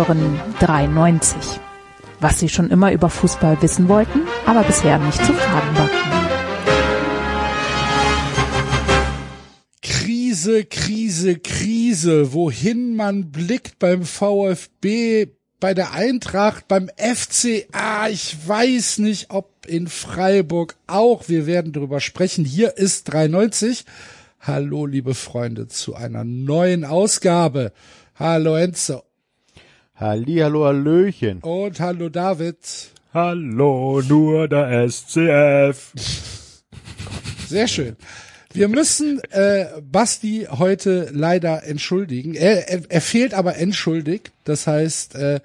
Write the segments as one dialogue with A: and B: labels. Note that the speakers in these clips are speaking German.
A: Hören 93. Was Sie schon immer über Fußball wissen wollten, aber bisher nicht zu fragen wagten.
B: Krise, Krise, Krise. Wohin man blickt beim VfB, bei der Eintracht, beim FCA. Ich weiß nicht, ob in Freiburg auch. Wir werden darüber sprechen. Hier ist 93. Hallo, liebe Freunde, zu einer neuen Ausgabe. Hallo Enzo.
C: Halli, hallo, Hallöchen.
B: Und hallo David.
D: Hallo, nur der SCF.
B: Sehr schön. Wir müssen äh, Basti heute leider entschuldigen. Er, er, er fehlt aber entschuldigt. Das heißt, äh,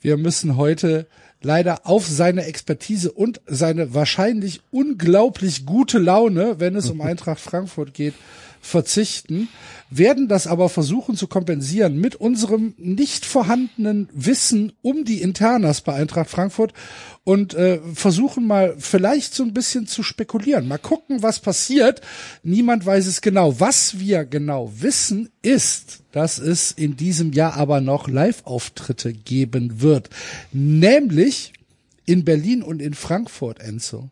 B: wir müssen heute leider auf seine Expertise und seine wahrscheinlich unglaublich gute Laune, wenn es um Eintracht Frankfurt geht, verzichten, werden das aber versuchen zu kompensieren mit unserem nicht vorhandenen Wissen um die Internas bei Eintracht Frankfurt und äh, versuchen mal vielleicht so ein bisschen zu spekulieren. Mal gucken, was passiert. Niemand weiß es genau. Was wir genau wissen, ist, dass es in diesem Jahr aber noch Live-Auftritte geben wird. Nämlich in Berlin und in Frankfurt, Enzo.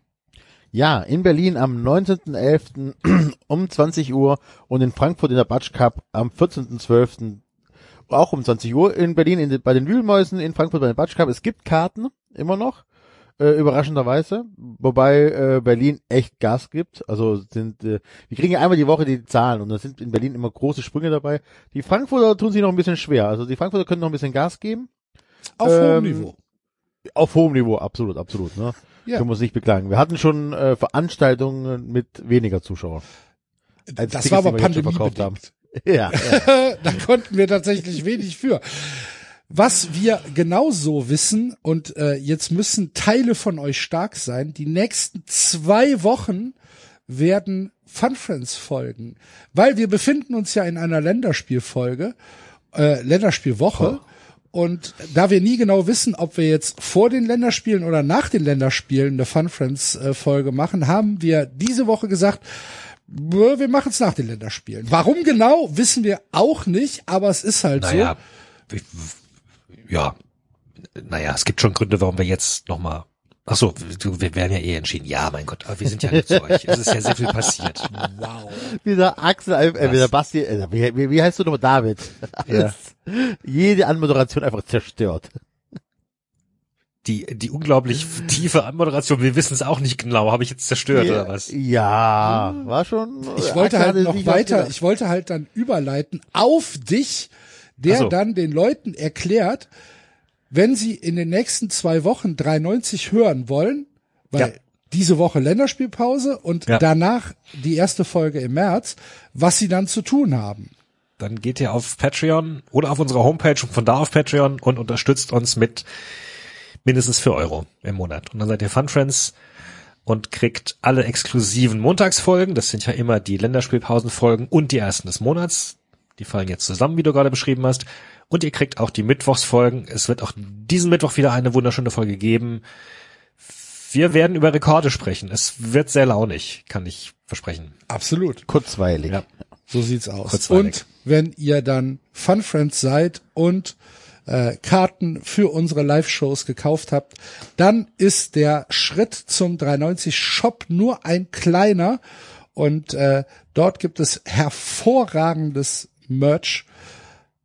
C: Ja, in Berlin am 19.11. um 20 Uhr und in Frankfurt in der Batsch Cup am 14.12. auch um 20 Uhr. In Berlin in, bei den Wühlmäusen, in Frankfurt bei den Batsch Cup. Es gibt Karten, immer noch, äh, überraschenderweise, wobei äh, Berlin echt Gas gibt. Also sind, äh, wir kriegen ja einmal die Woche die Zahlen und da sind in Berlin immer große Sprünge dabei. Die Frankfurter tun sich noch ein bisschen schwer. Also die Frankfurter können noch ein bisschen Gas geben.
B: Auf
C: Ähm,
B: hohem Niveau.
C: Auf hohem Niveau, absolut, absolut. Ne?
B: Ja.
C: Können wir uns nicht beklagen. Wir hatten schon äh, Veranstaltungen mit weniger Zuschauern. als
B: Das
C: Tickets,
B: war aber pandemiebedingt.
C: Ja, ja.
B: da konnten wir tatsächlich wenig für. Was wir genauso wissen, und äh, jetzt müssen Teile von euch stark sein, die nächsten zwei Wochen werden Fun Friends folgen. Weil wir befinden uns ja in einer Länderspielfolge, äh, Länderspielwoche. Und da wir nie genau wissen, ob wir jetzt vor den Länderspielen oder nach den Länderspielen eine Fun Friends äh, Folge machen, haben wir diese Woche gesagt, "Bö, wir machen es nach den Länderspielen. Warum genau, wissen wir auch nicht, aber es ist halt
D: Naja, w- ja, naja, es gibt schon Gründe, warum wir jetzt nochmal Ach so, du, wir werden ja eh entschieden. Ja, mein Gott, aber wir sind ja nicht zu euch. Es ist ja sehr viel passiert.
B: Wow.
C: Wieder Axel, äh, wieder Basti, äh, wie, wie, wie heißt du nochmal David?
D: Ja.
C: Jede Anmoderation einfach zerstört.
D: Die, die unglaublich tiefe Anmoderation, wir wissen es auch nicht genau. Habe ich jetzt zerstört
C: ja,
D: oder was?
C: Ja, war schon.
B: Ich wollte
C: Axel
B: halt noch weiter, ich wollte halt dann überleiten auf dich, der
D: so.
B: dann den Leuten erklärt, wenn sie in den nächsten zwei Wochen 93 hören wollen, weil
D: Ja.
B: diese Woche Länderspielpause und
D: Ja.
B: danach die erste Folge im März, was sie dann zu tun haben.
D: Dann geht ihr auf Patreon oder auf unsere Homepage und von da auf Patreon und unterstützt uns mit mindestens 4 Euro im Monat. Und dann seid ihr Fun Friends und kriegt alle exklusiven Montagsfolgen. Das sind ja immer die Länderspielpausenfolgen und die ersten des Monats. Die fallen jetzt zusammen, wie du gerade beschrieben hast. Und ihr kriegt auch die Mittwochsfolgen. Es wird auch diesen Mittwoch wieder eine wunderschöne Folge geben. Wir werden über Rekorde sprechen. Es wird sehr launig, kann ich versprechen.
B: Absolut.
C: Kurzweilig.
D: Ja.
B: So sieht's aus.
D: Kurzweilig.
B: Und wenn ihr dann Fun Friends seid und äh, Karten für unsere Live-Shows gekauft habt, dann ist der Schritt zum 390 Shop nur ein kleiner und äh, dort gibt es hervorragendes Merch,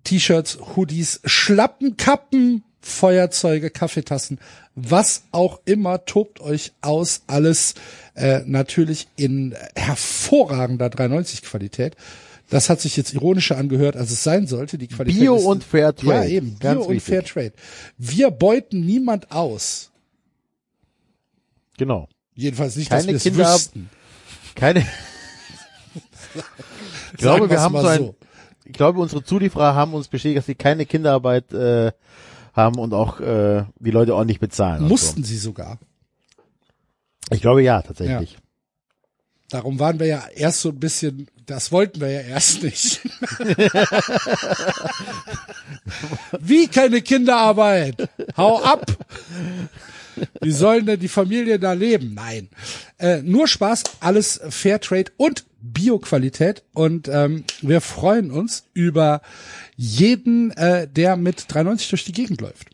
B: T-Shirts, Hoodies, Schlappen, Kappen, Feuerzeuge, Kaffeetassen, was auch immer, tobt euch aus, alles äh, natürlich in hervorragender 390 Qualität. Das hat sich jetzt ironischer angehört, als es sein sollte. Die Qualität
C: Bio
B: ist,
C: und Fair Trade.
B: Ja, eben. Bio
C: Ganz
B: und
C: wichtig.
B: Fair Trade. Wir beuten niemand aus.
C: Genau.
B: Jedenfalls nicht,
C: Keine
B: dass wir es
C: Kinder-
B: wüssten.
C: Keine. ich glaube, wir haben so ein,
B: so.
C: Ich glaube, unsere Zulieferer haben uns bestätigt, dass sie keine Kinderarbeit äh, haben und auch äh, die Leute ordentlich bezahlen.
B: Mussten sie sogar.
C: So. Ich glaube ja, tatsächlich.
B: Darum waren wir ja erst so ein bisschen, das wollten wir ja erst nicht. Wie keine Kinderarbeit? Hau ab! Wie sollen denn die Familien da leben? Nein. Äh, nur Spaß, alles Fairtrade und Bio-Qualität und ähm, wir freuen uns über jeden, äh, der mit 3,90 durch die Gegend läuft.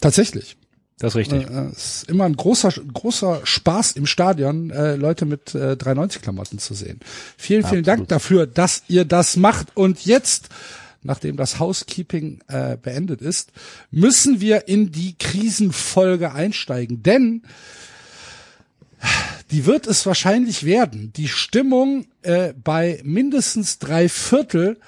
B: Tatsächlich.
D: Das ist richtig.
B: Äh, es ist immer ein großer, großer Spaß im Stadion, äh, Leute mit äh, 390-Klamotten zu sehen. Vielen, vielen
C: Absolut.
B: Dank dafür, dass ihr das macht. Und jetzt, nachdem das Housekeeping äh, beendet ist, müssen wir in die Krisenfolge einsteigen. Denn die wird es wahrscheinlich werden. Die Stimmung äh, bei mindestens drei Viertel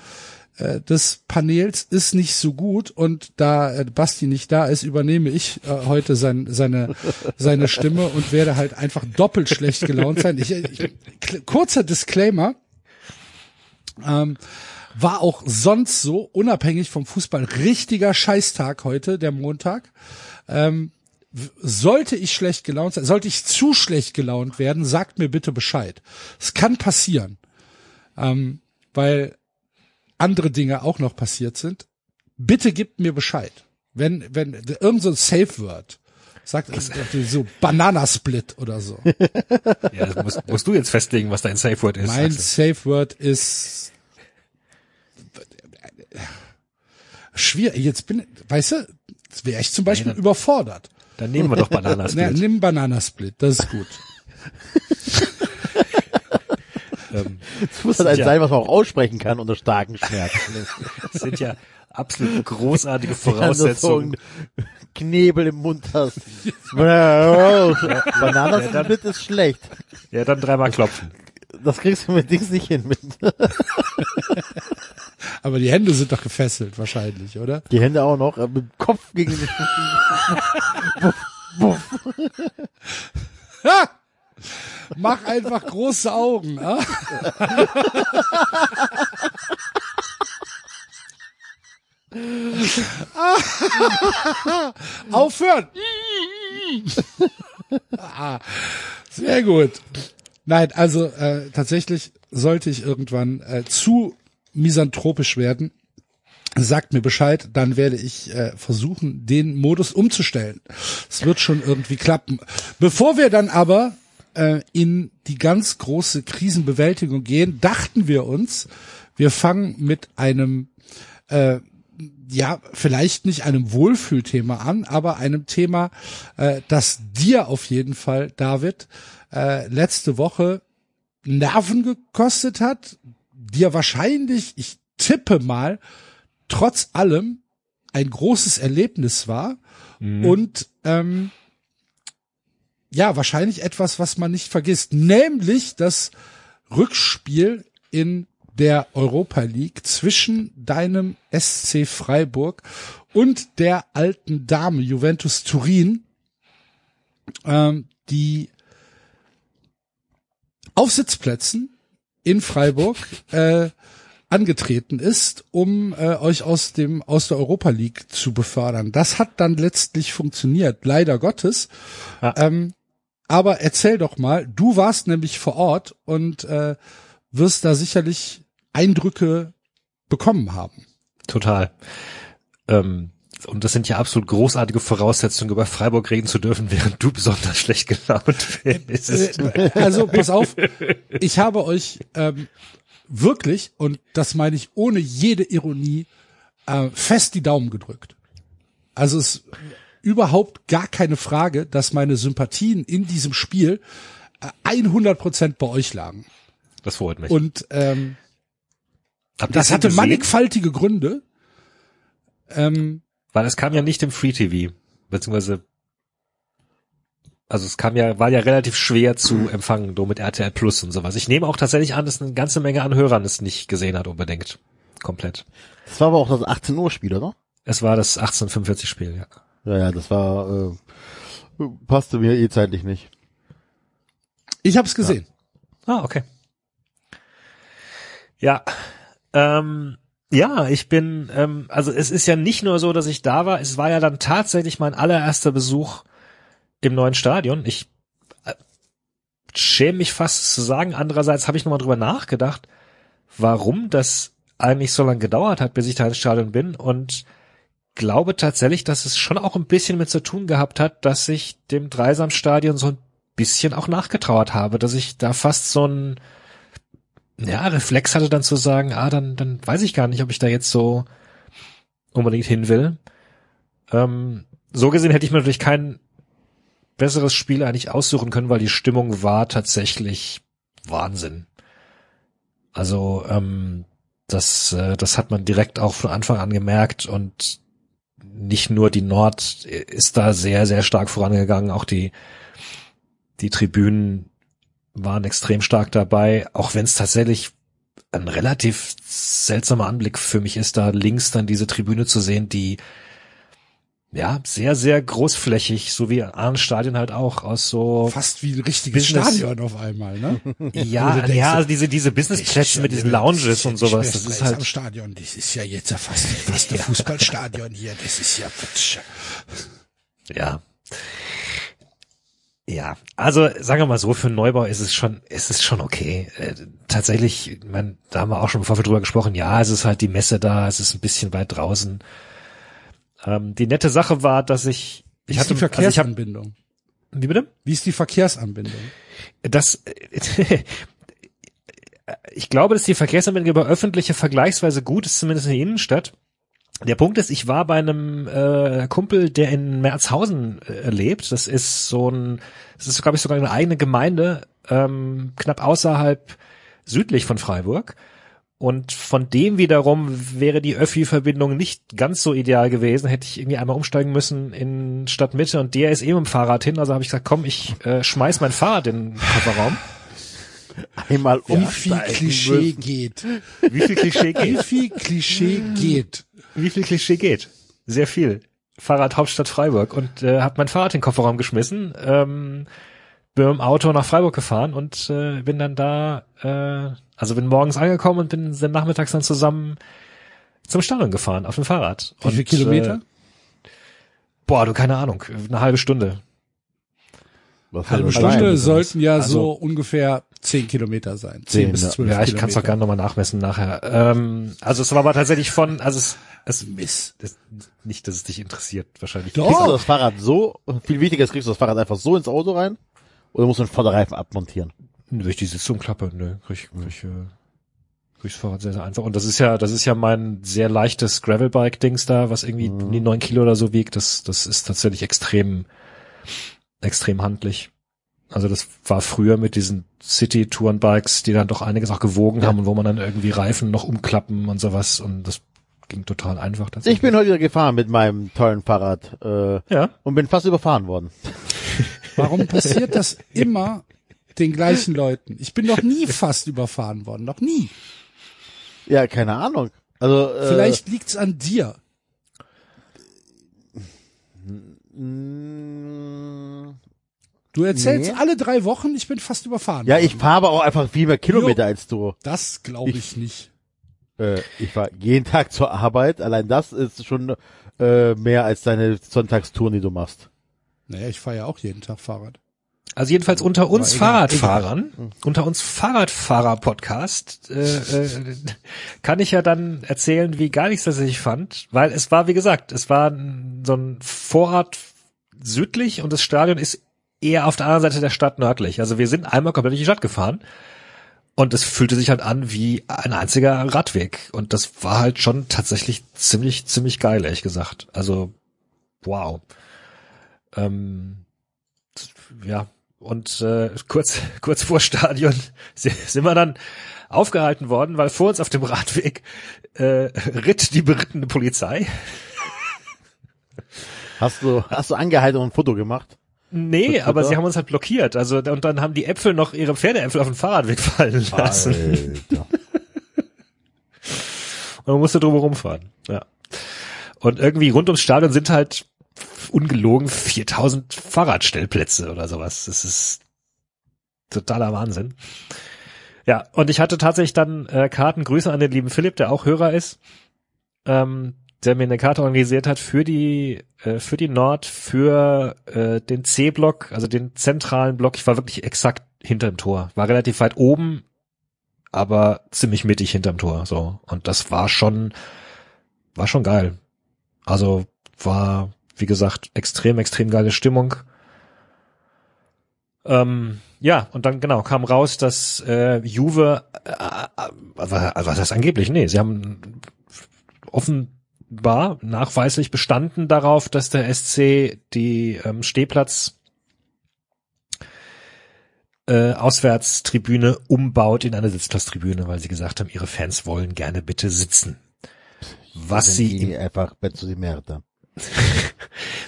B: äh, des Panels ist nicht so gut und da äh, Basti nicht da ist, übernehme ich äh, heute sein, seine, seine Stimme und werde halt einfach doppelt schlecht gelaunt sein. Ich, ich, kurzer Disclaimer. Ähm, war auch sonst so, unabhängig vom Fußball, richtiger Scheißtag heute, der Montag. Ähm, sollte ich schlecht gelaunt sein, sollte ich zu schlecht gelaunt werden, sagt mir bitte Bescheid. Es kann passieren. Ähm, weil andere Dinge auch noch passiert sind, bitte gebt mir Bescheid. Wenn, wenn, irgend so ein Safe Word. Sagt so Bananasplit oder so.
D: Ja, das musst, musst du jetzt festlegen, was dein Safe Word ist.
B: Mein. Safe Word ist schwierig. Jetzt bin, weißt du, wäre ich zum Beispiel
D: dann-
B: überfordert.
D: Dann nehmen wir doch
B: Na,
D: Bananasplit.
B: nimm Bananasplit, das ist gut.
D: ähm,
C: Das muss halt
D: Ja.
C: sein, was man auch aussprechen kann unter starken Schmerzen.
D: das sind ja absolut großartige
C: Wenn du so
D: Voraussetzungen.
C: einen Knebel im Mund hast. Bananasplit ist schlecht.
D: Ja, dann dreimal klopfen.
C: Das kriegst du mit Dings nicht hin. Mit
B: Aber die Hände sind doch gefesselt wahrscheinlich, oder?
C: die Hände auch noch, äh, mit dem Kopf gegen den
B: Ha! Mach einfach große Augen. Ah? Aufhören! ah, sehr gut. Nein, also äh, tatsächlich sollte ich irgendwann äh, zu misanthropisch werden, sagt mir Bescheid, dann werde ich äh, versuchen, den Modus umzustellen. Es wird schon irgendwie klappen. Bevor wir dann aber äh, in die ganz große Krisenbewältigung gehen, dachten wir uns, wir fangen mit einem äh, ja, vielleicht nicht einem Wohlfühlthema an, aber einem Thema, äh, das dir auf jeden Fall, David, äh, letzte Woche Nerven gekostet hat, dir wahrscheinlich, ich tippe mal, trotz allem ein großes Erlebnis war und ähm, ja, wahrscheinlich etwas, was man nicht vergisst, nämlich das Rückspiel in der Europa League zwischen deinem SC Freiburg und der alten Dame Juventus Turin, ähm, die auf Sitzplätzen in Freiburg äh, angetreten ist, um äh, euch aus dem aus der Europa League zu befördern. Das hat dann letztlich funktioniert, leider Gottes.
D: Ja.
B: Ähm, aber erzähl doch mal, du warst nämlich vor Ort und äh, wirst da sicherlich Eindrücke bekommen haben.
D: Total. Ähm, und das sind ja absolut großartige Voraussetzungen, über Freiburg reden zu dürfen, während du besonders schlecht gelaunt bist.
B: Äh, Also pass auf, ich habe euch ähm, wirklich, und das meine ich ohne jede Ironie, äh, fest die Daumen gedrückt. Also es ist überhaupt gar keine Frage, dass meine Sympathien in diesem Spiel äh, 100 Prozent bei euch lagen.
D: Das freut mich.
B: Und ähm, das hatte
D: gesehen?
B: mannigfaltige Gründe. Ähm,
D: Weil es kam ja nicht im Free TV, beziehungsweise also es kam ja, war ja relativ schwer zu empfangen, so mit RTL Plus und sowas. Ich nehme auch tatsächlich an, dass eine ganze Menge an Hörern es nicht gesehen hat, unbedingt. Komplett.
C: Das war aber auch das 18 Uhr Spiel, oder?
D: Es war das 1845 Spiel, ja.
C: Ja, ja, das war, äh, passte mir eh zeitlich nicht.
B: ich habe es gesehen.
D: Ah, okay. Ja, ähm, ja, ich bin, ähm, also es ist ja nicht nur so, dass ich da war, es war ja dann tatsächlich mein allererster Besuch im neuen Stadion. Ich äh, schäme mich fast zu sagen. Andererseits habe ich nochmal drüber nachgedacht, warum das eigentlich so lange gedauert hat, bis ich da ins Stadion bin und glaube tatsächlich, dass es schon auch ein bisschen mit zu tun gehabt hat, dass ich dem Dreisamstadion so ein bisschen auch nachgetrauert habe, dass ich da fast so ein ja, Reflex hatte dann zu sagen, ah, dann, dann weiß ich gar nicht, ob ich da jetzt so unbedingt hin will. Ähm, so gesehen hätte ich mir natürlich kein besseres Spiel eigentlich aussuchen können, weil die Stimmung war tatsächlich Wahnsinn. Also ähm, das, äh, das hat man direkt auch von Anfang an gemerkt und nicht nur die Nord ist da sehr, sehr stark vorangegangen, auch die, die Tribünen waren extrem stark dabei, auch wenn es tatsächlich ein relativ seltsamer Anblick für mich ist, da links dann diese Tribüne zu sehen, die ja, sehr, sehr großflächig, so wie ein Stadion halt auch aus so.
B: Fast wie ein richtiges
D: Business-
B: Stadion auf einmal, ne?
D: Ja,
B: denkst,
D: ja, also diese, diese Businessplätze mit diesen Lounges und sowas, das ist
B: am
D: halt,
B: Stadion, das ist ja jetzt ja fast, fast ein Fußballstadion hier, das ist ja,
D: ja. Ja, also sagen wir mal so, für einen Neubau ist es schon, ist es schon okay. Äh, tatsächlich, ich mein, da haben wir auch schon im Vorfeld drüber gesprochen, ja, es ist halt die Messe da, es ist ein bisschen weit draußen. Ähm, die nette Sache war, dass ich,
B: Wie
D: ich
B: ist
D: hatte,
B: die
D: also ich hab,
B: Verkehrsanbindung?
D: wie bitte?
B: Wie ist die Verkehrsanbindung?
D: Das, ich glaube, dass die Verkehrsanbindung über öffentliche vergleichsweise gut ist, zumindest in der Innenstadt. Der Punkt ist, ich war bei einem äh, Kumpel, der in Merzhausen äh, lebt. Das ist so ein, das ist, glaube ich, sogar eine eigene Gemeinde, ähm, knapp außerhalb südlich von Freiburg. Und von dem wiederum wäre die Öffi-Verbindung nicht ganz so ideal gewesen. Hätte ich irgendwie einmal umsteigen müssen in Stadtmitte und der ist eben im Fahrrad hin. Also habe ich gesagt, komm, ich äh, schmeiß mein Fahrrad in den Kofferraum.
C: Einmal
B: Wie viel
C: umsteigen
B: Klischee
C: müssen.
B: geht?
D: Wie viel Klischee
B: Wie
D: geht?
B: viel Klischee geht?
D: Wie viel Klischee geht? Sehr viel. Fahrrad Hauptstadt Freiburg und äh, habe mein Fahrrad in den Kofferraum geschmissen, ähm, bin mit dem Auto nach Freiburg gefahren und äh, bin dann da, äh, also bin morgens angekommen und bin dann nachmittags dann zusammen zum Stadion gefahren auf dem Fahrrad.
B: Wie
D: und,
B: viel Kilometer?
D: Äh, boah, du keine Ahnung, eine halbe Stunde.
C: Was
B: Halbe Stunde sollten ja
D: Also-
B: so ungefähr zehn Kilometer sein.
C: Zehn,
B: Zehn bis
C: ja.
B: zwölf
D: Ja, ich kann es doch gerne nochmal nachmessen nachher. Ähm, also es war aber tatsächlich von, also es, es
B: Miss.
D: das, nicht, dass es dich interessiert, wahrscheinlich.
B: Doch.
C: Kriegst du das Fahrrad so, viel wichtiger ist, kriegst du das Fahrrad einfach so ins Auto rein? Oder musst du den Vorderreifen abmontieren?
D: Durch die Sitzumklappe, ne, krieg, krieg, äh, krieg das Fahrrad sehr, sehr einfach. Und das ist ja, das ist ja mein sehr leichtes Gravelbike-Dings da, was irgendwie um die neun Kilo oder so wiegt. Das, das ist tatsächlich extrem, extrem handlich. Also das war früher mit diesen City-Touren-Bikes, die dann doch einiges auch gewogen haben und wo man dann irgendwie Reifen noch umklappen und sowas und das ging total einfach.
C: Ich bin heute wieder gefahren mit meinem tollen Fahrrad äh,
D: ja.
C: und bin fast überfahren worden.
B: Warum passiert das immer den gleichen Leuten? Ich bin noch nie fast überfahren worden, noch nie.
C: Ja, keine Ahnung. Also äh,
B: Vielleicht liegt's an dir. Du erzählst
C: Nee.
B: alle drei Wochen, ich bin fast überfahren
C: ja,
B: worden.
C: ich fahre aber auch einfach viel mehr Kilometer als du.
B: Das glaube ich nicht.
C: Äh, ich fahre jeden Tag zur Arbeit. Allein das ist schon äh, mehr als deine Sonntagstouren, die du machst.
B: Naja, ich fahre ja auch jeden Tag Fahrrad.
D: Also jedenfalls unter uns
B: egal,
D: Fahrradfahrern, unter uns Fahrradfahrer-Podcast, äh, äh, kann ich ja dann erzählen, wie gar nichts das ich fand, weil es war, wie gesagt, es war so ein Vorort südlich und das Stadion ist eher auf der anderen Seite der Stadt nördlich. Also wir sind einmal komplett durch die Stadt gefahren und es fühlte sich halt an wie ein einziger Radweg und das war halt schon tatsächlich ziemlich, ziemlich geil, ehrlich gesagt. Also, wow. Ähm, ja, und äh, kurz, kurz vor Stadion si- sind wir dann aufgehalten worden, weil vor uns auf dem Radweg äh, ritt die berittene Polizei.
C: Hast du, hast du angehalten und ein Foto gemacht?
D: Nee, aber sie haben uns halt blockiert. Also und dann haben die Äpfel noch ihre Pferdeäpfel auf den Fahrradweg fallen lassen. Und man musste drüber rumfahren. Ja. Und irgendwie rund ums Stadion sind halt ungelogen 4000 Fahrradstellplätze oder sowas. Das ist totaler Wahnsinn. Ja, und ich hatte tatsächlich dann äh, Karten, Grüße an den lieben Philipp, der auch Hörer ist, ähm, der mir eine Karte organisiert hat für die äh, für die Nord, für äh, den C-Block, also den zentralen Block. Ich war wirklich exakt hinterm Tor, war relativ weit oben, aber ziemlich mittig hinterm Tor. So und das war schon war schon geil. Also war wie gesagt extrem extrem geile Stimmung. Ähm, ja, und dann genau kam raus, dass äh, Juve, äh, äh, was, was heißt angeblich? Nee, sie haben offenbar nachweislich bestanden darauf, dass der SC die ähm, Stehplatz äh, Auswärtstribüne umbaut in eine Sitzplatztribüne, weil sie gesagt haben, ihre Fans wollen gerne bitte sitzen. Was sie im,
C: einfach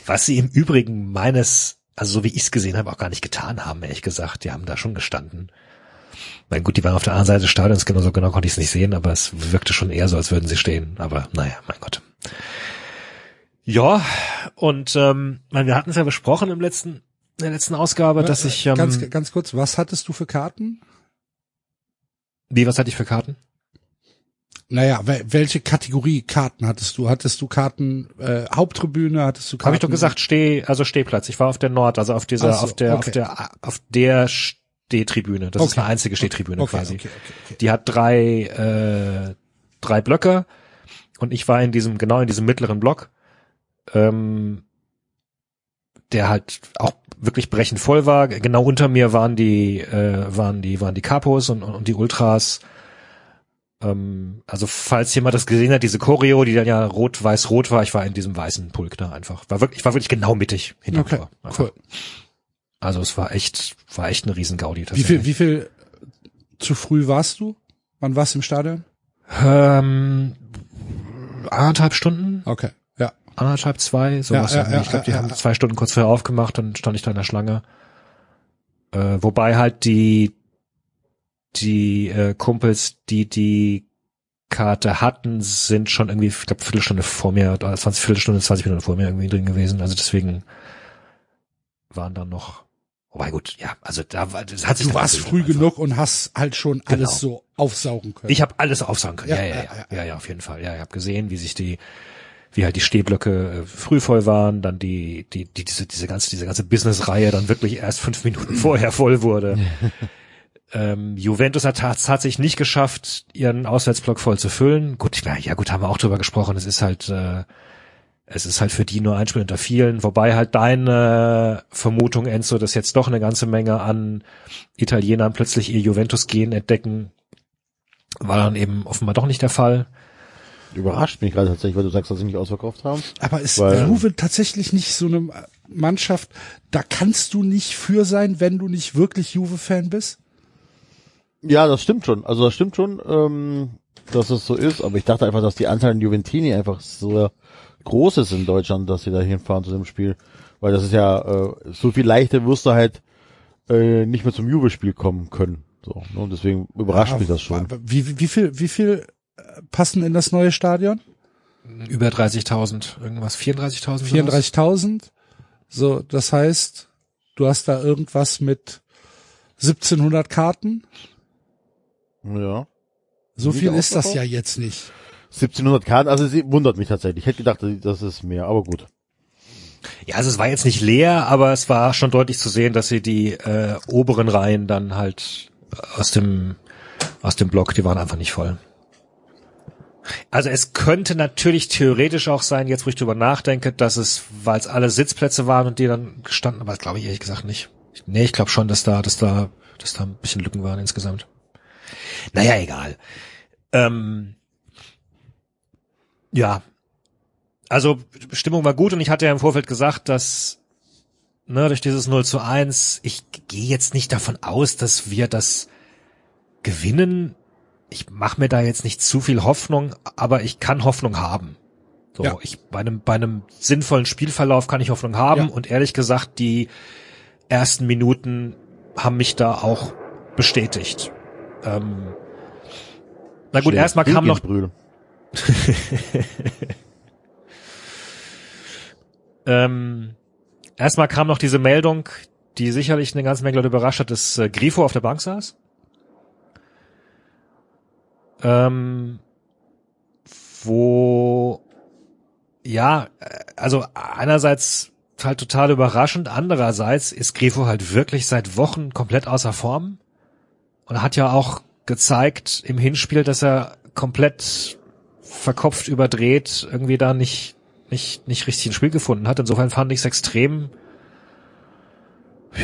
D: was sie im Übrigen meines, also so wie ich es gesehen habe, auch gar nicht getan haben, ehrlich gesagt. Die haben da schon gestanden. Mein gut, die waren auf der anderen Seite des Stadions, genau so genau konnte ich es nicht sehen, aber es wirkte schon eher so, als würden sie stehen. Aber naja, mein Gott. Ja, und ähm, wir hatten es ja besprochen im letzten, in der letzten Ausgabe, dass ich ähm,
B: ganz, ganz kurz, was hattest du für Karten?
D: Wie, was hatte ich für Karten?
B: Naja, welche Kategorie Karten hattest du? Hattest du Karten äh, Haupttribüne? Hattest du Karten?
D: Habe ich doch gesagt, Steh, also Stehplatz. Ich war auf der Nord, also auf dieser, so, auf der, okay. auf der, auf der Stehtribüne. Das okay. ist eine einzige Stehtribüne
B: okay,
D: quasi. Die hat drei, äh, drei Blöcke und ich war in diesem genau in diesem mittleren Block, ähm, der halt auch wirklich brechend voll war. Genau unter mir waren die, äh, waren die, waren die Capos und, und die Ultras ähm, also falls jemand das gesehen hat, diese Choreo, die dann ja rot-weiß-rot war, ich war in diesem weißen Pulk da einfach. War wirklich, ich war wirklich genau mittig hinter
B: okay. Cool.
D: Also es war echt, war echt eine Riesengaudi.
B: Wie viel, wie viel zu früh warst du? Wann warst du im Stadion?
D: Ähm, anderthalb Stunden.
B: Okay, ja.
D: Anderthalb, zwei, sowas.
B: Ja, ja, ja,
D: ich glaube, die haben zwei Stunden kurz vorher aufgemacht, dann stand ich da in der Schlange. Äh, wobei halt die die äh, Kumpels, die die Karte hatten, sind schon irgendwie, ich glaube, Viertelstunde vor mir, oder 20 Viertelstunde, 20 Minuten vor mir irgendwie drin gewesen. Also deswegen waren dann noch, wobei gut, ja, also da war, das hat sich
B: Du warst früh genug und hast halt schon
D: Genau.
B: alles so aufsaugen können.
D: Ich habe alles aufsagen können. Ja,
B: Ja,
D: ja, ja,
B: ja,
D: ja, ja, ja, auf jeden Fall. Ja, ich habe gesehen, wie sich die, wie halt die Stehblöcke äh, früh voll waren, dann die, die, die diese, diese ganze, diese ganze Business-Reihe dann wirklich erst fünf Minuten vorher voll wurde. ähm, Juventus hat tats- tatsächlich nicht geschafft, ihren Auswärtsblock voll zu füllen. Gut, meine, ja gut, haben wir auch drüber gesprochen. Es ist halt, äh, es ist halt für die nur ein Spiel unter vielen. Wobei halt deine Vermutung, Enzo, dass jetzt doch eine ganze Menge an Italienern plötzlich ihr Juventus-Gen entdecken, war dann eben offenbar doch nicht der Fall.
C: Überrascht mich gerade tatsächlich, weil du sagst, dass sie nicht ausverkauft haben.
B: Aber ist
C: Weil-
B: Juve tatsächlich nicht so eine Mannschaft, da kannst du nicht für sein, wenn du nicht wirklich Juve-Fan bist?
C: Ja, das stimmt schon. Also das stimmt schon, ähm, dass es so ist. Aber ich dachte einfach, dass die Anteil an Juventini einfach so groß ist in Deutschland, dass sie da hinfahren zu dem Spiel. Weil das ist ja, äh, so viel leichter wirst du halt äh, nicht mehr zum Juve-Spiel kommen können. So, ne? Und deswegen überrascht mich das schon.
B: Wie, wie, wie viel, wie viel äh, passen in das neue Stadion?
D: Über 30.000, irgendwas, 34.000? sowas?
B: 34.000. So, das heißt, du hast da irgendwas mit 1700 Karten.
C: Ja.
B: So
C: Nicht
B: viel ist das ja jetzt nicht.
C: 1700 Karten, also sie wundert mich tatsächlich. Ich hätte gedacht, das ist mehr, aber gut.
D: Ja, also es war jetzt nicht leer, aber es war schon deutlich zu sehen, dass sie die äh, oberen Reihen dann halt aus dem aus dem Block, die waren einfach nicht voll. Also es könnte natürlich theoretisch auch sein, jetzt wo ich drüber nachdenke, dass es, weil es alle Sitzplätze waren und die dann gestanden, aber das glaube ich ehrlich gesagt nicht. Ich- Nee, ich glaube schon, dass da, dass da, dass da ein bisschen Lücken waren insgesamt. Naja, egal. Ähm, ja. Also Stimmung war gut und ich hatte ja im Vorfeld gesagt, dass ne, durch dieses 0 zu 1, ich gehe jetzt nicht davon aus, dass wir das gewinnen. Ich mache mir da jetzt nicht zu viel Hoffnung, aber ich kann Hoffnung haben. So,
B: Ja.
D: ich bei einem bei einem sinnvollen Spielverlauf kann ich Hoffnung haben
B: Ja.
D: und ehrlich gesagt, die ersten Minuten haben mich da auch bestätigt. Ähm, na gut, erstmal kam noch
C: Brühl.
D: Ähm, erstmal kam noch diese Meldung, die sicherlich eine ganze Menge Leute überrascht hat, dass äh, Grifo auf der Bank saß. Ähm, wo, ja, äh, also einerseits halt total überraschend, andererseits ist Grifo halt wirklich seit Wochen komplett außer Form und hat ja auch gezeigt im Hinspiel, dass er komplett verkopft überdreht irgendwie da nicht nicht nicht richtig ein Spiel gefunden hat. Insofern fand ich es extrem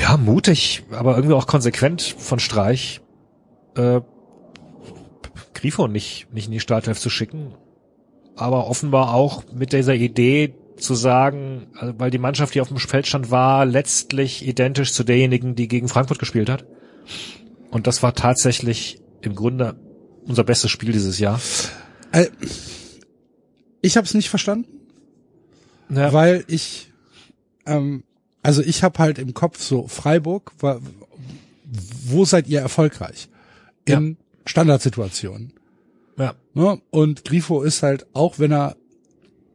D: ja, mutig, aber irgendwie auch konsequent von Streich, äh, Grifo nicht, nicht in die Startelf zu schicken. Aber offenbar auch mit dieser Idee zu sagen, also weil die Mannschaft, die auf dem Feld stand, war letztlich identisch zu derjenigen, die gegen Frankfurt gespielt hat. Und das war tatsächlich im Grunde unser bestes Spiel dieses Jahr.
B: Äh, ich habe es nicht verstanden,
D: Ja,
B: weil ich, ähm, also ich habe halt im Kopf so Freiburg, wa- wo seid ihr erfolgreich? In Standardsituationen.
D: ja,
B: Ne? Und Grifo ist halt, auch wenn er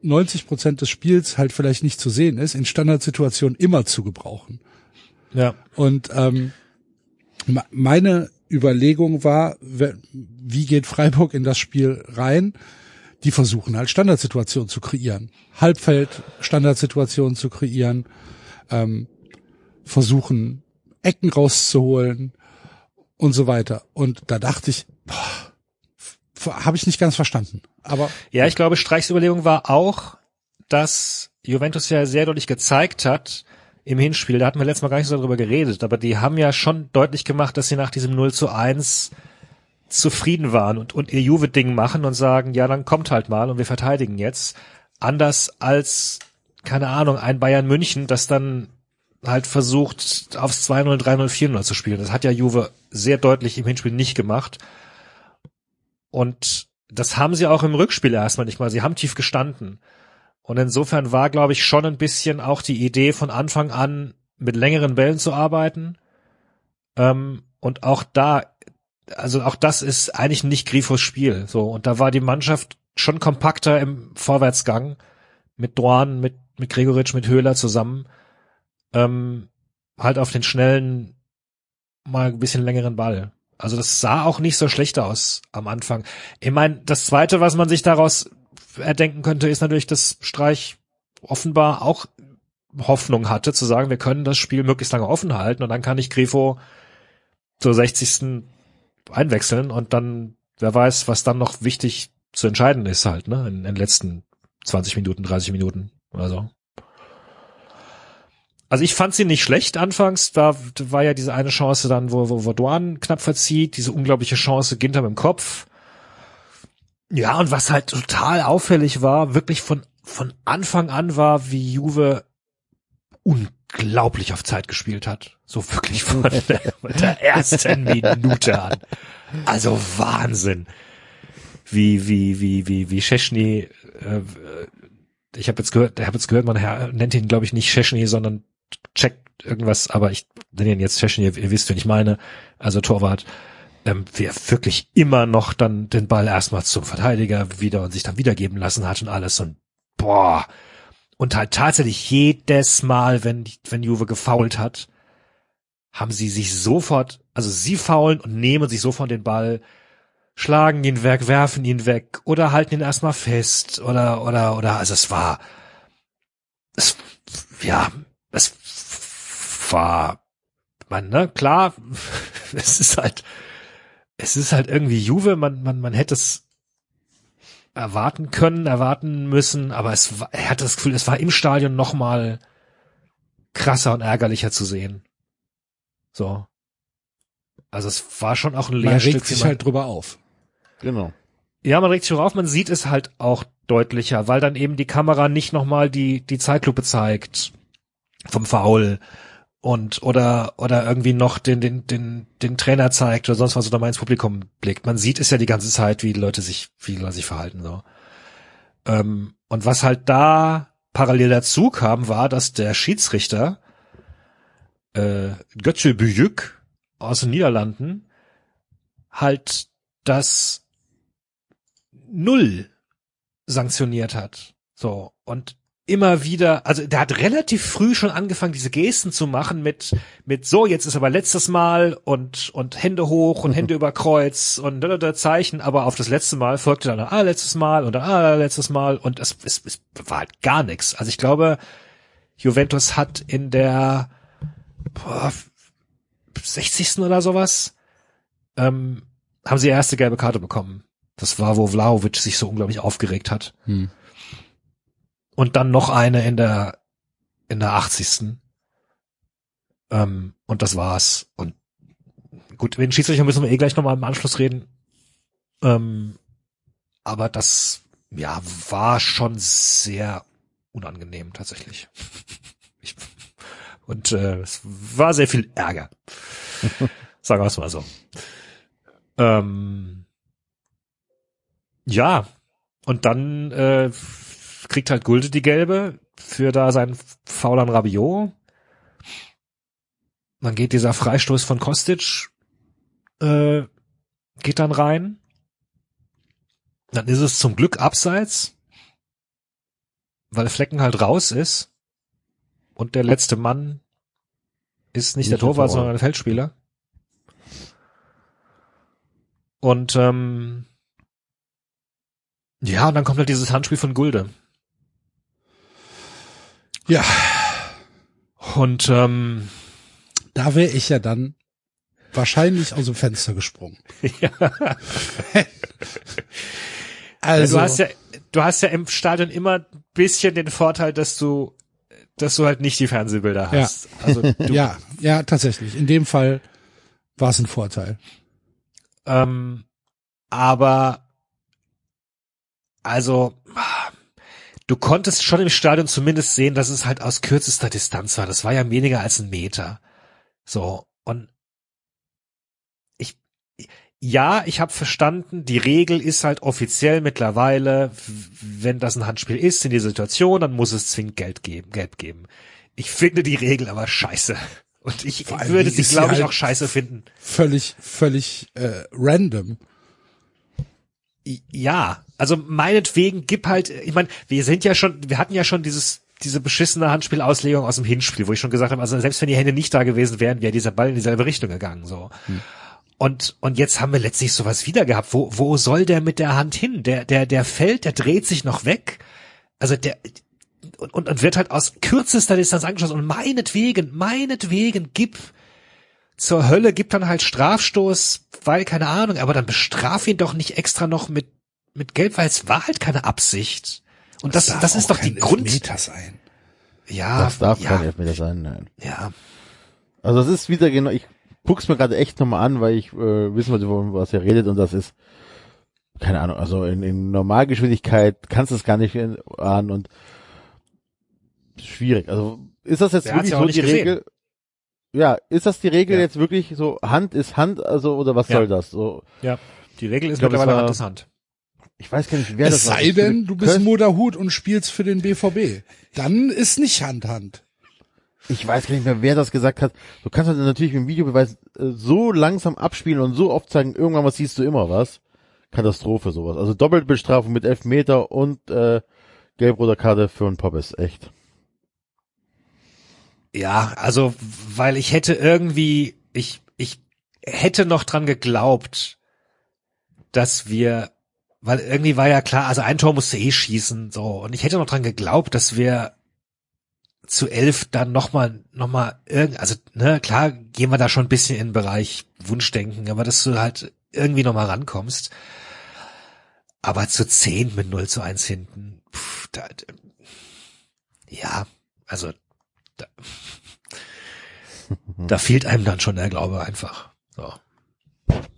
B: 90 Prozent des Spiels halt vielleicht nicht zu sehen ist, in Standardsituationen immer zu gebrauchen.
D: ja,
B: Und ähm, me- meine Überlegung war, wie geht Freiburg in das Spiel rein? Die versuchen halt Standardsituationen zu kreieren, Halbfeld Standardsituationen zu kreieren, ähm, versuchen Ecken rauszuholen und so weiter. Und da dachte ich, habe ich nicht ganz verstanden. Aber
D: Ja, ich glaube, Streichs Überlegung war auch, dass Juventus ja sehr deutlich gezeigt hat im Hinspiel, da hatten wir letztes Mal gar nicht so darüber geredet, aber die haben ja schon deutlich gemacht, dass sie nach diesem 0 zu 1 zufrieden waren und, und ihr Juve-Ding machen und sagen, ja, dann kommt halt mal und wir verteidigen jetzt. Anders als, keine Ahnung, ein Bayern München, das dann halt versucht, aufs 2-0, 3-0, 4-0 zu spielen. Das hat ja Juve sehr deutlich im Hinspiel nicht gemacht. Und das haben sie auch im Rückspiel erstmal nicht mal. Sie haben tief gestanden. Und insofern war, glaube ich, schon ein bisschen auch die Idee von Anfang an mit längeren Bällen zu arbeiten. Ähm, und auch da, also auch das ist eigentlich nicht Grifos Spiel. So und da war die Mannschaft schon kompakter im Vorwärtsgang mit Dorn, mit mit Gregoritsch, mit Höhler zusammen. Ähm, halt auf den schnellen, mal ein bisschen längeren Ball. Also das sah auch nicht so schlecht aus am Anfang. Ich meine, das Zweite, was man sich daraus erdenken könnte, ist natürlich, dass Streich offenbar auch Hoffnung hatte, zu sagen, wir können das Spiel möglichst lange offen halten und dann kann ich Grifo zur 60. einwechseln und dann, wer weiß, was dann noch wichtig zu entscheiden ist halt, ne, in, in den letzten 20 Minuten, 30 Minuten oder so. Also ich fand sie nicht schlecht anfangs. Da war ja diese eine Chance dann, wo, wo, wo Duan knapp verzieht, diese unglaubliche Chance Ginter mit dem Kopf. Ja, und was halt total auffällig war, wirklich von, von Anfang an war, wie Juve unglaublich auf Zeit gespielt hat. So wirklich von der, von der ersten Minute an. Also Wahnsinn. Wie, wie, wie, wie, wie Szczesny, äh, ich habe jetzt gehört, ich habe jetzt gehört, man nennt ihn, glaube ich, nicht Szczesny, sondern checkt irgendwas, aber ich nenne ihn jetzt Szczesny, ihr, ihr wisst, wen ich meine, also Torwart, ähm, wer wirklich immer noch dann den Ball erstmal zum Verteidiger wieder und sich dann wiedergeben lassen hat und alles und boah. Und halt tatsächlich jedes Mal, wenn, wenn Juve gefault hat, haben sie sich sofort, also sie faulen und nehmen sich sofort den Ball, schlagen ihn weg, werfen ihn weg oder halten ihn erstmal fest oder, oder, oder, also es war, es, ja, es war, man, ne, klar, es ist halt, es ist halt irgendwie Juve, man, man, man hätte es erwarten können, erwarten müssen, aber es war, er hatte das Gefühl, es war im Stadion noch mal krasser und ärgerlicher zu sehen. So. Also es war schon auch ein
B: man
D: Lehrstück.
B: regt
D: wie
B: sich
D: man-
B: halt drüber auf.
C: Genau.
D: ja, man regt sich drauf, man sieht es halt auch deutlicher, weil dann eben die Kamera nicht nochmal die, die Zeitlupe zeigt vom Foul und oder oder irgendwie noch den den den den Trainer zeigt oder sonst was oder mal ins Publikum blickt. Man sieht es ja die ganze Zeit, wie die Leute sich wie die Leute sich verhalten so. Ähm, und was halt da parallel dazu kam, war, dass der Schiedsrichter äh, Götze Büyük aus den Niederlanden halt das Null sanktioniert hat. So. Und immer wieder, also der hat relativ früh schon angefangen, diese Gesten zu machen mit, mit so, jetzt ist aber letztes Mal und, und Hände hoch und Hände über Kreuz und da, da, da Zeichen, aber auf das letzte Mal folgte dann ah, letztes Mal und dann ah, letztes Mal und es, es, es war halt gar nichts. Also ich glaube, Juventus hat in der boah, 60. oder sowas, ähm, haben sie erste gelbe Karte bekommen. Das war, wo Vlaovic sich so unglaublich aufgeregt hat.
B: Hm.
D: Und dann noch eine in der, in der 80. Ähm, und das war's. Und gut, den Schiedsrichter müssen wir eh gleich nochmal im Anschluss reden. Ähm, aber das, ja, war schon sehr unangenehm tatsächlich. Ich, und äh, es war sehr viel Ärger. Sagen wir es mal so. Ähm, ja, und dann äh, kriegt halt Gulde die gelbe für da seinen Foul an Rabiot. Dann geht dieser Freistoß von Kostic, äh, geht dann rein. Dann ist es zum Glück abseits, weil Flecken halt raus ist und der letzte Mann ist nicht,
C: Nicht
D: der Torwart,
C: Torwart.
D: sondern der Feldspieler. Und ähm, ja, und dann kommt halt dieses Handspiel von Gulde.
B: Ja,
D: Und ähm,
B: da wäre ich ja dann wahrscheinlich aus dem Fenster gesprungen.
D: ja,
B: Also,
D: du hast ja, du hast ja im Stadion immer ein bisschen den Vorteil, dass du, dass du halt nicht die Fernsehbilder
B: Ja.
D: hast. Also du,
B: ja, ja, tatsächlich. In dem Fall war es ein Vorteil.
D: ähm, aber also du konntest schon im Stadion zumindest sehen, dass es halt aus kürzester Distanz war. Das war ja weniger als ein Meter. So und ich ja, ich habe verstanden, die Regel ist halt offiziell mittlerweile, wenn das ein Handspiel ist in die Situation, dann muss es zwingend Geld geben, Geld geben. Ich finde die Regel aber scheiße. Und ich würde sie glaube ich,
B: halt-
D: auch scheiße finden.
B: Völlig, völlig äh, random.
D: Ja, also meinetwegen gib halt, ich meine, wir sind ja schon, wir hatten ja schon dieses diese beschissene Handspielauslegung aus dem Hinspiel, wo ich schon gesagt habe, also selbst wenn die Hände nicht da gewesen wären, wäre dieser Ball in dieselbe Richtung gegangen, so. Und, und jetzt haben wir letztlich sowas wieder gehabt. Wo, wo soll der mit der Hand hin? Der, der, der fällt, der dreht sich noch weg. Also der, und, und, und wird halt aus kürzester Distanz angeschossen. Und meinetwegen, meinetwegen, gib zur Hölle, gib dann halt Strafstoß, weil, keine Ahnung, aber dann bestraf ihn doch nicht extra noch mit, mit Gelb, weil es war halt keine Absicht. Und das,
B: darf
D: das ist
B: auch
D: doch die Grund.
B: Elfmeter sein.
D: Ja,
C: Das darf
D: ja,
C: kein Elfmeter sein, nein.
D: ja.
C: Also es ist wieder genau, ich guck's mir gerade echt nochmal an, weil ich äh, wissen wollte, wo- was er redet und das ist, keine Ahnung, also in, in Normalgeschwindigkeit kannst du es gar nicht ahnen und schwierig. Also ist das jetzt
D: Der
C: wirklich so die
D: gesehen.
C: Regel? Ja, ist das die Regel
D: Ja.
C: jetzt wirklich so Hand ist Hand, also oder was
D: Ja.
C: soll das? So,
D: Ja, die Regel ist
C: glaub,
D: mittlerweile
C: war-
D: Hand ist Hand.
C: ich weiß gar nicht, wer
B: Es
C: das war.
B: sei denn, du bist Moderhut und spielst für den BVB. Dann ist nicht Hand Hand.
C: Ich weiß gar nicht mehr, wer das gesagt hat. Du kannst halt natürlich mit dem Videobeweis äh, so langsam abspielen und so oft sagen, irgendwann was siehst du immer was. Katastrophe sowas. Also Doppelbestrafung mit Elfmeter und äh, gelb-roter Karte für einen Poppes. Echt.
D: Ja, also, weil ich hätte irgendwie, ich, ich hätte noch dran geglaubt, dass wir, weil irgendwie war ja klar, also ein Tor musste eh schießen, so, und ich hätte noch dran geglaubt, dass wir zu elf dann nochmal, nochmal irgend, also, ne, klar, gehen wir da schon ein bisschen in den Bereich Wunschdenken, aber dass du halt irgendwie nochmal rankommst. Aber zu zehn mit 0 zu 1 hinten, pff, da, ja, also, da, da fehlt einem dann schon der Glaube einfach. So.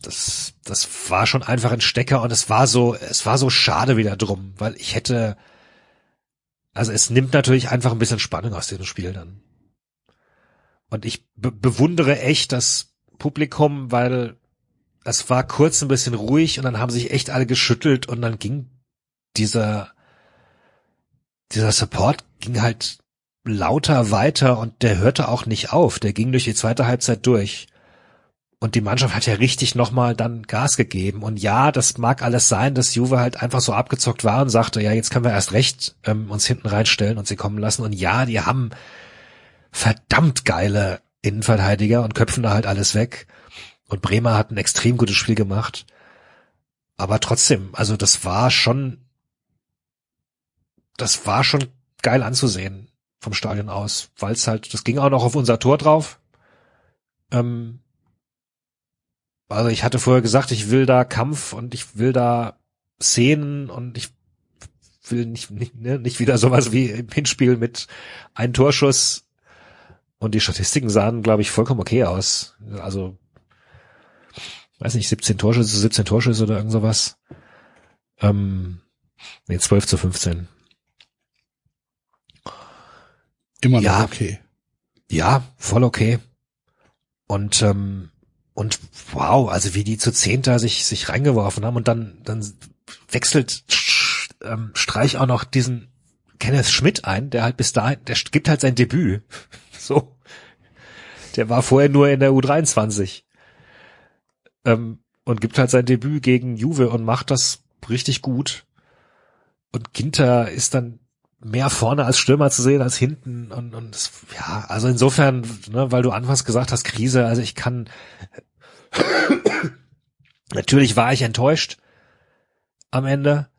D: Das, das war schon einfach ein Stecker und es war so, es war so schade wieder drum, weil ich hätte, also es nimmt natürlich einfach ein bisschen Spannung aus diesem Spiel dann. Und ich be bewundere echt das Publikum, weil es war kurz ein bisschen ruhig und dann haben sich echt alle geschüttelt und dann ging dieser, dieser Support ging halt lauter weiter und der hörte auch nicht auf. Der ging durch die zweite Halbzeit durch. Und die Mannschaft hat ja richtig nochmal dann Gas gegeben. Und ja, das mag alles sein, dass Juve halt einfach so abgezockt war und sagte, ja, jetzt können wir erst recht ähm, uns hinten reinstellen und sie kommen lassen. Und ja, die haben verdammt geile Innenverteidiger und köpfen da halt alles weg. Und Bremer hat ein extrem gutes Spiel gemacht. Aber trotzdem, also das war schon, das war schon geil anzusehen vom Stadion aus, weil es halt, das ging auch noch auf unser Tor drauf. Ähm, also ich hatte vorher gesagt, ich will da Kampf und ich will da Szenen und ich will nicht, nicht, ne, nicht wieder sowas wie im Hinspiel mit einem Torschuss Und die Statistiken sahen, glaube ich, vollkommen okay aus. Also, weiß nicht, 17 Torschüsse, 17 Torschüsse oder irgend sowas. Ähm, nee, 12 zu 15.
B: Immer noch
D: Ja.
B: okay.
D: Ja, voll okay. Und ähm, und wow, also wie die zu zehnter sich sich reingeworfen haben und dann dann wechselt ähm, Streich auch noch diesen Kenneth Schmidt ein, der halt bis dahin, der gibt halt sein Debüt. So, der war vorher nur in der U23 ähm, und gibt halt sein Debüt gegen Juve und macht das richtig gut. Und Ginter ist dann mehr vorne als Stürmer zu sehen als hinten und, und das, ja, also insofern, ne, weil du anfangs gesagt hast, Krise, also ich kann, natürlich war ich enttäuscht am Ende,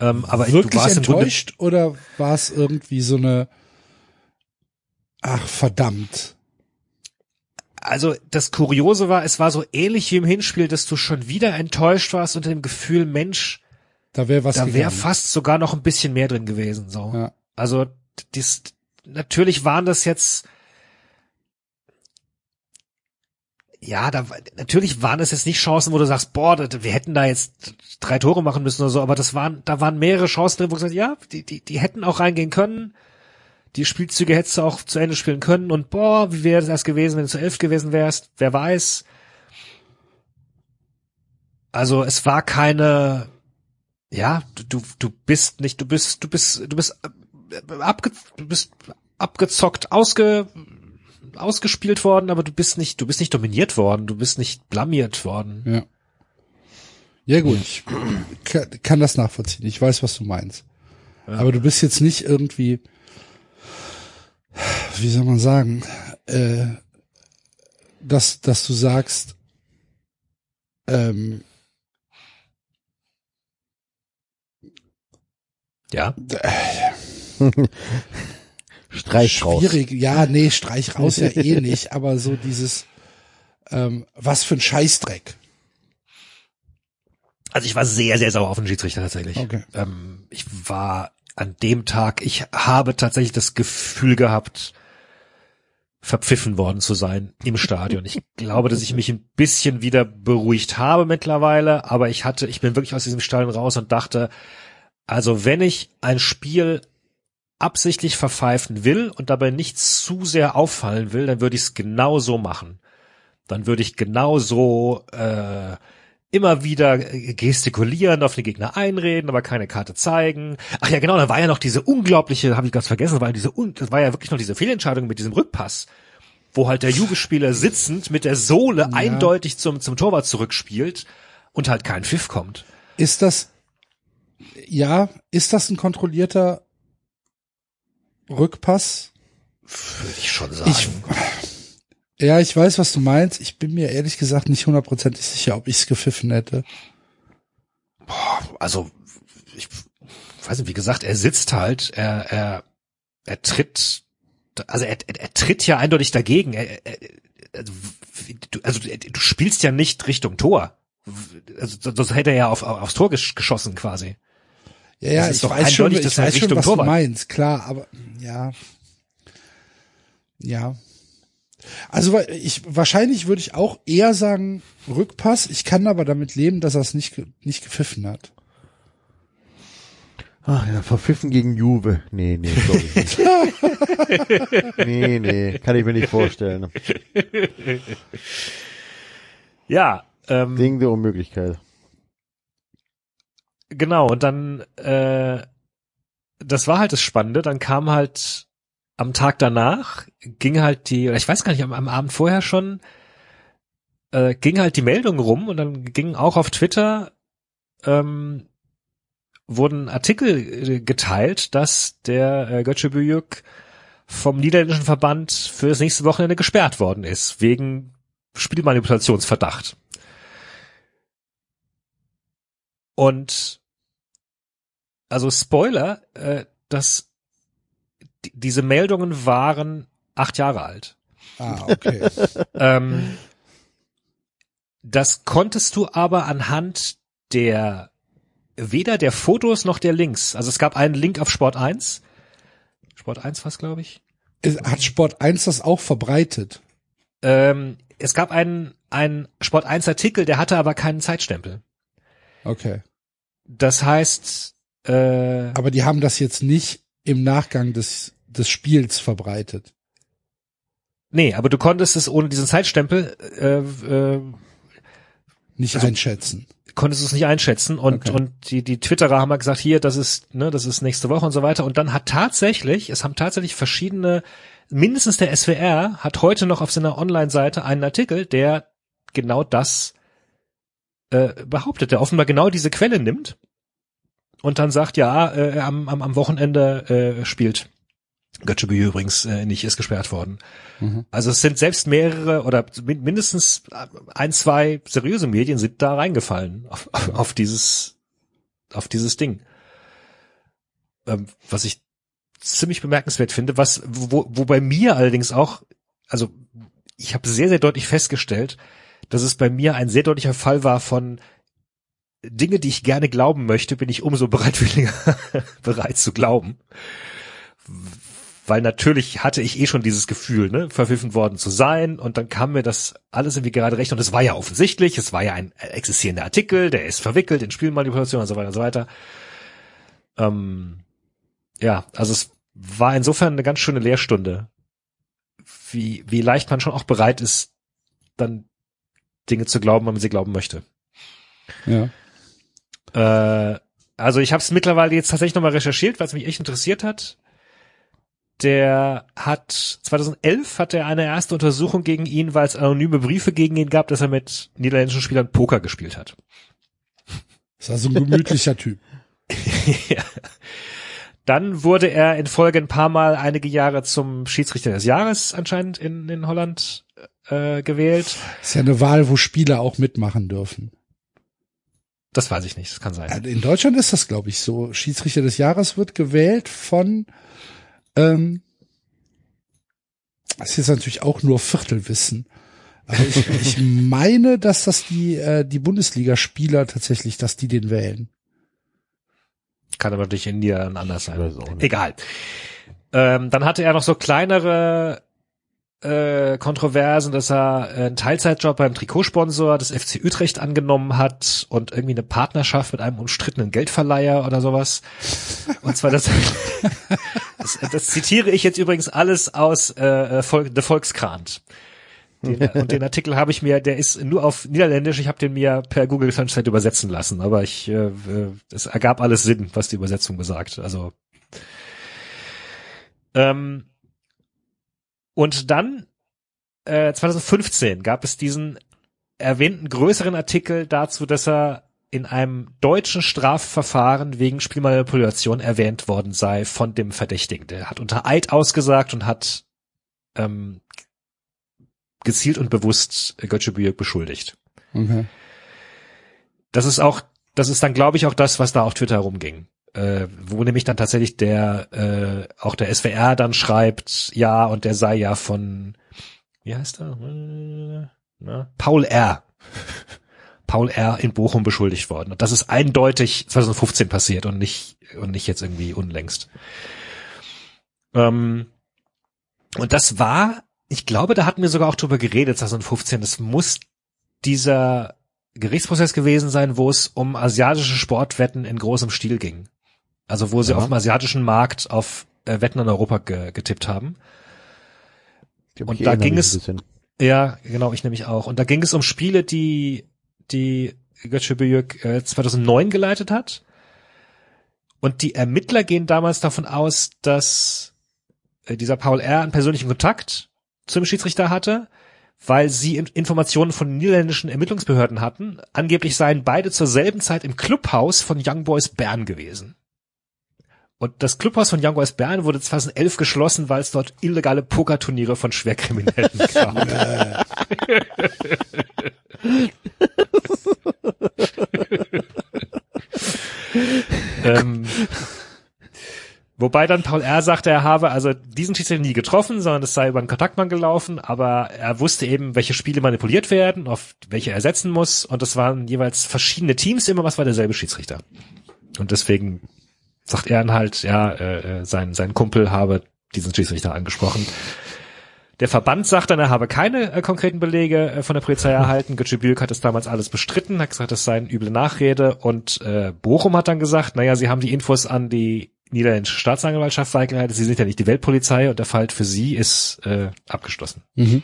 D: ähm, aber
B: Wirklich
D: du warst im Grunde,
B: enttäuscht oder war es irgendwie so eine Ach, verdammt.
D: also das Kuriose war, es war so ähnlich wie im Hinspiel, dass du schon wieder enttäuscht warst unter dem Gefühl, Mensch,
B: Da wäre was
D: da wäre fast sogar noch ein bisschen mehr drin gewesen, so.
B: Ja.
D: Also, dies, natürlich waren das jetzt, ja, da, natürlich waren es jetzt nicht Chancen, wo du sagst, boah, wir hätten da jetzt drei Tore machen müssen oder so, aber das waren, da waren mehrere Chancen drin, wo du sagst, ja, die, die, die hätten auch reingehen können. Die Spielzüge hättest du auch zu Ende spielen können und boah, wie wäre das gewesen, wenn du zu elf gewesen wärst? Wer weiß. Also es war keine, ja, du, du, bist nicht, du bist, du bist, du bist äh, abge, du bist abgezockt, ausge, ausgespielt worden, aber du bist nicht, du bist nicht dominiert worden, du bist nicht blamiert worden.
B: Ja. Ja gut, ich kann, kann das nachvollziehen. Ich weiß, was du meinst. Aber du bist jetzt nicht irgendwie, wie soll man sagen, äh, dass, dass du sagst, ähm,
D: Ja.
C: Streich raus.
B: schwierig. Ja, nee, streich raus ja eh nicht, aber so dieses, ähm, was für ein Scheißdreck.
D: Also ich war sehr, sehr sauer auf den Schiedsrichter tatsächlich.
B: Okay.
D: Ähm, ich war an dem Tag, ich habe tatsächlich das Gefühl gehabt, verpfiffen worden zu sein im Stadion. Ich glaube, dass ich mich ein bisschen wieder beruhigt habe mittlerweile, aber ich hatte, ich bin wirklich aus diesem Stadion raus und dachte, also wenn ich ein Spiel absichtlich verpfeifen will und dabei nicht zu sehr auffallen will, dann würde ich es genau so machen. Dann würde ich genau so äh, immer wieder gestikulieren, auf den Gegner einreden, aber keine Karte zeigen. Ach ja, genau, da war ja noch diese unglaubliche, habe ich ganz vergessen, war ja diese, das war ja wirklich noch diese Fehlentscheidung mit diesem Rückpass, wo halt der Juve-Spieler sitzend mit der Sohle eindeutig zum, zum Torwart zurückspielt und halt kein Pfiff kommt.
B: Ist das, ja, ist das ein kontrollierter Rückpass?
D: Würde ich schon sagen.
B: Ich, ja, ich weiß, was du meinst. Ich bin mir ehrlich gesagt nicht hundertprozentig sicher, ob ich es gepfiffen hätte.
D: also, ich weiß nicht, wie gesagt, er sitzt halt, er, er, er tritt, also er, er, er tritt ja eindeutig dagegen. Er, er, also, wie- du, also du spielst ja nicht Richtung Tor. Also, sonst hätte er ja auf, aufs Tor gesch geschossen quasi.
B: Ja, ja,
D: Das ist
B: ich
D: doch
B: weiß schon, ich weiß schon,
D: Richtung
B: was
D: Torwart-
B: du meinst, klar, aber ja. Ja. Also ich wahrscheinlich würde ich auch eher sagen Rückpass. Ich kann aber damit leben, dass er es nicht nicht gepfiffen hat.
C: Ach ja, verpfiffen gegen Juve. Nee, nee, nicht. nee, nee, kann ich mir nicht vorstellen.
D: Ja, ähm,
C: Ding der Unmöglichkeit.
D: Genau, und dann, äh, das war halt das Spannende, dann kam halt am Tag danach, ging halt die, oder ich weiß gar nicht, am, am Abend vorher schon, äh, ging halt die Meldung rum und dann ging auch auf Twitter, ähm, wurden Artikel äh, geteilt, dass der äh, Götze Büyük vom niederländischen Verband für das nächste Wochenende gesperrt worden ist, wegen Spielmanipulationsverdacht. Und also Spoiler, äh, dass die, diese Meldungen waren acht Jahre alt.
B: Ah, okay.
D: Ähm, das konntest du aber anhand der weder der Fotos noch der Links. Also es gab einen Link auf Sport 1. Sport 1 was glaube ich.
B: Hat Sport 1 das auch verbreitet?
D: Ähm, es gab einen, einen Sport 1 Artikel, der hatte aber keinen Zeitstempel.
B: Okay.
D: Das heißt, äh,
B: Aber die haben das jetzt nicht im Nachgang des, des Spiels verbreitet.
D: nee, aber du konntest es ohne diesen Zeitstempel, äh, äh,
B: Nicht
D: Also-
B: einschätzen.
D: konntest du es nicht einschätzen und
B: Okay.
D: und die die Twitterer haben mal gesagt hier das ist ne das ist nächste Woche und so weiter und dann hat tatsächlich es haben tatsächlich verschiedene mindestens der SWR hat heute noch auf seiner Online-Seite einen Artikel der genau das äh, behauptet der offenbar genau diese Quelle nimmt und dann sagt ja äh, am, am am Wochenende äh, spielt Götzschebü übrigens äh, nicht ist gesperrt worden
B: Mhm.
D: also es sind selbst mehrere oder min- mindestens ein, zwei seriöse Medien sind da reingefallen auf, auf dieses, auf dieses Ding. Ähm, was ich ziemlich bemerkenswert finde, was, wo, wo bei mir allerdings auch, also ich habe sehr, sehr deutlich festgestellt, dass es bei mir ein sehr deutlicher Fall war von Dinge, die ich gerne glauben möchte, bin ich umso bereitwilliger bereit zu glauben weil natürlich hatte ich eh schon dieses Gefühl, ne, verpfiffen worden zu sein und dann kam mir das alles irgendwie gerade recht und es war ja offensichtlich, es war ja ein existierender Artikel, der ist verwickelt in Spielmanipulation und so weiter und so weiter. Ähm, ja, also es war insofern eine ganz schöne Lehrstunde, wie, wie leicht man schon auch bereit ist, dann Dinge zu glauben, wenn man sie glauben möchte.
B: Ja.
D: Äh, also ich habe es mittlerweile jetzt tatsächlich nochmal recherchiert, weil es mich echt interessiert hat. Der hat 2011 hat er eine erste Untersuchung gegen ihn, weil es anonyme Briefe gegen ihn gab, dass er mit niederländischen Spielern Poker gespielt hat.
B: Ist also ein gemütlicher Typ.
D: ja. Dann wurde er in Folge ein paar Mal einige Jahre zum Schiedsrichter des Jahres anscheinend in, in Holland äh, gewählt.
B: Ist ja eine Wahl, wo Spieler auch mitmachen dürfen.
D: Das weiß ich nicht, das kann sein.
B: In Deutschland ist das, glaube ich, so. Schiedsrichter des Jahres wird gewählt von, ähm, das ist jetzt natürlich auch nur Viertelwissen. Aber ich, ich meine, dass das die, äh, die Bundesligaspieler tatsächlich, dass die den wählen.
D: Kann aber natürlich in Niederlanden anders sein. Egal. Ähm, dann hatte er noch so kleinere äh, Kontroversen, dass er einen Teilzeitjob beim Trikotsponsor des FC Utrecht angenommen hat und irgendwie eine Partnerschaft mit einem umstrittenen Geldverleiher oder sowas. Und zwar das, das, das zitiere ich jetzt übrigens alles aus äh, Volk, The Volkskrant. Den, und den Artikel habe ich mir, der ist nur auf Niederländisch, ich habe den mir per Google Translate übersetzen lassen, aber ich, äh, äh, es ergab alles Sinn, was die Übersetzung besagt. Also ähm, und dann äh, 2015 gab es diesen erwähnten größeren Artikel dazu, dass er in einem deutschen Strafverfahren wegen Spielmanipulation erwähnt worden sei von dem Verdächtigen. Der hat unter Eid ausgesagt und hat ähm, gezielt und bewusst Götze-Büyük beschuldigt.
B: Okay.
D: Das ist auch, das ist dann, glaube ich, auch das, was da auf Twitter rumging. Äh, wo nämlich dann tatsächlich der, äh, auch der SWR dann schreibt, ja, und der sei ja von, wie heißt er? Äh, Na, Paul R. Paul R. in Bochum beschuldigt worden. Und das ist eindeutig 2015 passiert und nicht, und nicht jetzt irgendwie unlängst. Ähm, und das war, ich glaube, da hatten wir sogar auch drüber geredet, 2015. Das muss dieser Gerichtsprozess gewesen sein, wo es um asiatische Sportwetten in großem Stil ging. Also wo sie
C: Ja.
D: auf dem asiatischen Markt auf äh, Wetten in Europa ge getippt haben.
C: Glaub,
D: Und da ging es-. Ja, genau, ich nämlich auch. Und da ging es um Spiele, die die Götze-Büyük äh, 2009 geleitet hat. Und die Ermittler gehen damals davon aus, dass äh, dieser Paul R. einen persönlichen Kontakt zum Schiedsrichter hatte, weil sie in Informationen von niederländischen Ermittlungsbehörden hatten. Angeblich seien beide zur selben Zeit im Clubhaus von Young Boys Bern gewesen. Und das Clubhaus von Young Boys Bern wurde 2011 geschlossen, weil es dort illegale Pokerturniere von Schwerkriminellen gab. ähm, wobei dann Paul R. sagte, er habe also diesen Schiedsrichter nie getroffen, sondern es sei über einen Kontaktmann gelaufen, aber er wusste eben, welche Spiele manipuliert werden, auf welche er setzen muss und es waren jeweils verschiedene Teams, immer was war derselbe Schiedsrichter. Und deswegen sagt er dann halt, ja, äh, äh, sein, sein Kumpel habe diesen Schiedsrichter angesprochen. Der Verband sagt dann, er habe keine äh, konkreten Belege äh, von der Polizei erhalten. Götze Bühlk hat es damals alles bestritten, hat gesagt, es sei eine üble Nachrede. Und äh, Bochum hat dann gesagt, naja, sie haben die Infos an die niederländische Staatsanwaltschaft weitergeleitet. Sie sind ja nicht die Weltpolizei und der Fall für sie ist äh, abgeschlossen.
B: Mhm.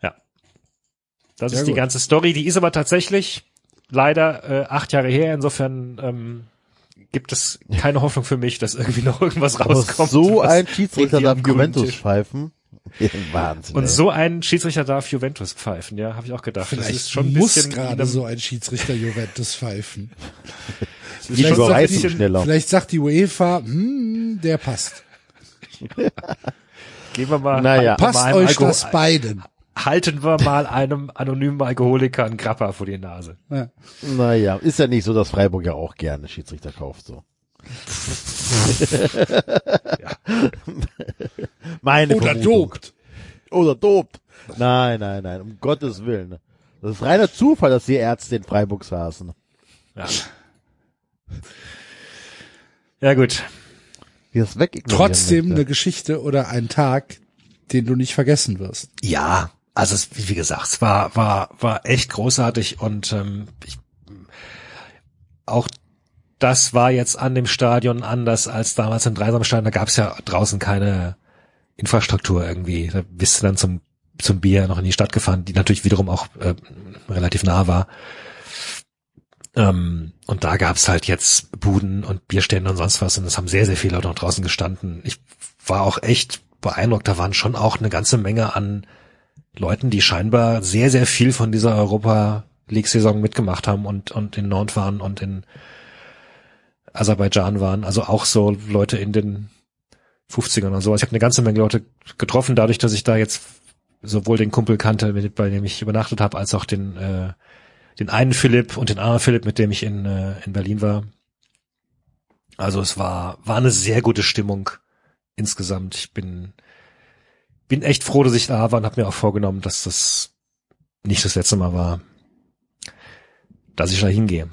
D: Ja. Das
B: Sehr
D: ist die
B: gut.
D: ganze Story. Die ist aber tatsächlich leider äh, acht Jahre her. Insofern ähm, gibt es keine Hoffnung für mich, dass irgendwie noch irgendwas
C: Aber
D: rauskommt.
C: so ein Schiedsrichter darf Juventus pfeifen. Wahnsinn.
D: Und
C: ey.
D: so ein Schiedsrichter darf Juventus pfeifen, ja, habe ich auch gedacht. das
B: Vielleicht
D: ist schon ein
B: muss
D: bisschen
B: gerade so ein Schiedsrichter Juventus pfeifen. Vielleicht sagt die-
C: schneller.
B: Vielleicht sagt die UEFA, hm, der passt.
D: Gehen wir mal,
C: Naja.
B: Passt euch
D: Alko-
B: das beiden.
D: Halten wir mal einem anonymen Alkoholiker einen Grappa vor die Nase.
B: Ja.
C: Naja, ist ja nicht so, dass Freiburg ja auch gerne Schiedsrichter kauft, so. Meine
B: Oder
C: Vermutung.
B: dopt.
C: Oder dopt. Nein, nein, nein, um Gottes Willen. Das ist reiner Zufall, dass die Ärzte in Freiburg saßen.
D: Ja. Ja gut.
C: Wie das weg
B: Trotzdem eine Geschichte oder ein Tag, den du nicht vergessen wirst.
D: Ja, also es, wie gesagt, es war war war echt großartig und ähm, ich, auch das war jetzt an dem Stadion anders als damals im Dreisamstadion. Da gab es ja draußen keine Infrastruktur irgendwie. Da bist du dann zum zum Bier noch in die Stadt gefahren, die natürlich wiederum auch äh, relativ nah war. Ähm, und da gab's halt jetzt Buden und Bierstände und sonst was und es haben sehr, sehr viele Leute noch draußen gestanden. Ich war auch echt beeindruckt. Da waren schon auch eine ganze Menge an Leuten, die scheinbar sehr, sehr viel von dieser Europa League-Saison mitgemacht haben und, und in Nord waren und in Aserbaidschan waren. Also auch so Leute in den 50ern und so. Ich habe eine ganze Menge Leute getroffen, dadurch, dass ich da jetzt sowohl den Kumpel kannte, bei dem ich übernachtet habe, als auch den, äh, den einen Philipp und den anderen Philipp, mit dem ich in, äh, in Berlin war. Also es war, war eine sehr gute Stimmung insgesamt. Ich bin, bin echt froh, dass ich da war und habe mir auch vorgenommen, dass das nicht das letzte Mal war, dass ich da hingehe.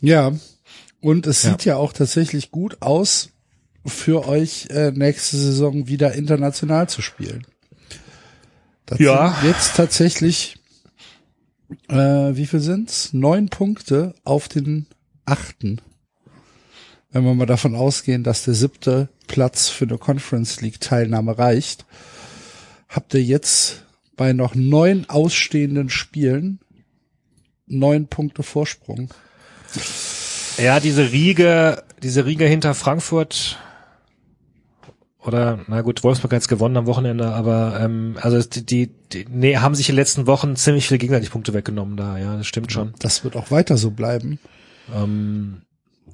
B: Ja. Und es
D: Ja.
B: sieht ja auch tatsächlich gut aus, für euch äh, nächste Saison wieder international zu spielen. Das
D: Ja.
B: jetzt tatsächlich, äh, wie viel sind's? Neun Punkte auf den achten. Wenn wir mal davon ausgehen, dass der siebte Platz für eine Conference League Teilnahme reicht, habt ihr jetzt bei noch neun ausstehenden Spielen neun Punkte Vorsprung.
D: Ja, diese Riege, diese Riege hinter Frankfurt oder na gut, Wolfsburg hat jetzt gewonnen am Wochenende, aber ähm, also die, die, die nee, haben sich in den letzten Wochen ziemlich viele gegenseitig Punkte weggenommen da, ja, das stimmt schon.
B: Das wird auch weiter so bleiben.
D: Ähm,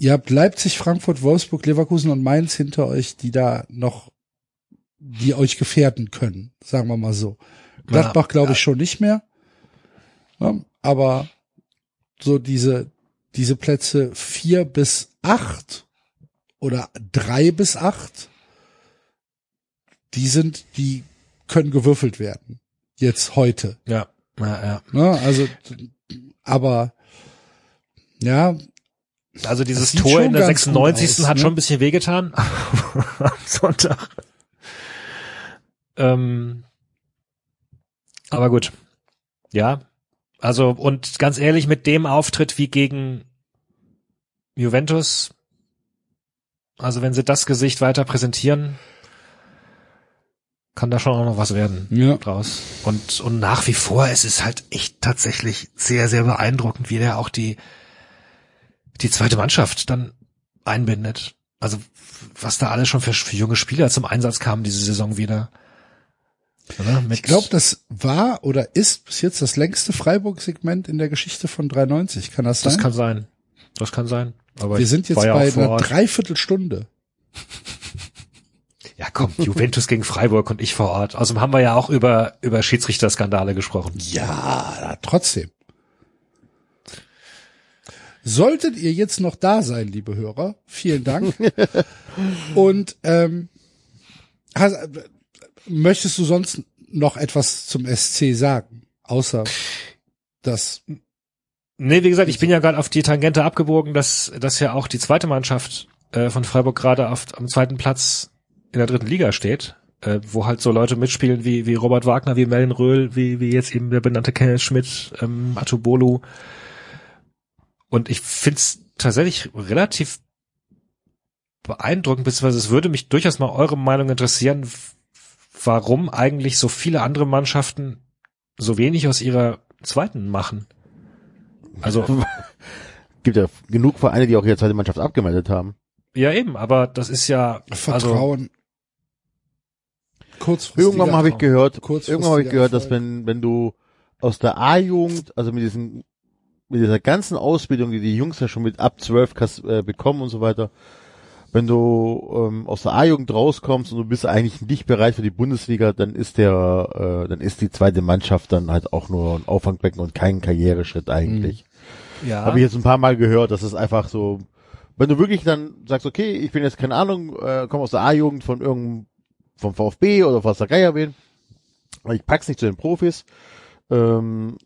B: Ihr habt Leipzig, Frankfurt, Wolfsburg, Leverkusen und Mainz hinter euch, die da noch, die euch gefährden können, sagen wir mal so. Gladbach glaube ich schon nicht mehr. Ja, aber so diese, diese Plätze vier bis acht oder drei bis acht, die sind, die können gewürfelt werden. Jetzt heute.
D: ja, ja, ja.
B: Ne? Also, aber ja,
D: Also dieses Tor in der
B: ganz gut
D: 96.
B: aus,
D: hat
B: ne?
D: schon ein bisschen wehgetan. Am Sonntag. Ähm, aber gut. Ja. Also, und ganz ehrlich, mit dem Auftritt wie gegen Juventus, also wenn sie das Gesicht weiter präsentieren, kann da schon auch noch was werden
B: ja.
D: draus. Und, und nach wie vor, es ist halt echt tatsächlich sehr, sehr beeindruckend, wie der auch die, die zweite Mannschaft dann einbindet. Also, was da alles schon für, für junge Spieler zum Einsatz kamen diese Saison wieder. Oder? Mit,
B: Ich glaube, das war oder ist bis jetzt das längste Freiburg-Segment in der Geschichte von 93. Kann das sein?
D: das kann sein. Das kann sein. Aber
B: Wir sind jetzt
D: ja
B: bei einer. Dreiviertelstunde.
D: Ja, komm, Juventus gegen Freiburg und ich vor Ort. Außerdem haben wir ja auch über, über Schiedsrichterskandale gesprochen.
B: Ja, trotzdem. Solltet ihr jetzt noch da sein, liebe Hörer, vielen Dank. Und ähm, möchtest du sonst noch etwas zum SC sagen, außer das?
D: Nee, wie gesagt, ich bin ja gerade auf die Tangente abgebogen, dass, dass ja auch die zweite Mannschaft äh, von Freiburg gerade auf am zweiten Platz in der dritten Liga steht, äh, wo halt so Leute mitspielen wie, wie Robert Wagner, wie Melin Röhl, wie, wie jetzt eben der benannte Kenneth Schmidt, ähm, Atubolu. Und ich find's tatsächlich relativ beeindruckend, beziehungsweise es würde mich durchaus mal eure Meinung interessieren, warum eigentlich so viele andere Mannschaften so wenig aus ihrer zweiten machen. Also
C: Gibt ja genug Vereine, die auch ihre zweite Mannschaft abgemeldet haben.
D: ja eben, aber das ist ja also
B: Vertrauen. Kurzfristiger
C: Irgendwann mal habe ich gehört, irgendwann habe ich gehört, dass wenn, wenn du aus der A-Jugend, also mit diesen, mit dieser ganzen Ausbildung, die die Jungs ja schon mit ab 12 kas- äh, bekommen und so weiter, wenn du ähm, aus der A-Jugend rauskommst und du bist eigentlich nicht bereit für die Bundesliga, dann ist der, äh, dann ist die zweite Mannschaft dann halt auch nur ein Auffangbecken und kein Karriereschritt eigentlich.
D: ja,
C: Habe ich jetzt ein paar Mal gehört, dass es einfach so, wenn du wirklich dann sagst, okay, ich bin jetzt keine Ahnung, äh, komme aus der A-Jugend von irgendeinem, vom VfB oder was der Geier aber ich pack's nicht zu den Profis, ähm,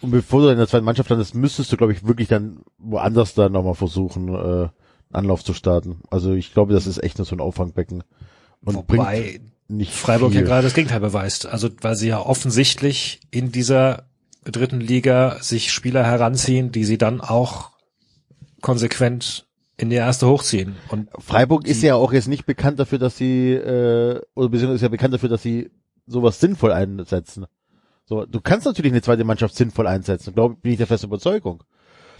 C: und bevor du in der zweiten Mannschaft landest, müsstest du, glaube ich, wirklich dann woanders dann nochmal versuchen, äh, Anlauf zu starten. Also ich glaube, das ist echt nur so ein Auffangbecken. Und
D: wobei
C: nicht
D: Freiburg
C: viel.
D: ja gerade das Gegenteil beweist. Also weil sie ja offensichtlich in dieser dritten Liga sich Spieler heranziehen, die sie dann auch konsequent in die erste hochziehen. Und
C: Freiburg ist ja auch jetzt nicht bekannt dafür, dass sie, äh, oder beziehungsweise ist ja bekannt dafür, dass sie sowas sinnvoll einsetzen. So, du kannst natürlich eine zweite Mannschaft sinnvoll einsetzen, glaube bin ich der festen Überzeugung.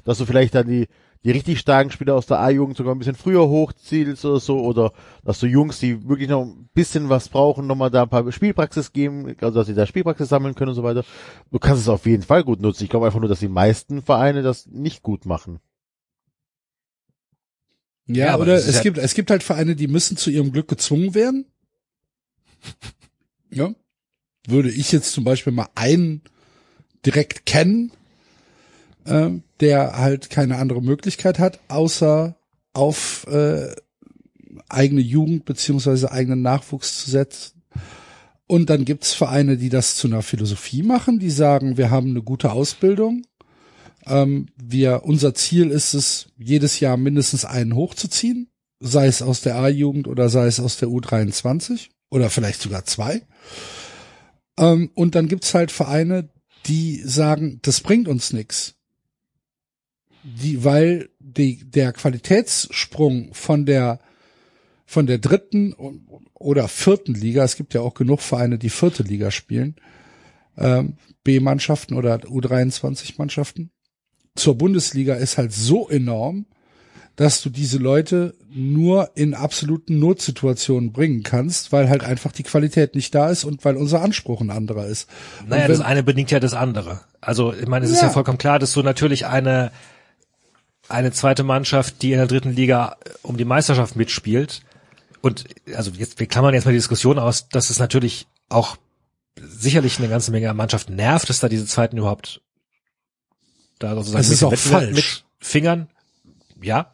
C: Dass du vielleicht dann die, die richtig starken Spieler aus der A-Jugend sogar ein bisschen früher hochzielst oder so, oder dass du Jungs, die wirklich noch ein bisschen was brauchen, nochmal da ein paar Spielpraxis geben, also dass sie da Spielpraxis sammeln können und so weiter. Du kannst es auf jeden Fall gut nutzen. Ich glaube einfach nur, dass die meisten Vereine das nicht gut machen.
B: Ja,
D: Ja, aber
B: oder es
D: ja-
B: gibt, es gibt halt Vereine, die müssen zu ihrem Glück gezwungen werden. Ja. Würde ich jetzt zum Beispiel mal einen direkt kennen, ähm, der halt keine andere Möglichkeit hat, außer auf äh, eigene Jugend beziehungsweise eigenen Nachwuchs zu setzen. Und dann gibt's Vereine, die das zu einer Philosophie machen, die sagen, wir haben eine gute Ausbildung, ähm, wir, unser Ziel ist es, jedes Jahr mindestens einen hochzuziehen, sei es aus der A-Jugend oder sei es aus der U23 oder vielleicht sogar zwei. Ähm, und dann gibt's halt Vereine, die sagen, das bringt uns nix, Die, weil die, der Qualitätssprung von der von der dritten oder vierten Liga, es gibt ja auch genug Vereine, die vierte Liga spielen, ähm, B-Mannschaften oder U23-Mannschaften, zur Bundesliga ist halt so enorm, dass du diese Leute nur in absoluten Notsituationen bringen kannst, weil halt einfach die Qualität nicht da ist und weil unser Anspruch ein anderer ist.
D: Naja,
B: wenn-
D: das eine bedingt ja das andere. Also, ich meine, es ist ja
B: Ja.
D: vollkommen klar, dass du natürlich eine, eine zweite Mannschaft, die in der dritten Liga äh, um die Meisterschaft mitspielt, und also jetzt, wir klammern jetzt mal die Diskussion aus, dass es natürlich auch sicherlich eine ganze Menge an Mannschaften nervt, dass da diese zweiten überhaupt da sozusagen
B: Es ist
D: mit,
B: auch
D: mit,
B: falsch.
D: mit Fingern. Ja.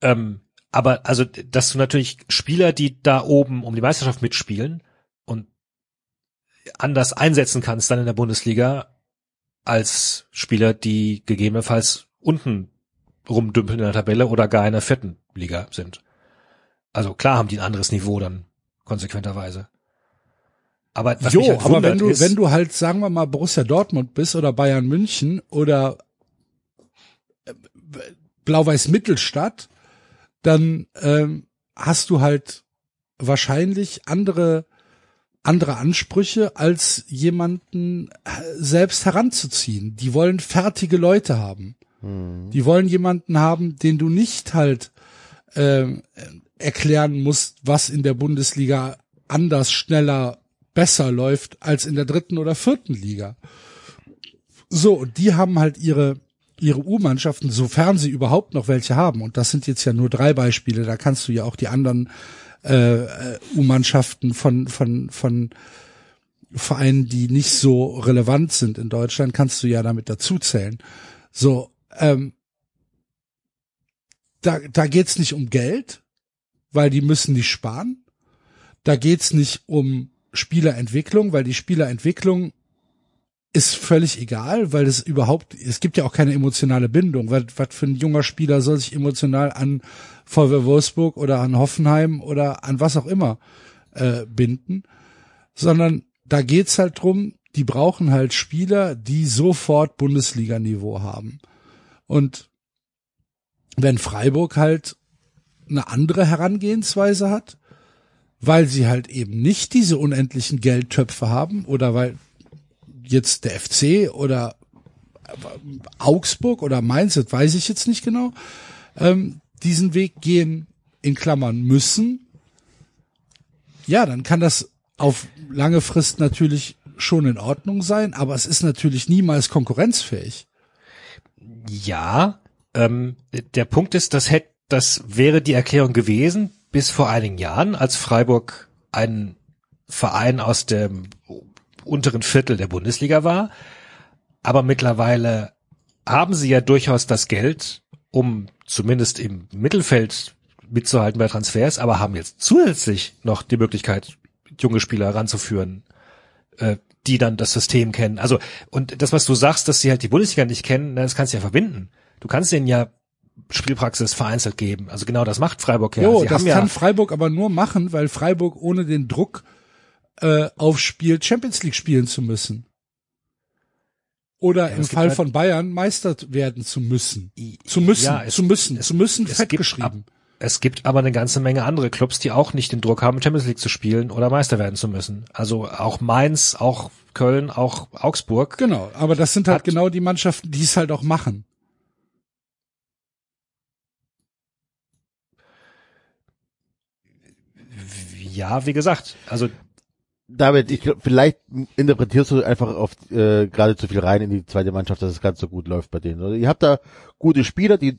D: Ähm, aber also, dass du natürlich Spieler, die da oben um die Meisterschaft mitspielen und anders einsetzen kannst dann in der Bundesliga als Spieler, die gegebenenfalls unten rumdümpeln in der Tabelle oder gar in der vierten Liga sind. Also klar haben die ein anderes Niveau dann konsequenterweise. Aber was
B: jo,
D: mich halt
B: aber wenn du,
D: ist,
B: wenn du halt, sagen wir mal, Borussia Dortmund bist oder Bayern München oder äh, Blau-Weiß Mittelstadt, dann ähm, hast du halt wahrscheinlich andere andere Ansprüche als jemanden äh, selbst heranzuziehen. Die wollen fertige Leute haben. Die wollen jemanden haben, den du nicht halt ähm, erklären musst, was in der Bundesliga anders, schneller, besser läuft als in der dritten oder vierten Liga. So, und die haben halt ihre ihre U-Mannschaften, sofern sie überhaupt noch welche haben, und das sind jetzt ja nur drei Beispiele, da kannst du ja auch die anderen äh, äh, U-Mannschaften von von von Vereinen, die nicht so relevant sind in Deutschland, kannst du ja damit dazu zählen. So, ähm, da, da geht's nicht um Geld, weil die müssen nicht sparen. Da geht's nicht um Spielerentwicklung, weil die Spielerentwicklung ist völlig egal, weil es überhaupt, es gibt ja auch keine emotionale Bindung. Was, was für ein junger Spieler soll sich emotional an VW Wolfsburg oder an Hoffenheim oder an was auch immer äh, binden, sondern da geht's halt drum, die brauchen halt Spieler, die sofort Bundesliga-Niveau haben. Und wenn Freiburg halt eine andere Herangehensweise hat, weil sie halt eben nicht diese unendlichen Geldtöpfe haben oder weil jetzt der FC oder Augsburg oder Mainz, das weiß ich jetzt nicht genau, ähm, diesen Weg gehen in Klammern müssen, ja, dann kann das auf lange Frist natürlich schon in Ordnung sein, aber es ist natürlich niemals konkurrenzfähig.
D: Ja, ähm, der Punkt ist, das hätte, das wäre die Erklärung gewesen bis vor einigen Jahren, als Freiburg ein Verein aus dem unteren Viertel der Bundesliga war. Aber mittlerweile haben sie ja durchaus das Geld, um zumindest im Mittelfeld mitzuhalten bei Transfers, aber haben jetzt zusätzlich noch die Möglichkeit, junge Spieler ranzuführen, äh, die dann das System kennen. Also, und das, was du sagst, dass sie halt die Bundesliga nicht kennen, das kannst du ja verbinden. Du kannst denen ja Spielpraxis vereinzelt geben. Also genau das macht Freiburg ja.
B: Jo,
D: sie
B: das
D: haben
B: kann
D: ja,
B: Freiburg aber nur machen, weil Freiburg ohne den Druck äh, aufspielt, Champions League spielen zu müssen. Oder
D: Ja,
B: im Fall
D: halt-
B: von Bayern Meister werden zu müssen. Zu müssen,
D: ja, es-
B: zu müssen,
D: es-
B: zu müssen,
D: es
B: fett
D: gibt
B: geschrieben.
D: Es gibt aber eine ganze Menge andere Clubs, die auch nicht den Druck haben, Champions League zu spielen oder Meister werden zu müssen. Also auch Mainz, auch Köln, auch Augsburg.
B: Genau, aber das sind halt genau die Mannschaften, die es halt auch machen.
D: Ja, wie gesagt, also
C: David, ich glaub, vielleicht interpretierst du einfach auf äh, gerade zu viel rein in die zweite Mannschaft, dass es ganz so gut läuft bei denen. Oder? Ihr habt da gute Spieler, die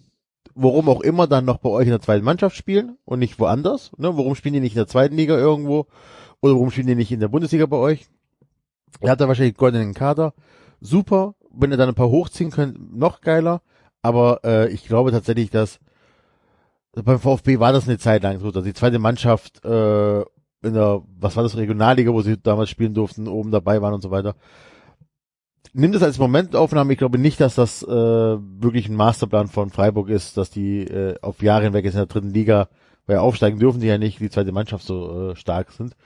C: warum auch immer dann noch bei euch in der zweiten Mannschaft spielen und nicht woanders. Ne? Warum spielen die nicht in der zweiten Liga irgendwo? Oder warum spielen die nicht in der Bundesliga bei euch? Ihr habt da wahrscheinlich goldenen Kader. Super. Wenn ihr dann ein paar hochziehen könnt, noch geiler. Aber äh, ich glaube tatsächlich, dass beim VfB war das eine Zeit lang so, dass die zweite Mannschaft äh, in der, was war das, Regionalliga, wo sie damals spielen durften, oben dabei waren und so weiter. Nimm das als Momentaufnahme. Ich glaube nicht, dass das äh, wirklich ein Masterplan von Freiburg ist, dass die äh, auf Jahre hinweg jetzt in der dritten Liga, weil aufsteigen dürfen die ja nicht, die zweite Mannschaft so äh, stark sind.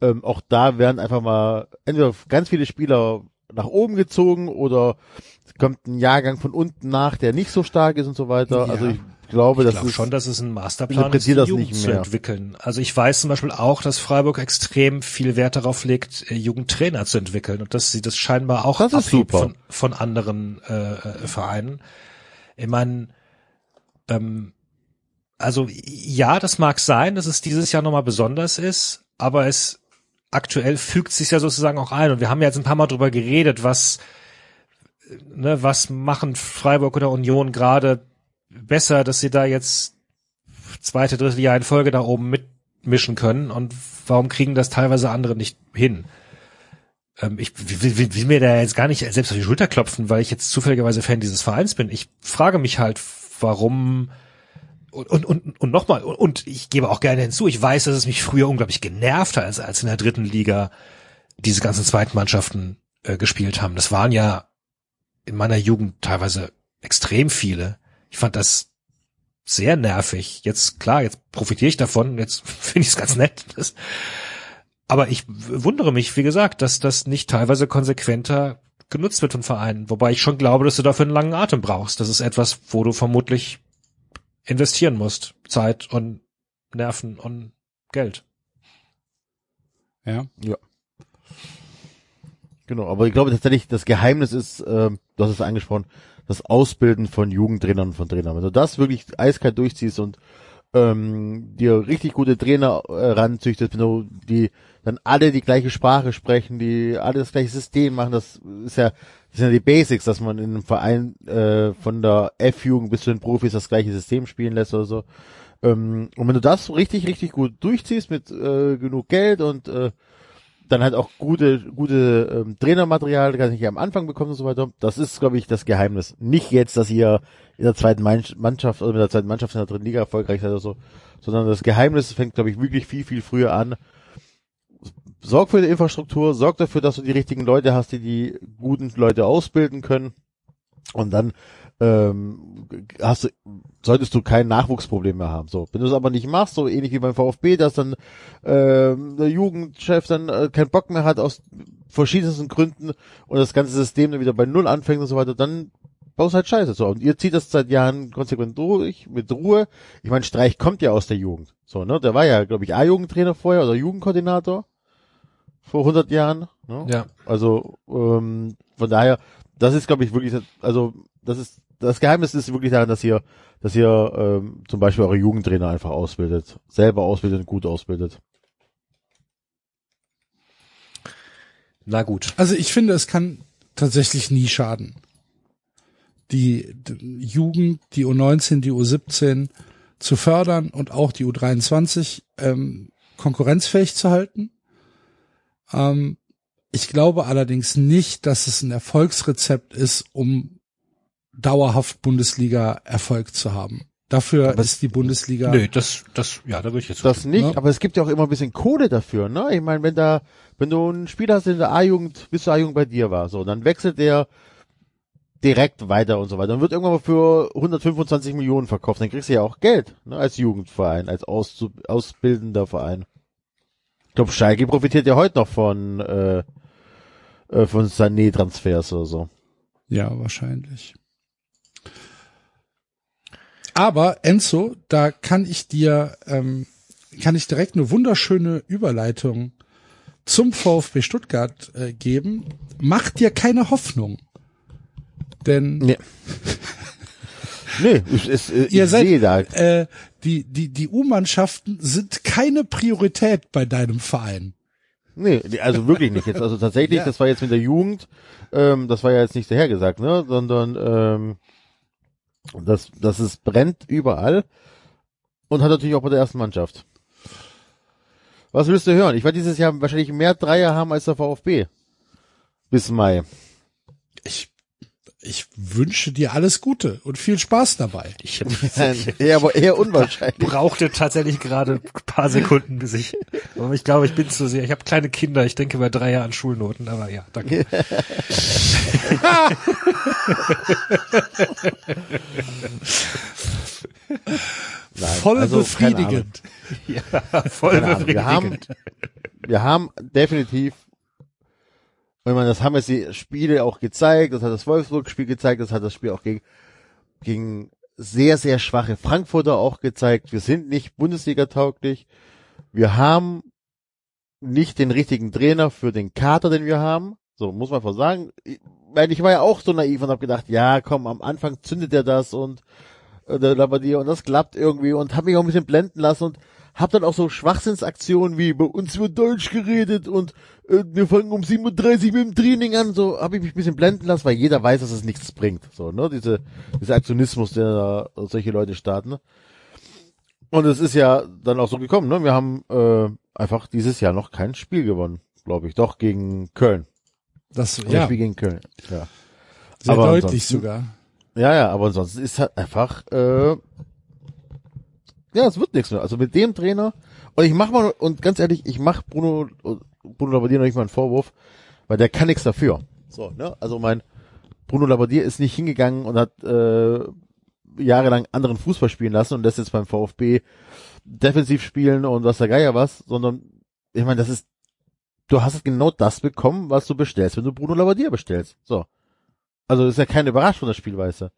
C: Ähm, auch da werden einfach mal entweder ganz viele Spieler nach oben gezogen oder es kommt ein Jahrgang von unten nach, der nicht so stark ist und so weiter.
B: Ja.
C: Also ich glaube,
D: ich
C: das
D: glaube
C: ist
D: schon, dass es ein Masterplan ist, die
C: das
D: Jugend
C: nicht
D: zu entwickeln. Also ich weiß zum Beispiel auch, dass Freiburg extrem viel Wert darauf legt, äh, Jugendtrainer zu entwickeln und dass sie das scheinbar auch
C: Das
D: abhebt von, von anderen äh, äh, Vereinen. Ich meine, ähm, also ja, das mag sein, dass es dieses Jahr nochmal besonders ist, aber es aktuell fügt sich ja sozusagen auch ein. Und wir haben ja jetzt ein paar Mal drüber geredet, was, ne, was machen Freiburg oder Union gerade besser, dass sie da jetzt zweite, dritte Jahr in Folge da oben mitmischen können und warum kriegen das teilweise andere nicht hin? Ähm, ich will, will, mir da jetzt gar nicht selbst auf die Schulter klopfen, weil ich jetzt zufälligerweise Fan dieses Vereins bin. Ich frage mich halt, warum und, und, und, und nochmal, und, ich gebe auch gerne hinzu, ich weiß, dass es mich früher unglaublich genervt hat, als, als in der dritten Liga diese ganzen zweiten Mannschaften äh, gespielt haben. Das waren ja in meiner Jugend teilweise extrem viele. Ich fand das sehr nervig. Jetzt, klar, jetzt profitiere ich davon, jetzt finde ich es ganz nett. Das, aber ich wundere mich, wie gesagt, dass das nicht teilweise konsequenter genutzt wird von Vereinen. Wobei ich schon glaube, dass du dafür einen langen Atem brauchst. Das ist etwas, wo du vermutlich investieren musst. Zeit und Nerven und Geld.
B: Ja.
C: Genau, aber ich glaube tatsächlich, das Geheimnis ist, ähm, du hast es angesprochen, das Ausbilden von Jugendtrainern und von Trainern. Wenn du das wirklich eiskalt durchziehst und ähm, dir richtig gute Trainer äh, ranzüchtest, wenn du die dann alle die gleiche Sprache sprechen, die alle das gleiche System machen, das ist ja das sind ja die Basics, dass man in einem Verein äh, von der F-Jugend bis zu den Profis das gleiche System spielen lässt oder so. Ähm, und wenn du das richtig, richtig gut durchziehst mit äh, genug Geld und äh, dann halt auch gute, gute ähm, Trainermaterial, das ich am Anfang bekommen und so weiter. Das ist, glaube ich, das Geheimnis. Nicht jetzt, dass ihr in der zweiten Mann- Mannschaft oder mit der zweiten Mannschaft in der dritten Liga erfolgreich seid oder so, sondern das Geheimnis fängt, glaube ich, wirklich viel, viel früher an. sorg für die Infrastruktur, sorg dafür, dass du die richtigen Leute hast, die die guten Leute ausbilden können. Und dann ähm, hast du, solltest du kein Nachwuchsproblem mehr haben. So, wenn du es aber nicht machst, so ähnlich wie beim VfB, dass dann ähm, der Jugendchef dann äh, keinen Bock mehr hat aus verschiedensten Gründen und das ganze System dann wieder bei Null anfängt und so weiter, dann baust halt Scheiße. So, und ihr zieht das seit Jahren konsequent durch, mit Ruhe. Ich meine, Streich kommt ja aus der Jugend. So, ne? Der war ja, glaube ich, A-Jugendtrainer vorher oder Jugendkoordinator vor 100 Jahren. Ne?
D: Ja.
C: Also ähm, von daher, das ist, glaube ich, wirklich, also das ist das Geheimnis ist wirklich daran, dass ihr, dass ihr ähm, zum Beispiel eure Jugendtrainer einfach ausbildet, selber ausbildet und gut ausbildet.
D: Na gut.
B: Also ich finde, es kann tatsächlich nie schaden. Die, die Jugend, die U19, die U17 zu fördern und auch die U23 ähm, konkurrenzfähig zu halten. Ähm, ich glaube allerdings nicht, dass es ein Erfolgsrezept ist, um dauerhaft Bundesliga-Erfolg zu haben. Dafür
C: Aber
B: ist die Bundesliga.
D: Nö, das, das, ja, da würde ich jetzt.
C: Das nicht,
B: ne?
C: aber es gibt ja auch immer ein bisschen Kohle dafür, ne? Ich meine, wenn da, wenn du einen Spieler hast, der in der A-Jugend, bis zur A-Jugend bei dir war, so, dann wechselt der direkt weiter und so weiter. Dann wird irgendwann mal für 125 Millionen verkauft. Dann kriegst du ja auch Geld, ne? Als Jugendverein, als Auszu ausbildender Verein. Ich glaube, Schalke profitiert ja heute noch von, äh, äh, von Sané-Transfers oder so.
B: Ja, wahrscheinlich. Aber Enzo, da kann ich dir, ähm, kann ich direkt eine wunderschöne Überleitung zum VfB Stuttgart äh, geben. Mach dir keine Hoffnung. Denn
C: Nee. nee, ich, ich, ich
B: ihr seid,
C: sehe da.
B: äh, die, die, die U-Mannschaften sind keine Priorität bei deinem Verein.
C: Nee, also wirklich nicht jetzt. Also tatsächlich,
B: Ja.
C: das war jetzt mit der Jugend, ähm, das war ja jetzt nicht dahergesagt, ne? Sondern ähm, das, das ist brennt überall und hat natürlich auch bei der ersten Mannschaft. Was willst du hören? Ich werde dieses Jahr wahrscheinlich mehr Dreier haben als der VfB. Bis Mai.
B: Ich, ich wünsche dir alles Gute und viel Spaß dabei.
D: ich,
C: eher, aber eher unwahrscheinlich.
D: brauchte tatsächlich gerade ein paar Sekunden, bis ich, aber ich glaube, ich bin zu sehr, ich habe kleine Kinder, ich denke bei drei Jahren Schulnoten, aber ja, danke.
C: Nein,
B: Voll
C: also,
B: befriedigend.
D: Voll
C: Keine Ahnung. Wir haben,
D: befriedigend.
C: wir haben definitiv, wenn man das haben jetzt die Spiele auch gezeigt, das hat das Wolfsburg-Spiel gezeigt, das hat das Spiel auch gegen, gegen sehr, sehr schwache Frankfurter auch gezeigt. Wir sind nicht Bundesliga-tauglich. Wir haben nicht den richtigen Trainer für den Kater, den wir haben. So, muss man einfach sagen. Ich, weil ich war ja auch so naiv und habe gedacht, ja, komm, am Anfang zündet er das und äh, der Labadier und das klappt irgendwie und habe mich auch ein bisschen blenden lassen und hab dann auch so Schwachsinnsaktionen wie bei uns wird Deutsch geredet und wir fangen um 37 mit dem Training an, so habe ich mich ein bisschen blenden lassen, weil jeder weiß, dass es nichts bringt, so, ne, diese, dieser Aktionismus, der da solche Leute starten. Ne? Und es ist ja dann auch so gekommen, ne, wir haben äh, einfach dieses Jahr noch kein Spiel gewonnen, glaube ich, doch gegen Köln.
B: Das, ja,
C: Spiel gegen Köln, ja.
B: sehr
C: aber
B: deutlich sogar.
C: Ja, ja, aber ansonsten ist halt einfach, äh, ja, es wird nichts mehr. Also mit dem Trainer, und ich mach mal, und ganz ehrlich, ich mach Bruno, Bruno Labbadia noch nicht mal einen Vorwurf, weil der kann nichts dafür. So, ne? Also mein Bruno Labbadia ist nicht hingegangen und hat äh, jahrelang anderen Fußball spielen lassen und das jetzt beim VfB defensiv spielen und was der Geier was, sondern ich meine, das ist, du hast genau das bekommen, was du bestellst, wenn du Bruno Labbadia bestellst. So. Also das ist ja keine Überraschung, das Spielweise.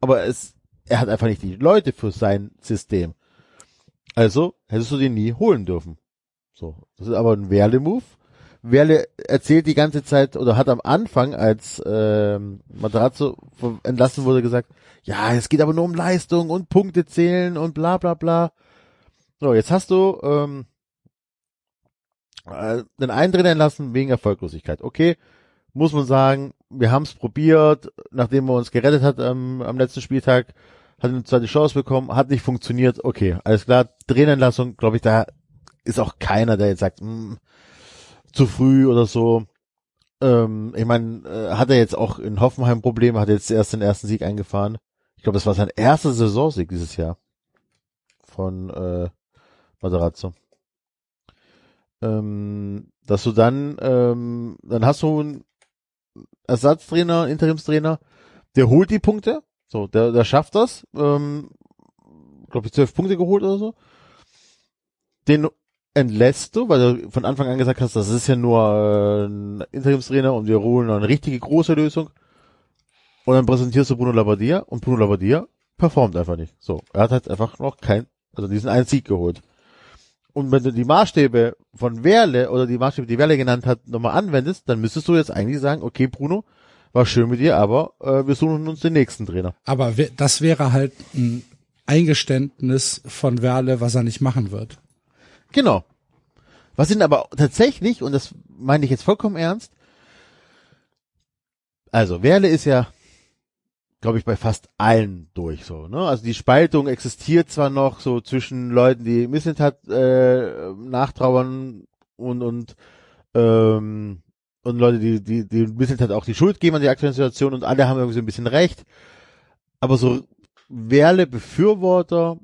C: Aber es, er hat einfach nicht die Leute für sein System. Also hättest du den nie holen dürfen. So, das ist aber ein Werle-Move. Werle erzählt die ganze Zeit oder hat am Anfang, als ähm, Materazzo entlassen wurde, gesagt, ja, es geht aber nur um Leistung und Punkte zählen und bla bla bla. So, jetzt hast du ähm, äh, den einen drin entlassen wegen Erfolglosigkeit. Okay, muss man sagen, wir haben es probiert, nachdem er uns gerettet hat am, am letzten Spieltag, hat eine zweite Chance bekommen, hat nicht funktioniert. Okay, alles klar, Trainerentlassung, glaube ich, da ist auch keiner, der jetzt sagt, hm, zu früh oder so. Ähm, ich meine, äh, hat er jetzt auch in Hoffenheim Probleme, hat jetzt erst den ersten Sieg eingefahren. Ich glaube, das war sein erster Saisonsieg dieses Jahr von äh, Materazzo. ähm, dass du dann, ähm, dann hast du einen Ersatztrainer, Interimstrainer, der holt die Punkte, so, der, der schafft das, ähm, glaube ich, zwölf Punkte geholt oder so. Den entlässt du, weil du von Anfang an gesagt hast, das ist ja nur äh, ein Interimstrainer und wir holen eine richtige große Lösung. Und dann präsentierst du Bruno Labbadia und Bruno Labbadia performt einfach nicht. So, er hat halt einfach noch kein, also diesen einen Sieg geholt. Und wenn du die Maßstäbe von Werle oder die Maßstäbe, die Werle genannt hat, nochmal anwendest, dann müsstest du jetzt eigentlich sagen, okay, Bruno, war schön mit dir, aber äh, wir suchen uns den nächsten Trainer.
B: Aber das wäre halt ein Eingeständnis von Werle, was er nicht machen wird.
C: Genau. Was sind aber tatsächlich, und das meine ich jetzt vollkommen ernst, also Werle ist ja, glaube ich, bei fast allen durch so. Ne? Also die Spaltung existiert zwar noch so zwischen Leuten, die Missentat äh, nachtrauern und und ähm, und Leute, die die die Missentat auch die Schuld geben an die aktuelle Situation und alle haben irgendwie so ein bisschen recht. Aber so Werle Befürworter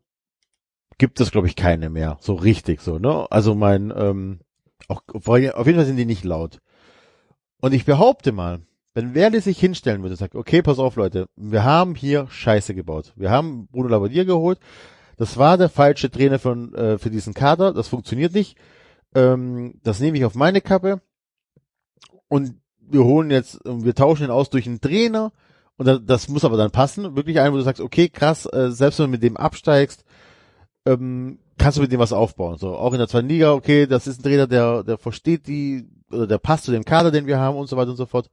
C: gibt es, glaube ich, keine mehr. So richtig so, ne? Also mein, ähm, auch, auf jeden Fall sind die nicht laut. Und ich behaupte mal, wenn Werle sich hinstellen würde und sagt, okay, pass auf, Leute, wir haben hier Scheiße gebaut. Wir haben Bruno Labbadia geholt. Das war der falsche Trainer von, äh, für diesen Kader. Das funktioniert nicht. Ähm, das nehme ich auf meine Kappe. Und wir holen jetzt, wir tauschen ihn aus durch einen Trainer. Und da- das muss aber dann passen. Wirklich einen, wo du sagst, okay, krass, äh, selbst wenn du mit dem absteigst, ähm, kannst du mit dem was aufbauen. So, auch in der zweiten Liga, okay, das ist ein Trainer, der, der versteht die, oder der passt zu dem Kader, den wir haben und so weiter und so fort.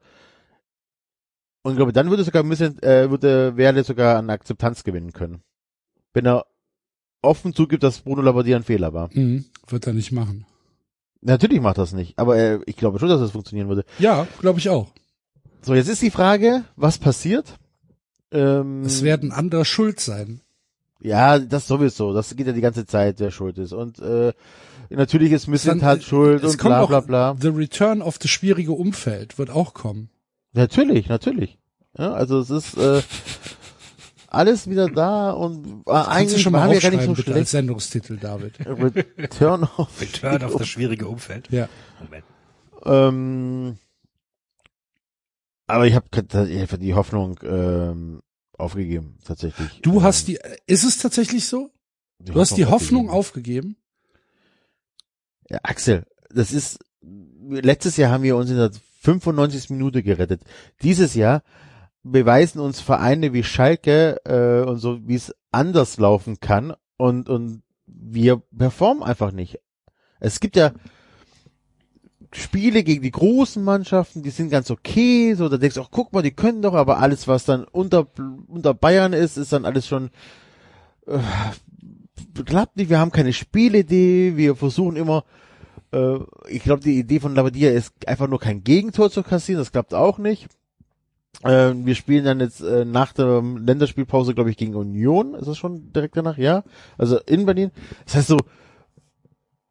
C: Und ich glaube, dann würde sogar ein bisschen, äh, würde Werle sogar an Akzeptanz gewinnen können. Wenn er offen zugibt, dass Bruno Labbadia ein Fehler war.
B: Mhm, wird er nicht machen.
C: Natürlich macht das nicht, aber äh, ich glaube schon, dass das funktionieren würde.
B: Ja, glaube ich auch.
C: So, jetzt ist die Frage, was passiert? Ähm,
B: Es werden andere schuld sein.
C: Ja, das sowieso. Das geht ja die ganze Zeit, wer schuld ist. Und äh, natürlich ist Missentat
B: Dann,
C: schuld
B: es
C: und
B: kommt
C: bla bla bla.
B: The Return of the schwierige Umfeld wird auch kommen.
C: Natürlich, natürlich. Ja, also es ist äh, alles wieder da und äh, eigentlich
B: schon mal
C: waren wir gar nicht so
B: bitte, als
C: schlecht.
B: Sendungstitel, David.
C: Return of
D: Return auf das schwierige Umfeld.
B: Ja.
D: Moment.
C: ähm, aber ich habe einfach die Hoffnung ähm, aufgegeben, tatsächlich.
B: Du
C: ähm,
B: hast die, ist es tatsächlich so? Du hast die Hoffnung aufgegeben?
C: Ja, Axel, das ist, letztes Jahr haben wir uns in der 95. Minute gerettet. Dieses Jahr beweisen uns Vereine wie Schalke äh, und so, wie es anders laufen kann und, und wir performen einfach nicht. Es gibt ja Spiele gegen die großen Mannschaften, die sind ganz okay, so, da denkst du auch, guck mal, die können doch, aber alles, was dann unter, unter Bayern ist, ist dann alles schon, äh, klappt nicht, wir haben keine Spielidee, wir versuchen immer, äh, ich glaube, die Idee von Labadia ist einfach nur kein Gegentor zu kassieren, das klappt auch nicht. Äh, wir spielen dann jetzt äh, nach der Länderspielpause, glaube ich, gegen Union, ist das schon direkt danach, ja? Also in Berlin. Das heißt so,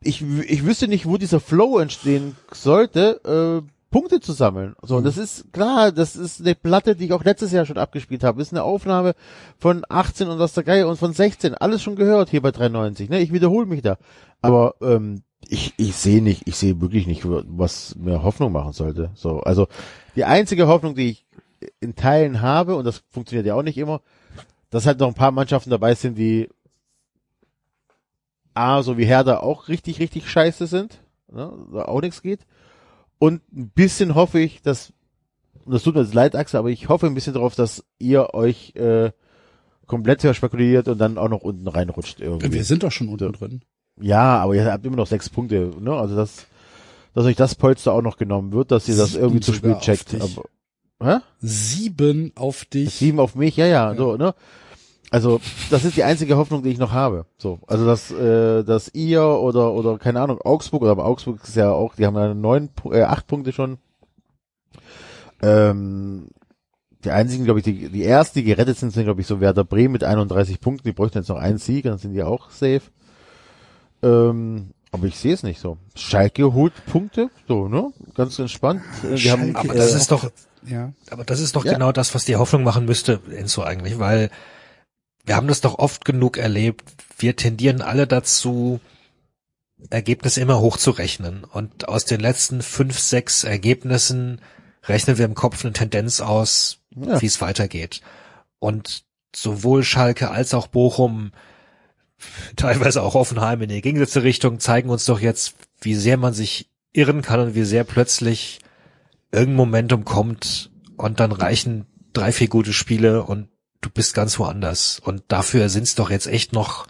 C: ich, ich wüsste nicht, wo dieser Flow entstehen sollte, äh, Punkte zu sammeln. So, und das ist klar, das ist eine Platte, die ich auch letztes Jahr schon abgespielt habe. Ist eine Aufnahme von 18 und was der Geier und von 16. Alles schon gehört hier bei 93. Ne? Ich wiederhole mich da. Aber ähm, ich, ich sehe nicht, ich sehe wirklich nicht, was mir Hoffnung machen sollte. So, also die einzige Hoffnung, die ich in Teilen habe, und das funktioniert ja auch nicht immer, dass halt noch ein paar Mannschaften dabei sind, die A, so wie Herder auch richtig, richtig scheiße sind, ne, da auch nichts geht. Und ein bisschen hoffe ich, dass, und das tut mir jetzt leid, Axel, aber ich hoffe ein bisschen darauf, dass ihr euch äh, komplett verspekuliert und dann auch noch unten reinrutscht irgendwie.
B: Wir sind doch schon unten drin.
C: Ja, aber ihr habt immer noch sechs Punkte, ne? Also das, dass euch das Polster auch noch genommen wird, dass ihr das
B: Sieben
C: irgendwie zu spät checkt. Aber, hä?
B: Sieben auf dich.
C: Sieben auf mich, ja, ja,
B: Ja.
C: so, ne? Also, das ist die einzige Hoffnung, die ich noch habe. So, also dass, äh, dass ihr oder oder keine Ahnung Augsburg oder aber Augsburg ist ja auch, die haben ja neun, äh, acht Punkte schon. Ähm, die einzigen, glaube ich, die, die ersten, die gerettet sind, sind glaube ich so Werder Bremen mit 31 Punkten. Die bräuchten jetzt noch einen Sieg, dann sind die auch safe. Ähm, aber ich sehe es nicht so. Schalke holt Punkte, so ne, ganz entspannt. Äh, Die haben,
B: Schalke
D: Aber das
C: äh,
D: ist doch,
B: Ja.
D: aber das ist doch
C: Ja.
D: genau das, was dir Hoffnung machen müsste, Enzo eigentlich, weil wir haben das doch oft genug erlebt. Wir tendieren alle dazu, Ergebnisse immer hochzurechnen. Und aus den letzten fünf, sechs Ergebnissen rechnen wir im Kopf eine Tendenz aus,
C: Ja.
D: wie es weitergeht. Und sowohl Schalke als auch Bochum, teilweise auch Offenheim in die gegensätzliche Richtung, zeigen uns doch jetzt, wie sehr man sich irren kann und wie sehr plötzlich irgendein Momentum kommt und dann reichen drei, vier gute Spiele und du bist ganz woanders. Und dafür sind es doch jetzt echt noch,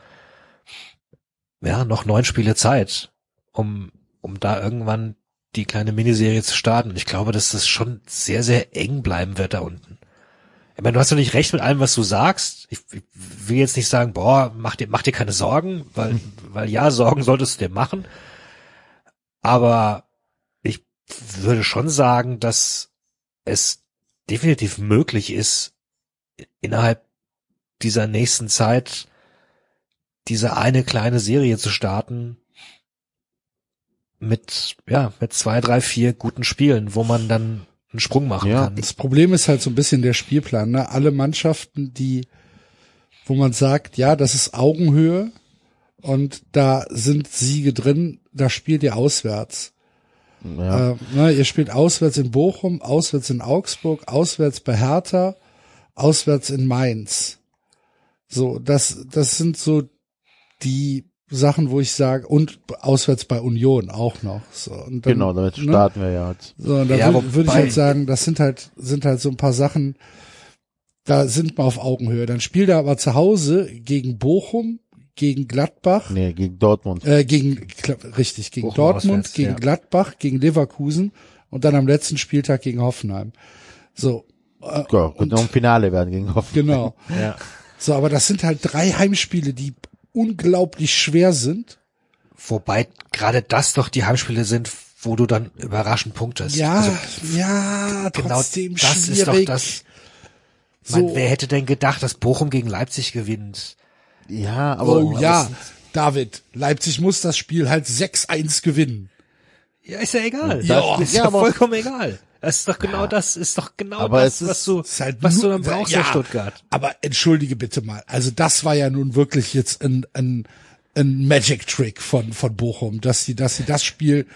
D: ja, noch neun Spiele Zeit, um, um da irgendwann die kleine Miniserie zu starten. Ich glaube, dass das schon sehr, sehr eng bleiben wird da unten. Ich meine, du hast doch nicht recht mit allem, was du sagst. Ich, ich will jetzt nicht sagen, boah, mach dir, mach dir keine Sorgen, weil, weil ja, Sorgen solltest du dir machen. Aber ich würde schon sagen, dass es definitiv möglich ist, innerhalb dieser nächsten Zeit diese eine kleine Serie zu starten mit, ja, mit zwei, drei, vier guten Spielen, wo man dann einen Sprung machen
C: Ja.
D: kann.
B: Das Problem ist halt so ein bisschen der Spielplan. Ne? Alle Mannschaften, die, wo man sagt, ja, das ist Augenhöhe und da sind Siege drin, da spielt ihr auswärts.
C: Ja.
B: Äh, ne, ihr spielt auswärts in Bochum, auswärts in Augsburg, auswärts bei Hertha, auswärts in Mainz. So, das, das sind so die Sachen, wo ich sage, und auswärts bei Union auch noch. So, und dann,
C: genau, damit
B: ne?
C: starten wir ja jetzt.
B: So, und da
D: Ja,
B: würde würd ich halt sagen, das sind halt, sind halt so ein paar Sachen, da sind wir auf Augenhöhe. Dann spielt er aber zu Hause gegen Bochum, gegen Gladbach,
C: Nee, gegen Dortmund.
B: äh, gegen, richtig, gegen
D: Bochum
B: Dortmund,
D: auswärts,
B: gegen
D: ja.
B: Gladbach, gegen Leverkusen und dann am letzten Spieltag gegen Hoffenheim. So, äh,
C: Ja,
B: und,
C: noch ein Finale werden gegen Hoffenheim.
B: genau.
D: Ja.
B: So, aber das sind halt drei Heimspiele, die unglaublich schwer sind.
D: Wobei gerade das doch die Heimspiele sind, wo du dann überraschend punktest.
B: Ja,
D: Also,
B: ja,
D: genau
B: trotzdem
D: das ist
B: schwierig.
D: doch das. Man,
B: So.
D: wer hätte denn gedacht, dass Bochum gegen Leipzig gewinnt?
C: Ja, aber
B: Oh ja,
D: aber
B: David, Leipzig muss das Spiel halt 6-1 gewinnen.
D: Ja, ist ja egal.
B: Ja,
D: ist
C: ja,
D: ja vollkommen egal. Das ist doch genau das, ist doch genau
C: Aber
D: das,
C: ist-
D: was du,
B: Ist halt
D: was du dann brauchst
B: ja,
D: in Stuttgart.
B: Aber entschuldige bitte mal, also das war ja nun wirklich jetzt ein, ein, ein Magic Trick von, von Bochum, dass sie, dass sie das Spiel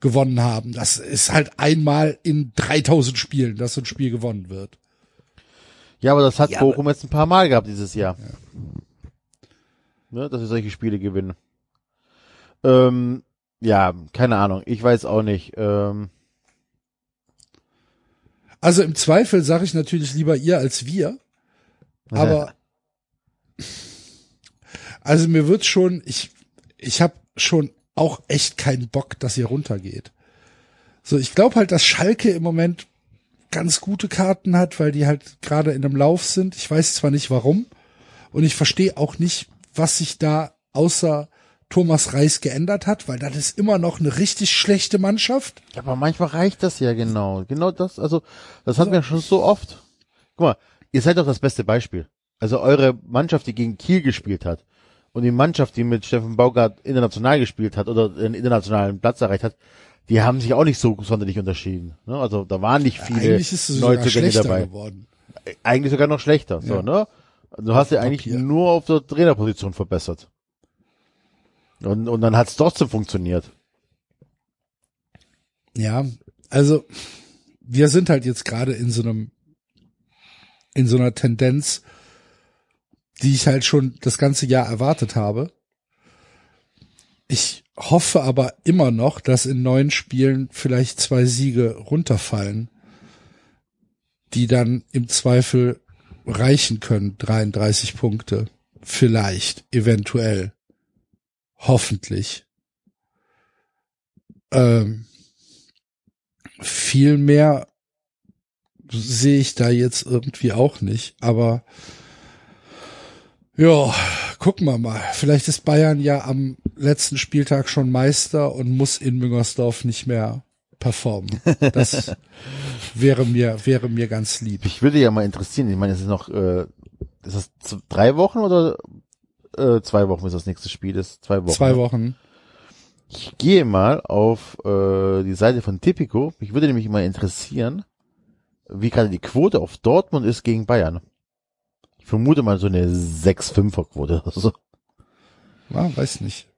B: gewonnen haben. Das ist halt einmal in 3000 Spielen, dass so ein Spiel gewonnen wird.
C: Ja, aber das hat
D: Ja,
C: Bochum jetzt ein paar Mal gehabt dieses Jahr. Ne, dass wir solche Spiele gewinnen. Ähm, ja, keine Ahnung. Ich weiß auch nicht. Ähm,
B: Also im Zweifel sage ich natürlich lieber ihr als wir. Aber also mir wird schon, ich ich habe schon auch echt keinen Bock, dass ihr runtergeht. So, ich glaube halt, dass Schalke im Moment ganz gute Karten hat, weil die halt gerade in einem Lauf sind. Ich weiß zwar nicht warum und ich verstehe auch nicht, was sich da außer Thomas Reis geändert hat, weil das ist immer noch eine richtig schlechte Mannschaft.
C: ja, aber manchmal reicht das ja genau. Genau das, also, das hatten wir schon so oft. Guck mal, ihr seid doch das beste Beispiel. Also eure Mannschaft, die gegen Kiel gespielt hat und die Mannschaft, die mit Steffen Baumgart international gespielt hat oder einen internationalen Platz erreicht hat, die haben sich auch nicht so sonderlich unterschieden. Ne? Also da waren nicht viele
B: sogar
C: Neuzugänge dabei.
B: geworden.
C: eigentlich sogar noch schlechter. So,
B: Ja.
C: ne? Du hast ja eigentlich nur auf der Trainerposition verbessert. Und, und dann hat's trotzdem funktioniert.
B: Ja, also wir sind halt jetzt gerade in so einem, in so einer Tendenz, die ich halt schon das ganze Jahr erwartet habe. Ich hoffe aber immer noch, dass in neun Spielen vielleicht zwei Siege runterfallen, die dann im Zweifel reichen können, 33 Punkte. Vielleicht, eventuell. Hoffentlich. Ähm, viel mehr sehe ich da jetzt irgendwie auch nicht, aber ja, gucken wir mal. Vielleicht ist Bayern ja am letzten Spieltag schon Meister und muss in Müngersdorf nicht mehr performen. Das wäre mir, wäre mir ganz lieb.
C: Mich würde ja mal interessieren, ich meine, es ist noch, äh, ist das drei Wochen oder äh, zwei Wochen ist das nächste Spiel? Das ist zwei Wochen.
B: Zwei
C: ne?
B: Wochen.
C: Ich gehe mal auf äh, die Seite von Tipico. Mich würde nämlich mal interessieren, wie gerade die Quote auf Dortmund ist gegen Bayern. Ich vermute mal so eine 6-5er Quote oder so.
B: Ja, weiß nicht.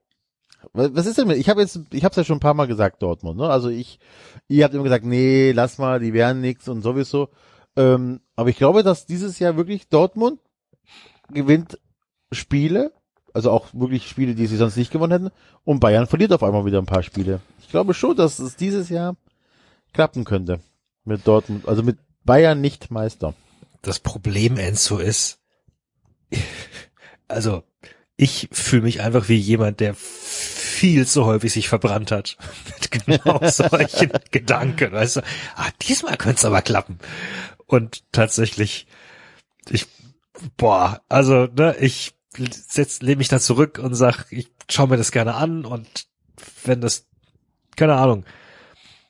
C: Was ist denn mit, ich habe jetzt, ich habe es ja schon ein paar Mal gesagt, Dortmund, ne? Also ich, ihr habt immer gesagt, nee, lass mal, die wären nix und sowieso. Ähm, aber ich glaube, dass dieses Jahr wirklich Dortmund gewinnt Spiele, also auch wirklich Spiele, die sie sonst nicht gewonnen hätten, und Bayern verliert auf einmal wieder ein paar Spiele. Ich glaube schon, dass es dieses Jahr klappen könnte mit Dortmund, also mit Bayern nicht Meister.
D: Das Problem, Enzo, ist, also ich fühle mich einfach wie jemand, der viel zu häufig sich verbrannt hat mit genau solchen Gedanken. Weißt du, ah, diesmal könnte es aber klappen. Und tatsächlich, ich, boah, also ne, ich lehne mich da zurück und sag, ich schaue mir das gerne an und wenn das, keine Ahnung,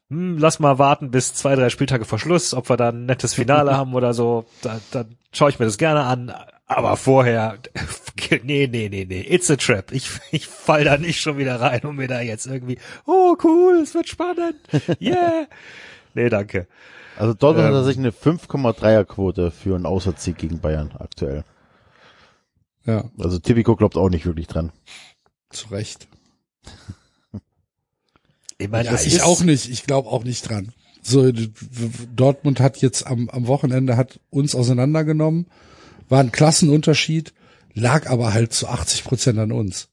D: hm, lass mal warten bis zwei, drei Spieltage vor Schluss, ob wir da ein nettes Finale haben oder so, dann, dann schaue ich mir das gerne an. Aber vorher, nee, nee, nee, nee, it's a trap. Ich, ich fall da nicht schon wieder rein und mir da jetzt irgendwie, oh cool, es wird spannend, yeah. Nee, danke.
C: Also Dortmund
D: Ähm.
C: hat sich eine 5,3er Quote für einen Auswärtssieg gegen Bayern aktuell.
B: Ja,
C: Also Tipico glaubt auch nicht wirklich dran.
B: zu Recht.
D: Ich meine,
B: Ja,
D: das
B: ich
D: ist
B: auch nicht. Ich glaube auch nicht dran. So, Dortmund hat jetzt am, am Wochenende hat uns auseinandergenommen, war ein Klassenunterschied, lag aber halt zu 80 Prozent an uns.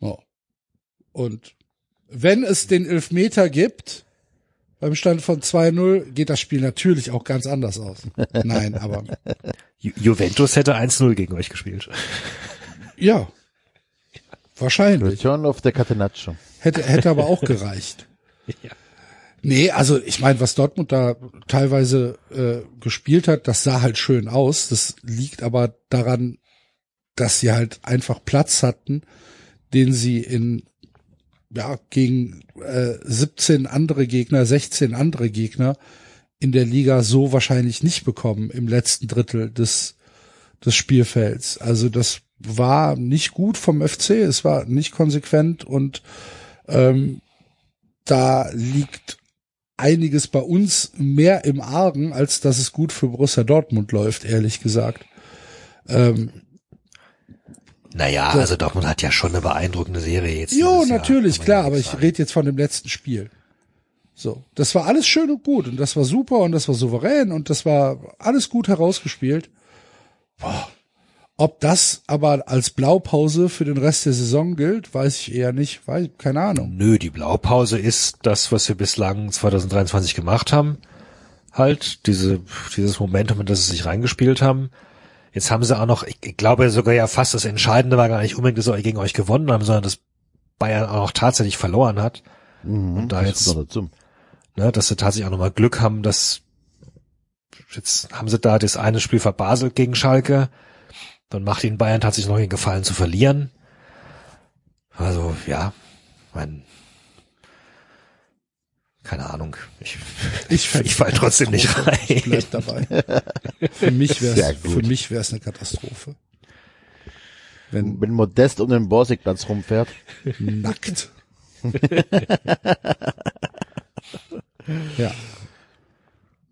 B: So. Und wenn es den Elfmeter gibt, beim Stand von 2-0, geht das Spiel natürlich auch ganz anders aus. Nein, aber
D: Ju Juventus hätte 1-0 gegen euch gespielt.
B: ja. Wahrscheinlich.
C: Return of the Catenaccio.
B: Hätte, hätte aber auch gereicht.
D: Ja.
B: Nee, also ich meine, was Dortmund da teilweise äh, gespielt hat, das sah halt schön aus. Das liegt aber daran, dass sie halt einfach Platz hatten, den sie in ja gegen äh, 17 andere Gegner, 16 andere Gegner in der Liga so wahrscheinlich nicht bekommen im letzten Drittel des des Spielfelds. Also das war nicht gut vom FC, es war nicht konsequent und ähm, da liegt einiges bei uns mehr im Argen, als dass es gut für Borussia Dortmund läuft, ehrlich gesagt. Ähm,
D: Naja, also Dortmund hat ja schon eine beeindruckende Serie jetzt.
B: jo,
D: Jahr,
B: natürlich,
D: man
B: klar, aber ich rede jetzt von dem letzten Spiel. So, das war alles schön und gut und das war super und das war souverän und das war alles gut herausgespielt. Boah. Ob das aber als Blaupause für den Rest der Saison gilt, weiß ich eher nicht, weiß, keine Ahnung.
D: Nö, die Blaupause ist das, was wir bislang 2023 gemacht haben. Halt, diese, dieses Momentum, in das sie sich reingespielt haben. Jetzt haben sie auch noch, ich, ich glaube sogar ja fast das Entscheidende war gar nicht unbedingt, dass sie gegen euch gewonnen haben, sondern dass Bayern auch noch tatsächlich verloren hat.
C: Mhm,
D: Und da jetzt-. Ne, dass sie tatsächlich auch nochmal Glück haben, dass jetzt haben sie da das eine Spiel verbaselt gegen Schalke. Dann macht ihnen Bayern tatsächlich noch den Gefallen zu verlieren. Also, ja, mein, keine Ahnung. Ich,
B: Ich,
D: ich fall trotzdem nicht
B: Katastrophe. Ich
D: rein.
B: bleib dabei. Für mich wäre für mich wäre es eine Katastrophe. Wenn
C: Wenn Modest um den Borsigplatz rumfährt.
B: nackt. ja.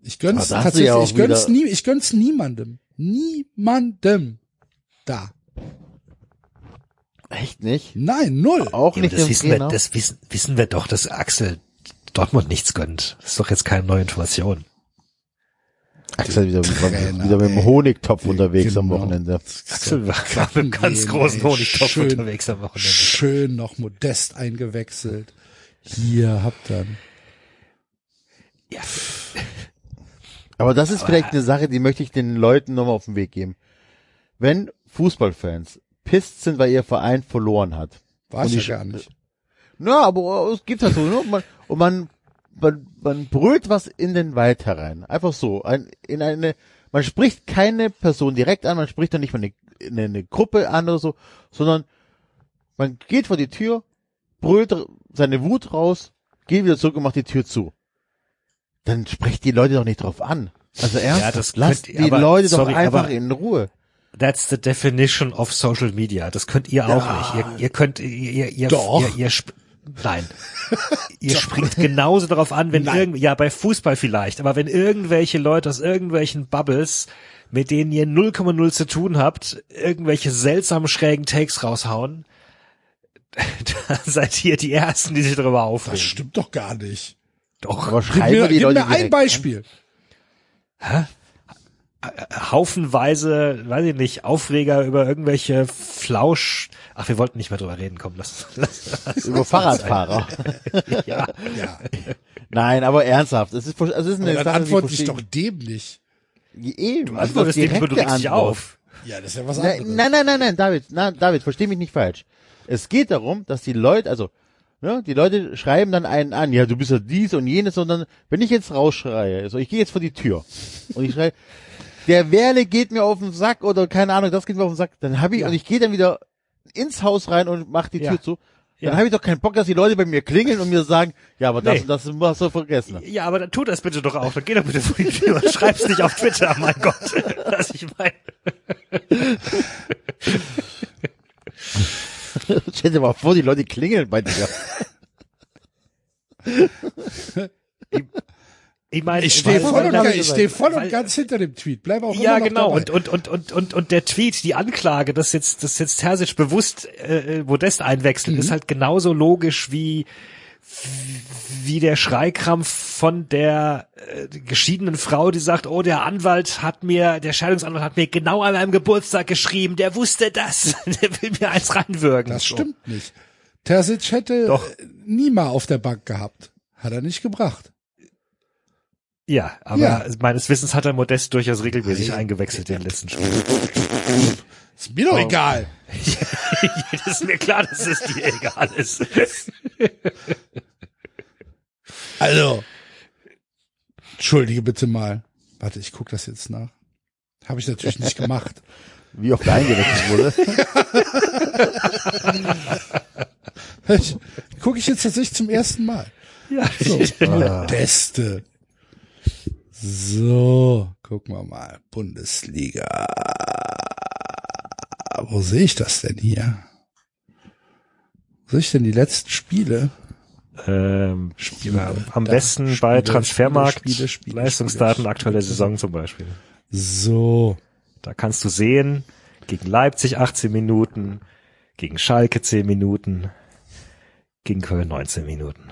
B: Ich gönn's tatsächlich,
C: ja
B: ich gönn's nie, ich gönn's niemandem. Niemandem. Da.
C: Echt nicht?
B: Nein, null.
C: Auch
D: Ja,
C: nicht
D: das wissen wir, das wissen, wissen wir doch, dass Axel Dortmund nichts gönnt. Das ist doch jetzt keine neue Information.
C: Axel wieder,
B: Trainer,
C: wieder mit dem
B: ey.
C: Honigtopf unterwegs am
B: Genau.
C: Wochenende.
D: Axel war mit einem ganz großen
B: ey.
D: Honigtopf
B: Schön.
D: unterwegs am Wochenende.
B: Schön noch modest eingewechselt. Hier habt ihr. ihn.
D: Ja,
C: Aber das ist vielleicht eine Sache, die möchte ich den Leuten nochmal auf den Weg geben. Wenn Fußballfans pisst sind, weil ihr Verein verloren hat.
B: War ich ja
C: ich-
B: gar nicht.
C: Na, aber es gibt halt so, ne? Und man, und man, man, man brüllt was in den Wald herein. Einfach so. Ein, in eine, man spricht keine Person direkt an, man spricht dann nicht mal eine, eine, eine Gruppe an oder so, sondern man geht vor die Tür, brüllt seine Wut raus, geht wieder zurück und macht die Tür zu. Dann spricht die Leute doch nicht drauf an. Also ernsthaft,
D: das
C: lasst
D: könnt-
C: die
D: aber-
C: Leute doch
D: sorry,
C: einfach
D: aber-
C: in Ruhe.
D: That's the definition of social media. Das könnt ihr auch nicht. Ihr, ihr könnt, ihr, ihr, ihr,
B: Doch.
D: ihr, ihr nein. ihr springt genauso darauf an, wenn irgend, ja, bei Fußball vielleicht, aber wenn irgendwelche Leute aus irgendwelchen Bubbles, mit denen ihr 0,0 zu tun habt, irgendwelche seltsamen schrägen Takes raushauen, da seid ihr die Ersten, die sich darüber
B: Das
D: aufregen.
B: stimmt doch gar nicht.
D: Doch.
C: Aber
B: Gib mir,
C: die
B: gib
C: Leute
B: mir ein
C: direkt
B: Beispiel.
D: Haufenweise, weiß ich nicht, Aufreger über irgendwelche Flausch. Ach, wir wollten nicht mehr drüber reden, komm, lass, lass, lass.
C: Über Fahrradfahrer.
D: Ja.
B: Ja,
C: Nein, aber ernsthaft. Es ist, also es ist eine
B: aber dann
C: Sache,
B: antworte ich doch dem nicht.
C: Eben,
D: Du
C: also
D: antwortest
C: das
D: dem, aber du regst dich
C: Antwort.
D: auf.
B: Ja, das ist ja was
C: Nein,
B: anderes.
C: nein, nein, nein, nein, David, nein, David, versteh mich nicht falsch. Es geht darum, dass die Leute, also, ne, die Leute schreiben dann einen an, ja, du bist ja dies und jenes, sondern wenn ich jetzt rausschreie, also ich gehe jetzt vor die Tür und ich schreie, der Werle geht mir auf den Sack oder keine Ahnung, das geht mir auf den Sack, dann habe ich, und ich gehe dann wieder ins Haus rein und mach die
D: Ja.
C: Tür zu, dann
D: Ja.
C: habe ich doch keinen Bock, dass die Leute bei mir klingeln und mir sagen, ja, aber das
D: Nee.
C: und das hast du vergessen.
D: Ja, aber dann tu das bitte doch auch. Dann geh doch bitte vor die Tür und schreib's nicht auf Twitter, mein Gott. Was ich meine.
C: Stell dir mal vor, die Leute klingeln bei dir.
D: Ich meine,
B: Ich stehe voll, und, ganz- ich steh voll und ganz hinter dem Tweet. Bleib auch
D: Ja, genau. Und, und, und, und, und, und der Tweet, die Anklage, dass jetzt, dass jetzt Terzic bewusst äh, Modest einwechselt, ist halt genauso logisch wie wie der Schreikrampf von der äh, geschiedenen Frau, die sagt, oh, der Anwalt hat mir, der Scheidungsanwalt hat mir genau an meinem Geburtstag geschrieben, der wusste das, der will mir eins reinwürgen.
B: Das
D: So.
B: stimmt nicht. Terzic hätte
D: Doch.
B: äh, nie mal auf der Bank gehabt. Hat er nicht gebracht.
D: Ja, aber
B: Ja.
D: meines Wissens hat er Modest durchaus regelmäßig
B: Nein.
D: eingewechselt in den letzten Spielen.
B: Ist mir doch egal.
D: das ist mir klar, dass es dir egal ist.
B: Also, entschuldige bitte mal. Warte, ich guck das jetzt nach. Habe ich natürlich nicht gemacht.
C: Wie oft eingewechselt wurde.
B: Ich, guck ich jetzt tatsächlich zum ersten Mal.
D: Ja,
B: So, Modeste. So, gucken wir mal. Bundesliga. Wo sehe ich das denn hier? Wo sehe ich denn die letzten Spiele?
D: ähm,
B: Spiele.
D: am besten
B: Spiele,
D: bei Transfermarkt,
B: Spiele, Spiele,
D: Leistungsdaten
B: Spiele,
D: aktuelle
B: Spiele.
D: Saison zum Beispiel.
B: So.
D: Da kannst du sehen, gegen Leipzig 18 Minuten, gegen Schalke 10 Minuten, gegen Köln 19 Minuten.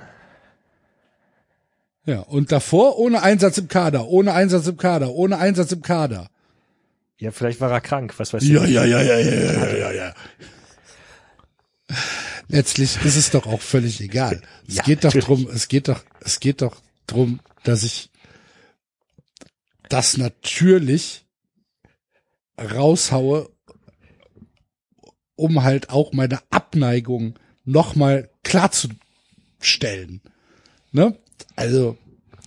B: Ja, und davor ohne Einsatz im Kader, ohne Einsatz im Kader, ohne Einsatz im Kader.
D: Ja, vielleicht war er krank, was weiß
B: Ja,
D: ich.
B: ja, ja, ja, ja, ja, ja, ja. Letztlich ist es doch auch völlig egal. Es
D: Ja,
B: geht doch
D: natürlich.
B: drum, es geht doch, es geht doch drum, dass ich das natürlich raushaue, um halt auch meine Abneigung nochmal klarzustellen. Ne? Also,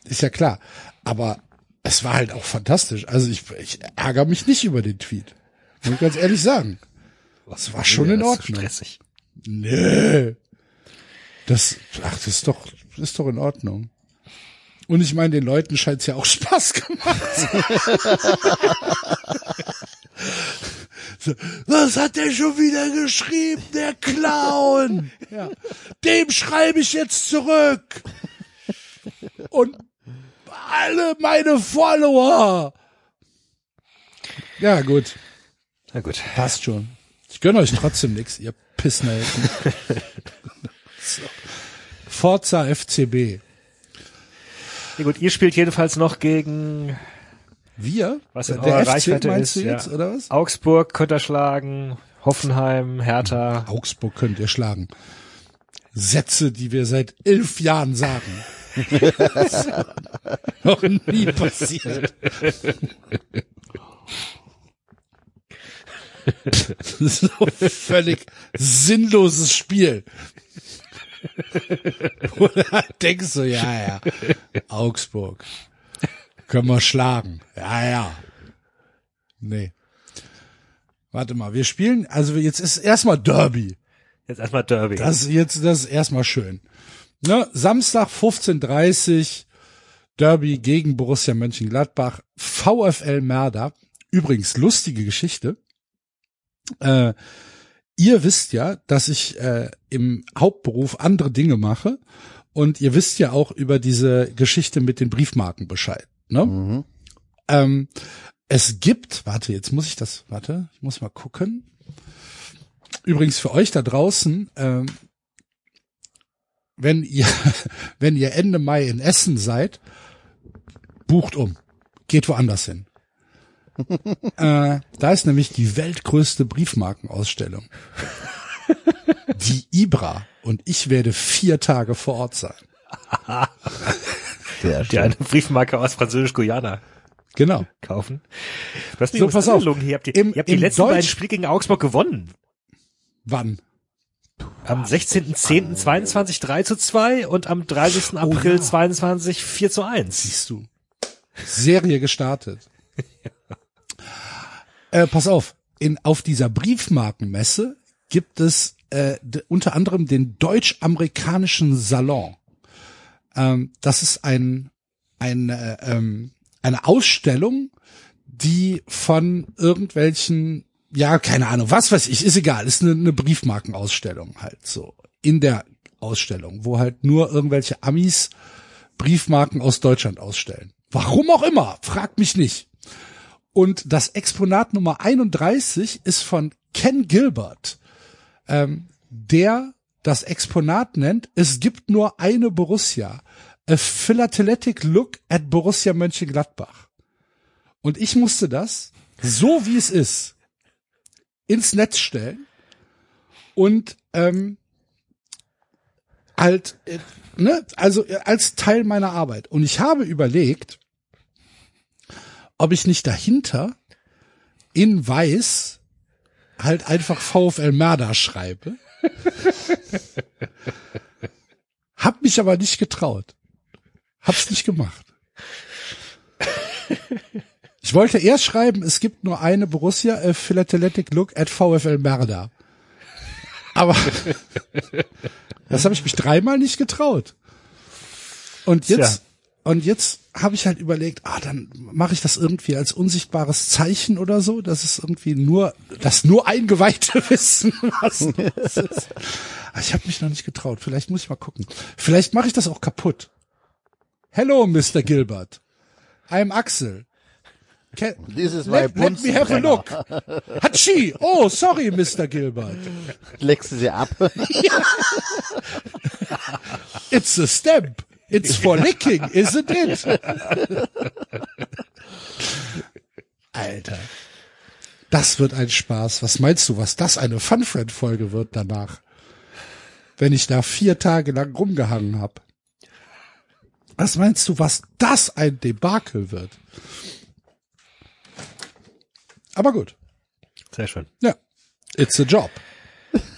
B: ist ja klar. Aber es war halt auch fantastisch. Also ich, ich ärgere mich nicht über den Tweet. Muss ich ganz ehrlich sagen. Das war schon in
D: das ist
B: Ordnung.
D: Stressig.
B: Nee. Das, ach, das ist doch, das ist doch in Ordnung. Und ich meine, den Leuten scheint es ja auch Spaß gemacht. zu so, was hat der schon wieder geschrieben, der Clown? Ja. Dem schreibe ich jetzt zurück. Und alle meine Follower. Ja, gut.
D: Na gut.
B: Passt schon. Ich gönne euch trotzdem nix, ihr Pissnelken. so. Forza FCB.
D: Ja gut, ihr spielt jedenfalls noch gegen,
B: Wir?
D: was in
B: Der FC
D: Reichweite
B: meinst
D: ist.
B: du jetzt,
D: ja.
B: oder was?
D: Augsburg könnt ihr schlagen, Hoffenheim, Hertha.
B: Augsburg könnt ihr schlagen. Sätze, die wir seit elf Jahren sagen. Noch nie passiert. so völlig sinnloses Spiel. Oder denkst du, ja, ja, Augsburg. Können wir schlagen. Ja, ja. Nee. Warte mal, wir spielen, also jetzt ist erstmal Derby.
D: Jetzt erstmal Derby.
B: Das ist jetzt, das ist erstmal schön. Ne? Samstag 15.30 Derby gegen Borussia Mönchengladbach, VfL Merda. Übrigens, lustige Geschichte. Äh, ihr wisst ja, dass ich äh, im Hauptberuf andere Dinge mache und ihr wisst ja auch über diese Geschichte mit den Briefmarken Bescheid. Ne? Ähm, es gibt, warte, jetzt muss ich das, warte, ich muss mal gucken. Übrigens für euch da draußen, ähm, wenn ihr, wenn ihr Ende Mai in Essen seid, bucht um. Geht woanders hin. äh, da ist nämlich die weltgrößte Briefmarkenausstellung. Die Ibra. Und ich werde vier Tage vor Ort sein.
C: Sehr
D: Die
C: schön.
D: eine Briefmarke aus Französisch-Guyana
B: Genau.
D: kaufen. Was
B: So, pass auf.
D: Ihr habt die,
B: Im-
D: ihr habt die letzten
B: Deutsch-
D: beiden Spiele gegen Augsburg gewonnen.
B: Wann?
D: Am 16.10.22 3 zu 2 und am 30. April 22 4 zu 1.
B: Siehst du. Serie gestartet. äh, pass auf, in, auf dieser Briefmarkenmesse gibt es äh, unter anderem den deutsch-amerikanischen Salon. Ähm, das ist ein, ein äh, ähm, eine Ausstellung, die von irgendwelchen, ja, keine Ahnung, was weiß ich, ist egal, ist eine, eine Briefmarkenausstellung halt so. In der Ausstellung, wo halt nur irgendwelche Amis Briefmarken aus Deutschland ausstellen. Warum auch immer, fragt mich nicht. Und das Exponat Nummer 31 ist von Ken Gilbert, ähm, der das Exponat nennt, es gibt nur eine Borussia. A Philatelic Look at Borussia Mönchengladbach. Und ich musste das, so wie es ist, ins Netz stellen und ähm, halt, äh, ne, also äh, als Teil meiner Arbeit. Und ich habe überlegt, ob ich nicht dahinter in weiß halt einfach VfL Merda schreibe. Hab mich aber nicht getraut. Hab's nicht gemacht. Ich wollte erst schreiben, es gibt nur eine Borussia, a Philatelic Look at VfL Merda. Aber das habe ich mich dreimal nicht getraut. Und jetzt, und jetzt habe ich halt überlegt, ah, dann mache ich das irgendwie als unsichtbares Zeichen oder so, dass es irgendwie nur, dass nur Eingeweihte wissen, was das ist. Aber ich habe mich noch nicht getraut. Vielleicht muss ich mal gucken. Vielleicht mache ich das auch kaputt. Hello, Mr. Gilbert. I'm Axel. Can,
C: This is my
B: let, let me have a look. Hatschi. Oh, sorry, Mr. Gilbert.
C: Leckst du sie ab?
B: It's a stamp. It's for licking, isn't it? Alter. Das wird ein Spaß. Was meinst du, was das eine Fun-Friend-Folge wird danach? Wenn ich da vier Tage lang rumgehangen hab. Was meinst du, was das ein Debakel wird? Aber gut.
D: Sehr schön.
B: Ja. It's a job.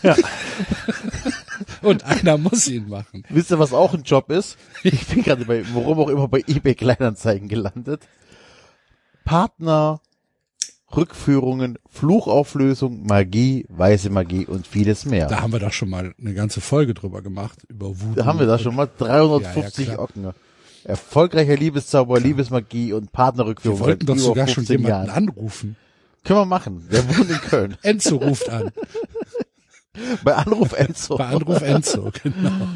D: Ja.
B: Und einer muss ihn machen.
C: Wisst ihr, was auch ein Job ist? Ich bin gerade bei, worum auch immer bei eBay Kleinanzeigen gelandet. Partner, Rückführungen, Fluchauflösung, Magie, weiße Magie und vieles mehr.
B: Da haben wir doch schon mal eine ganze Folge drüber gemacht, über Wut.
C: Da haben wir da schon mal 350
B: Ja, ja.
C: Ocken. Erfolgreicher Liebeszauber, Liebesmagie und Partnerrückführung.
B: Wir wollten doch sogar schon
C: 15
B: jemanden
C: Jahren.
B: anrufen.
C: Können wir machen. Der wohnt in Köln.
B: Enzo ruft an.
C: Bei Anruf Enzo.
B: Bei Anruf Enzo, genau.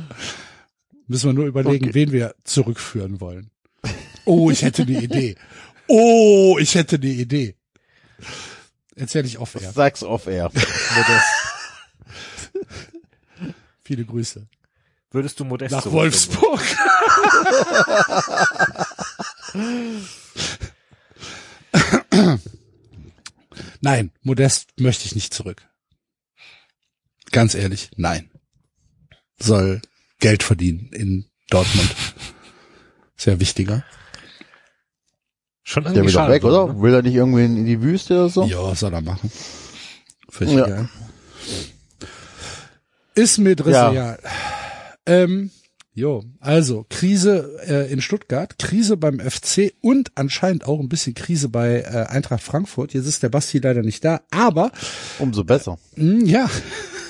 B: Müssen wir nur überlegen,
C: Okay.
B: wen wir zurückführen wollen. Oh, ich hätte eine Idee. Oh, ich hätte eine Idee. Erzähl ich off air.
C: Sag's off air.
B: Viele Grüße.
D: Würdest du modest
B: Nach Wolfsburg. Nein, Modest möchte ich nicht zurück. Ganz ehrlich, nein. Soll Geld verdienen in Dortmund. Sehr wichtiger.
D: Schon
C: Der
D: irgendwie
C: will doch weg, oder?
D: ne?
C: Will er nicht irgendwie in die Wüste oder so?
B: Ja, soll er machen. Völlig
C: Ja.
B: egal. Ist mir Driss
C: Ja.
B: Ähm, jo, also Krise äh, in Stuttgart, Krise beim FC und anscheinend auch ein bisschen Krise bei äh, Eintracht Frankfurt. Jetzt ist der Basti leider nicht da, aber
C: Umso besser.
B: mh, ja,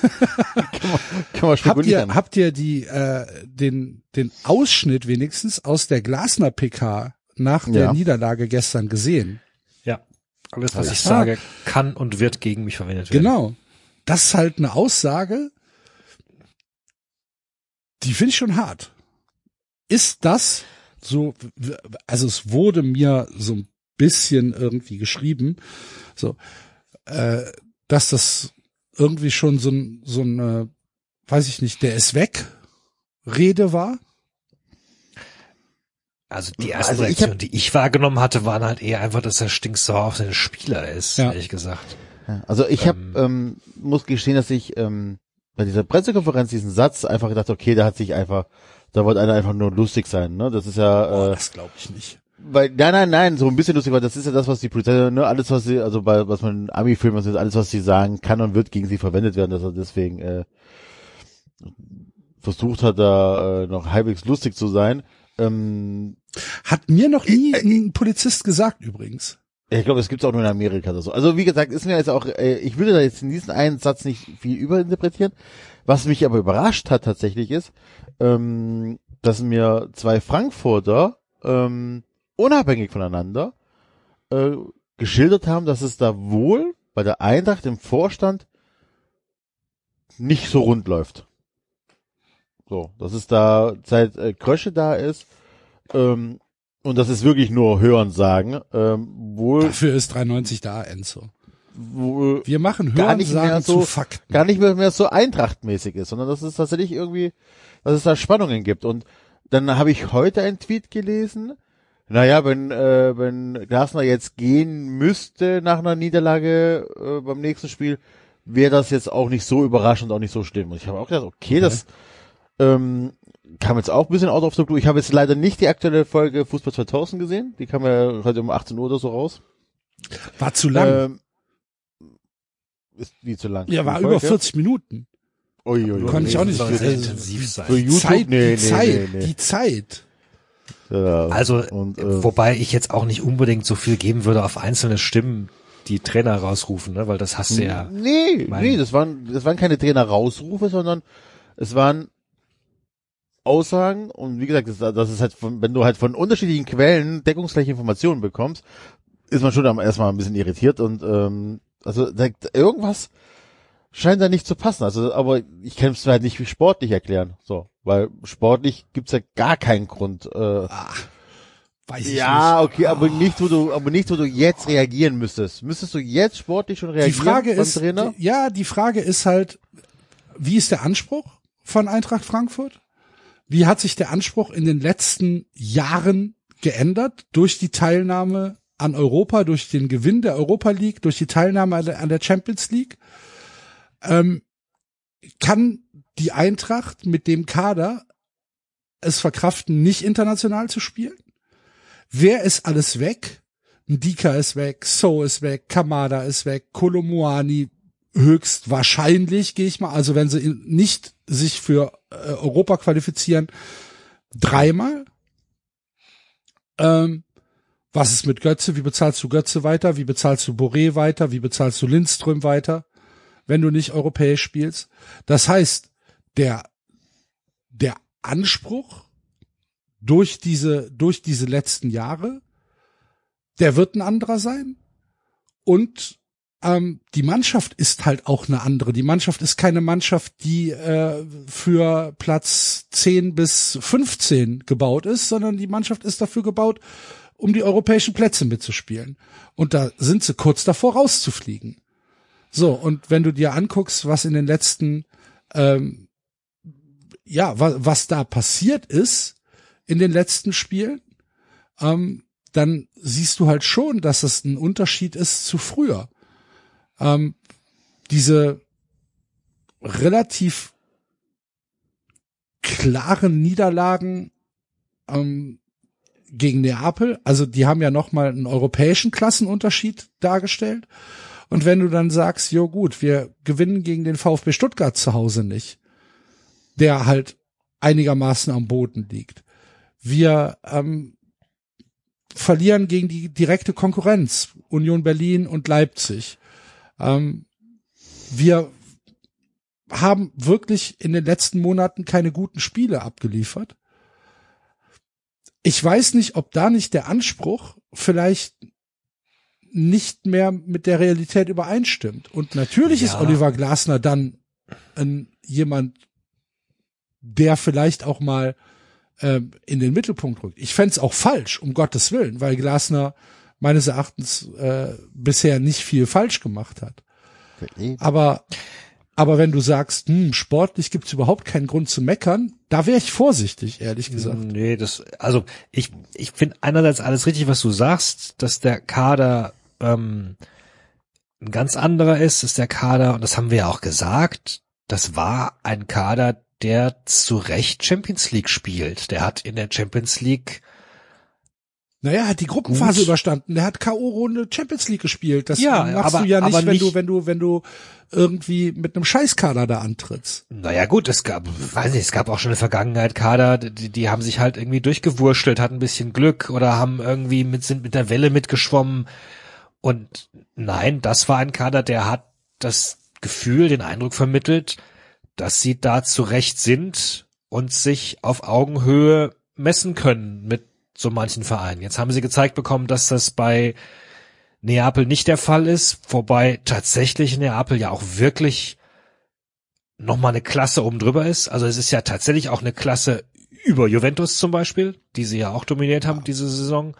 C: Können wir
B: habt ihr,
C: spekulieren.
B: habt ihr die äh, den den Ausschnitt wenigstens aus der Glasner PK nach der
C: Ja.
B: Niederlage gestern gesehen?
D: Ja. Alles, was
B: Ja.
D: ich sage, kann und wird gegen mich verwendet werden.
B: Genau. Das ist halt eine Aussage, die finde ich schon hart. Ist das so, also es wurde mir so ein bisschen irgendwie geschrieben, so, äh, dass das irgendwie schon so ein, so ein, äh, weiß ich nicht, der ist weg, Rede war.
D: Also die erste
C: Also
D: Reaktion,
C: hab-
D: die ich wahrgenommen hatte, waren halt eher einfach, dass er stinksauer auf seinen Spieler ist,
B: Ja.
D: ehrlich gesagt.
C: Also ich hab, ähm, muss gestehen, dass ich ähm, bei dieser Pressekonferenz diesen Satz einfach gedacht, okay, da hat sich einfach, da wollte einer einfach nur lustig sein, ne? Das ist ja,
B: Oh,
C: äh,
B: das glaube ich nicht.
C: weil, nein, nein, nein, so ein bisschen lustig, weil das ist ja das, was die Polizei, ne, alles, was sie, also bei, was man in Ami-Filmen, also alles, was sie sagen, kann und wird gegen sie verwendet werden, dass er deswegen äh, versucht hat, da äh, noch halbwegs lustig zu sein. Ähm,
B: Hat mir noch nie ein Polizist gesagt übrigens.
C: Ich glaube, das gibt's auch nur in Amerika oder so. Also wie gesagt, ist mir jetzt auch, äh, ich würde da jetzt in diesen einen Satz nicht viel überinterpretieren. Was mich aber überrascht hat tatsächlich ist, ähm, dass mir zwei Frankfurter ähm, unabhängig voneinander äh, geschildert haben, dass es da wohl bei der Eintracht im Vorstand nicht so rund läuft. So, dass es da seit äh, Krösche da ist ähm, und das ist wirklich nur Hören sagen, ähm, wohl,
B: Dafür ist 93 da, Enzo.
C: wohl
B: Wir machen Hören
C: nicht mehr
B: sagen
C: so-
B: zu Fakten.
C: gar nicht mehr, mehr so eintrachtmäßig ist, sondern dass es tatsächlich irgendwie, dass es da Spannungen gibt. Und dann habe ich heute einen Tweet gelesen. Naja, wenn, äh, wenn Glasner jetzt gehen müsste nach einer Niederlage äh, beim nächsten Spiel, wäre das jetzt auch nicht so überraschend, auch nicht so schlimm. Und ich habe auch gedacht, okay, das ähm, kam jetzt auch ein bisschen out of the blue. Ich habe jetzt leider nicht die aktuelle Folge Fußball 2000 gesehen. Die kam ja heute um 18 Uhr oder so raus.
B: War zu lang.
C: Ähm, ist wie zu lang.
B: ja, war über
C: Folge?
B: 40 Minuten.
C: Ui, ui, ui.
B: Konnte ich auch nicht
D: sehr
B: lesen.
D: intensiv sein.
C: Für YouTube?
B: Zeit,
C: nee,
B: die
C: nee,
B: Zeit,
C: nee, nee.
B: die Zeit.
C: Ja,
D: Also,
C: und, äh,
D: wobei ich jetzt auch nicht unbedingt so viel geben würde auf einzelne Stimmen, die Trainer rausrufen, ne? weil das hast du ja.
C: nee,
D: mein-
C: nee, das waren, das waren keine Trainer-Rausrufe, sondern es waren Aussagen und wie gesagt, das, das ist halt von, wenn du halt von unterschiedlichen Quellen deckungsgleiche Informationen bekommst, ist man schon erstmal ein bisschen irritiert und ähm, also da, irgendwas scheint da nicht zu passen. Also, aber ich kann es halt nicht wie sportlich erklären. So, weil sportlich gibt's ja gar keinen Grund. Äh,
B: Weiß ich
C: Ja,
B: nicht.
C: okay, aber nicht, wo du, aber nicht, wo du jetzt reagieren müsstest. Müsstest du jetzt sportlich schon reagieren?
B: Die Frage ist,
C: Trainer?
B: ja, die Frage ist halt, wie ist der Anspruch von Eintracht Frankfurt? Wie hat sich der Anspruch in den letzten Jahren geändert durch die Teilnahme an Europa, durch den Gewinn der Europa League, durch die Teilnahme an der, Champions League? Ähm, kann die Eintracht mit dem Kader es verkraften, nicht international zu spielen? Wer ist alles weg? Ndika ist weg, So ist weg, Kamada ist weg, Kolomuani höchstwahrscheinlich, gehe ich mal, also wenn sie nicht sich für äh, Europa qualifizieren, dreimal. Ähm, was ist mit Götze? Wie bezahlst du Götze weiter? Wie bezahlst du Boré weiter? Wie bezahlst du Lindström weiter, wenn du nicht europäisch spielst? Das heißt, der, der Anspruch durch diese, durch diese letzten Jahre, der wird ein anderer sein. Und ähm, die Mannschaft ist halt auch eine andere. Die Mannschaft ist keine Mannschaft, die äh, für Platz 10 bis 15 gebaut ist, sondern die Mannschaft ist dafür gebaut, um die europäischen Plätze mitzuspielen. Und da sind sie kurz davor rauszufliegen. So, und wenn du dir anguckst, was in den letzten, ähm, ja, wa was da passiert ist in den letzten Spielen, ähm, dann siehst du halt schon, dass es ein Unterschied ist zu früher. Ähm, diese relativ klaren Niederlagen ähm, gegen Neapel, also die haben ja noch mal einen europäischen Klassenunterschied dargestellt. Und wenn du dann sagst, jo gut, wir gewinnen gegen den VfB Stuttgart zu Hause nicht, der halt einigermaßen am Boden liegt. Wir ähm, verlieren gegen die direkte Konkurrenz, Union Berlin und Leipzig. Ähm, wir haben wirklich in den letzten Monaten keine guten Spiele abgeliefert. Ich weiß nicht, ob da nicht der Anspruch vielleicht nicht mehr mit der Realität übereinstimmt. Und natürlich ist
D: Ja.
B: Oliver Glasner dann ein, jemand, der vielleicht auch mal ähm, in den Mittelpunkt rückt. Ich fänd's auch falsch, um Gottes Willen, weil Glasner meines Erachtens äh, bisher nicht viel falsch gemacht hat. Aber, aber wenn du sagst, hm, sportlich gibt's überhaupt keinen Grund zu meckern, da wäre ich vorsichtig, ehrlich gesagt.
D: Nee, das, also ich, ich finde einerseits alles richtig, was du sagst, dass der Kader ähm, ein ganz anderer ist, ist der Kader, und das haben wir ja auch gesagt, das war ein Kader, der zu Recht Champions League spielt. Der hat in der Champions League
B: Naja, hat die Gruppenphase
D: Gut.
B: überstanden. Der hat K.O.-Runde Champions League gespielt. Das
D: Ja,
B: machst
D: aber-
B: du ja nicht, wenn
D: nicht-
B: du, wenn du, wenn du irgendwie mit einem Scheißkader da antrittst.
D: Naja gut, es gab, weiß nicht, es gab auch schon in der Vergangenheit Kader, die, die haben sich halt irgendwie durchgewurschtelt, hatten ein bisschen Glück oder haben irgendwie mit, sind mit der Welle mitgeschwommen. Und nein, das war ein Kader, der hat das Gefühl, den Eindruck vermittelt, dass sie da zurecht sind und sich auf Augenhöhe messen können mit so manchen Vereinen. Jetzt haben sie gezeigt bekommen, dass das bei Neapel nicht der Fall ist, wobei tatsächlich Neapel ja auch wirklich noch mal eine Klasse oben drüber ist. Also es ist ja tatsächlich auch eine Klasse über Juventus zum Beispiel, die sie ja auch dominiert haben diese Saison.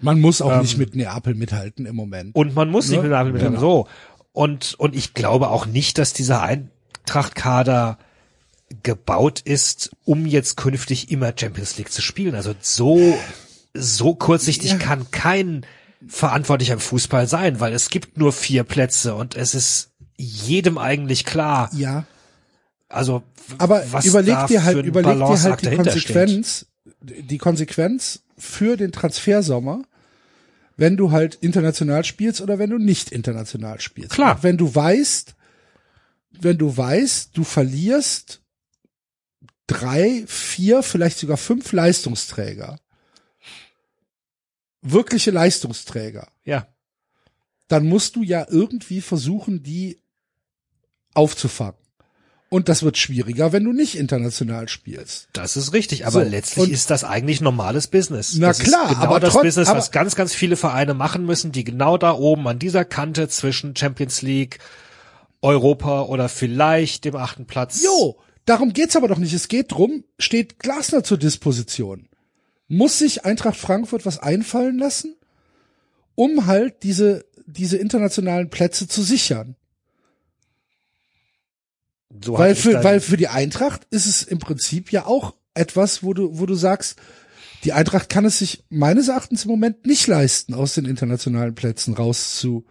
B: Man muss auch
D: Ähm,
B: nicht mit Neapel mithalten im Moment.
D: Und man muss nicht
B: Ne?
D: mit Neapel mit
B: Genau.
D: so. Und, und ich glaube auch nicht, dass dieser Eintracht-Kader gebaut ist, um jetzt künftig immer Champions League zu spielen. Also so, so kurzsichtig
B: Ja.
D: kann kein Verantwortlicher im Fußball sein, weil es gibt nur vier Plätze und es ist jedem eigentlich klar.
B: ja,
D: Also,
B: aber
D: was
B: überleg dir halt, überleg dir halt die
D: steht.
B: Konsequenz, die Konsequenz für den Transfersommer, wenn du halt international spielst oder wenn du nicht international spielst.
D: Klar.
B: Und wenn du weißt, wenn du weißt, du verlierst drei, vier, vielleicht sogar fünf Leistungsträger. Wirkliche Leistungsträger.
D: Ja,
B: Dann musst du ja irgendwie versuchen, die aufzufangen. Und das wird schwieriger, wenn du nicht international spielst.
D: das ist richtig, aber
B: So,
D: letztlich ist das eigentlich normales Business.
B: Na
D: das
B: klar,
D: genau
B: aber
D: das
B: trotz-
D: Business,
B: aber-
D: was ganz, ganz viele Vereine machen müssen, die genau da oben an dieser Kante zwischen Champions League, Europa oder vielleicht dem achten Platz.
B: Jo, darum geht's aber doch nicht. Es geht drum, steht Glasner zur Disposition. Muss sich Eintracht Frankfurt was einfallen lassen, um halt diese, diese internationalen Plätze zu sichern?
D: so
B: Weil für, weil für die Eintracht ist es im Prinzip ja auch etwas, wo du, wo du sagst, die Eintracht kann es sich meines Erachtens im Moment nicht leisten, aus den internationalen Plätzen raus zu,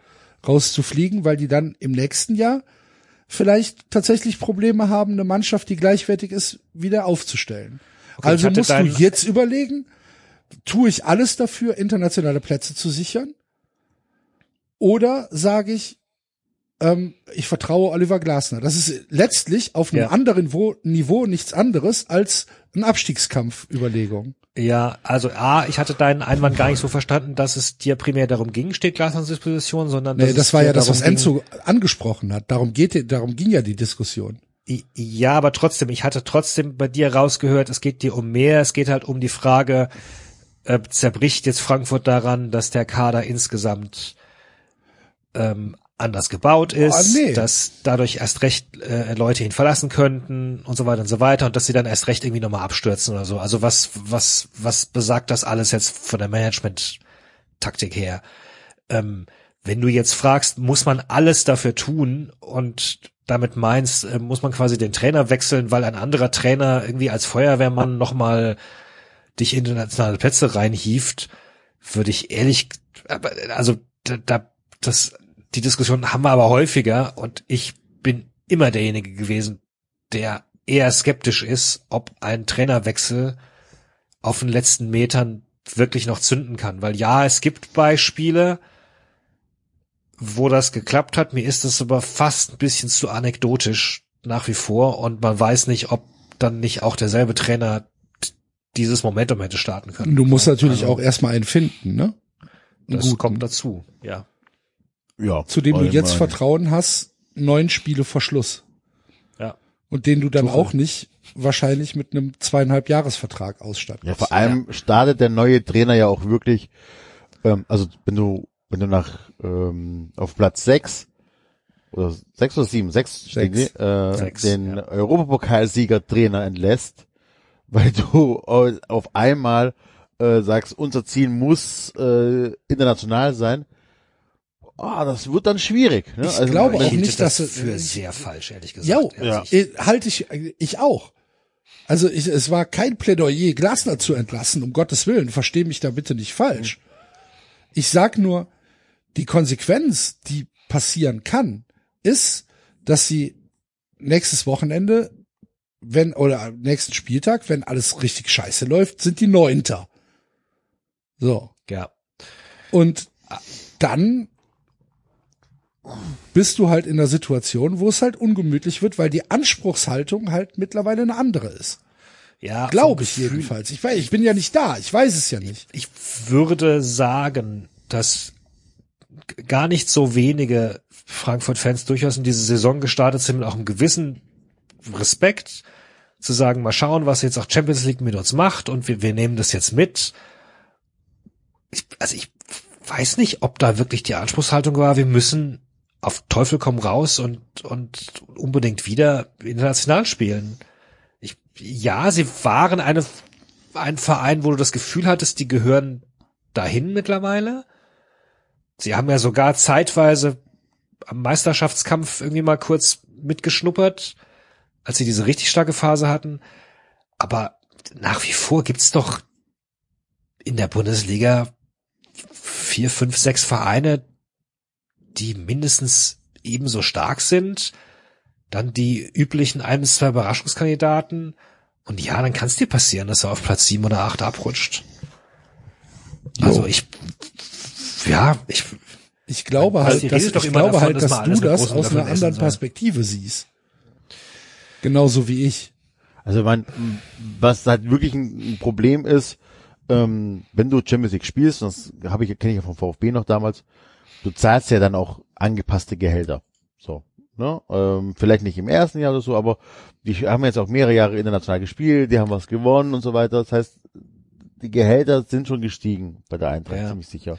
B: rauszufliegen, weil die dann im nächsten Jahr vielleicht tatsächlich Probleme haben, eine Mannschaft, die gleichwertig ist, wieder aufzustellen.
D: ich
B: also musst du jetzt überlegen, tue ich alles dafür, internationale Plätze zu sichern? Oder sage ich, ähm, ich vertraue Oliver Glasner. Das ist letztlich auf einem
D: Ja.
B: anderen Niveau, Niveau nichts anderes als ein Abstiegskampf-Überlegung.
D: Ja, also A, ich hatte deinen Einwand gar nicht so verstanden, dass es dir primär darum ging, steht Glasners Disposition, sondern
B: Nee, das war ja das, was Enzo angesprochen hat. Darum geht, darum ging ja die Diskussion.
D: Ja, aber trotzdem, ich hatte trotzdem bei dir rausgehört, es geht dir um mehr, es geht halt um die Frage, äh, zerbricht jetzt Frankfurt daran, dass der Kader insgesamt ähm, anders gebaut ist,
B: Oh, nee.
D: dass dadurch erst recht äh, Leute ihn verlassen könnten und so weiter und so weiter und dass sie dann erst recht irgendwie nochmal abstürzen oder so. Also was, was, was besagt das alles jetzt von der Management-Taktik her? Ähm, wenn du jetzt fragst, muss man alles dafür tun und damit meinst, äh, muss man quasi den Trainer wechseln, weil ein anderer Trainer irgendwie als Feuerwehrmann nochmal dich in internationale Plätze reinhieft, würde ich ehrlich, aber, also da, da, das, die Diskussion haben wir aber häufiger und ich bin immer derjenige gewesen, der eher skeptisch ist, ob ein Trainerwechsel auf den letzten Metern wirklich noch zünden kann. Weil ja, es gibt Beispiele, wo das geklappt hat. Mir ist das aber fast ein bisschen zu anekdotisch nach wie vor und man weiß nicht, ob dann nicht auch derselbe Trainer dieses Momentum hätte starten können.
B: Du musst natürlich
D: Also,
B: auch erstmal einen finden, ne? Einen
D: Das
B: guten,
D: kommt dazu, ja.
C: Ja.
B: zu dem du jetzt. Vertrauen hast, neun Spiele vor Schluss.
D: Ja.
B: Und den du dann
D: So.
B: auch nicht wahrscheinlich mit einem zweieinhalb Jahresvertrag ausstatten.
C: Ja, vor allem startet der neue Trainer ja auch wirklich, ähm, also wenn du, wenn du nach ähm, auf Platz sechs oder sechs oder sieben, sechs,
B: Sechs.
C: die, äh,
D: Sechs,
C: den
D: ja.
C: Europapokalsieger-Trainer entlässt, weil du au- auf einmal äh, sagst, unser Ziel muss äh, international sein. Ah, das wird dann schwierig. Ne?
B: Ich glaube
D: Ich
B: auch nicht,
D: das
B: dass
D: für
B: es-
D: sehr falsch, ehrlich gesagt.
B: Ja,
D: ehrlich.
B: äh, halte ich, ich auch. Also ich, es war kein Plädoyer, Glasner zu entlassen, um Gottes Willen, verstehe mich da bitte nicht falsch. Ich sag nur, die Konsequenz, die passieren kann, ist, dass sie nächstes Wochenende, wenn, oder am nächsten Spieltag, wenn alles richtig scheiße läuft, sind die Neunter. So.
D: Ja.
B: Und dann bist du halt in der Situation, wo es halt ungemütlich wird, weil die Anspruchshaltung halt mittlerweile eine andere ist.
D: Ja,
B: Glaube ich
D: Gefühl-
B: jedenfalls. Ich weiß, ich bin ja nicht da. Ich weiß es ja nicht.
D: Ich würde sagen, dass gar nicht so wenige Frankfurt-Fans durchaus in diese Saison gestartet sind mit auch einem gewissen Respekt zu sagen, mal schauen, was jetzt auch Champions League mit uns macht und wir, wir nehmen das jetzt mit. Ich, also ich weiß nicht, ob da wirklich die Anspruchshaltung war, wir müssen auf Teufel komm raus und, und unbedingt wieder international spielen. Ich, ja, sie waren eine, ein Verein, wo du das Gefühl hattest, die gehören dahin mittlerweile. Sie haben ja sogar zeitweise am Meisterschaftskampf irgendwie mal kurz mitgeschnuppert, als sie diese richtig starke Phase hatten. Aber nach wie vor gibt's doch in der Bundesliga vier, fünf, sechs Vereine, die mindestens ebenso stark sind. Dann die üblichen ein bis zwei Überraschungskandidaten. Und ja, dann kann es dir passieren, dass er auf Platz sieben oder acht abrutscht. Also ich, ja, ich,
B: Ich glaube
D: Also
B: halt, dass, ich glaube
D: davon,
B: halt,
D: dass
B: dass du das aus einer anderen
D: soll.
B: Perspektive siehst. Genauso wie ich.
C: Also man, was halt wirklich ein ein Problem ist, ähm, wenn du Champions League spielst, das habe ich kenne ich ja vom VfB noch damals, du zahlst ja dann auch angepasste Gehälter. So, ne? Ähm, vielleicht nicht im ersten Jahr oder so, aber die haben jetzt auch mehrere Jahre international gespielt, die haben was gewonnen und so weiter. Das heißt, die Gehälter sind schon gestiegen bei der Eintracht,
D: Ja.
C: ziemlich sicher.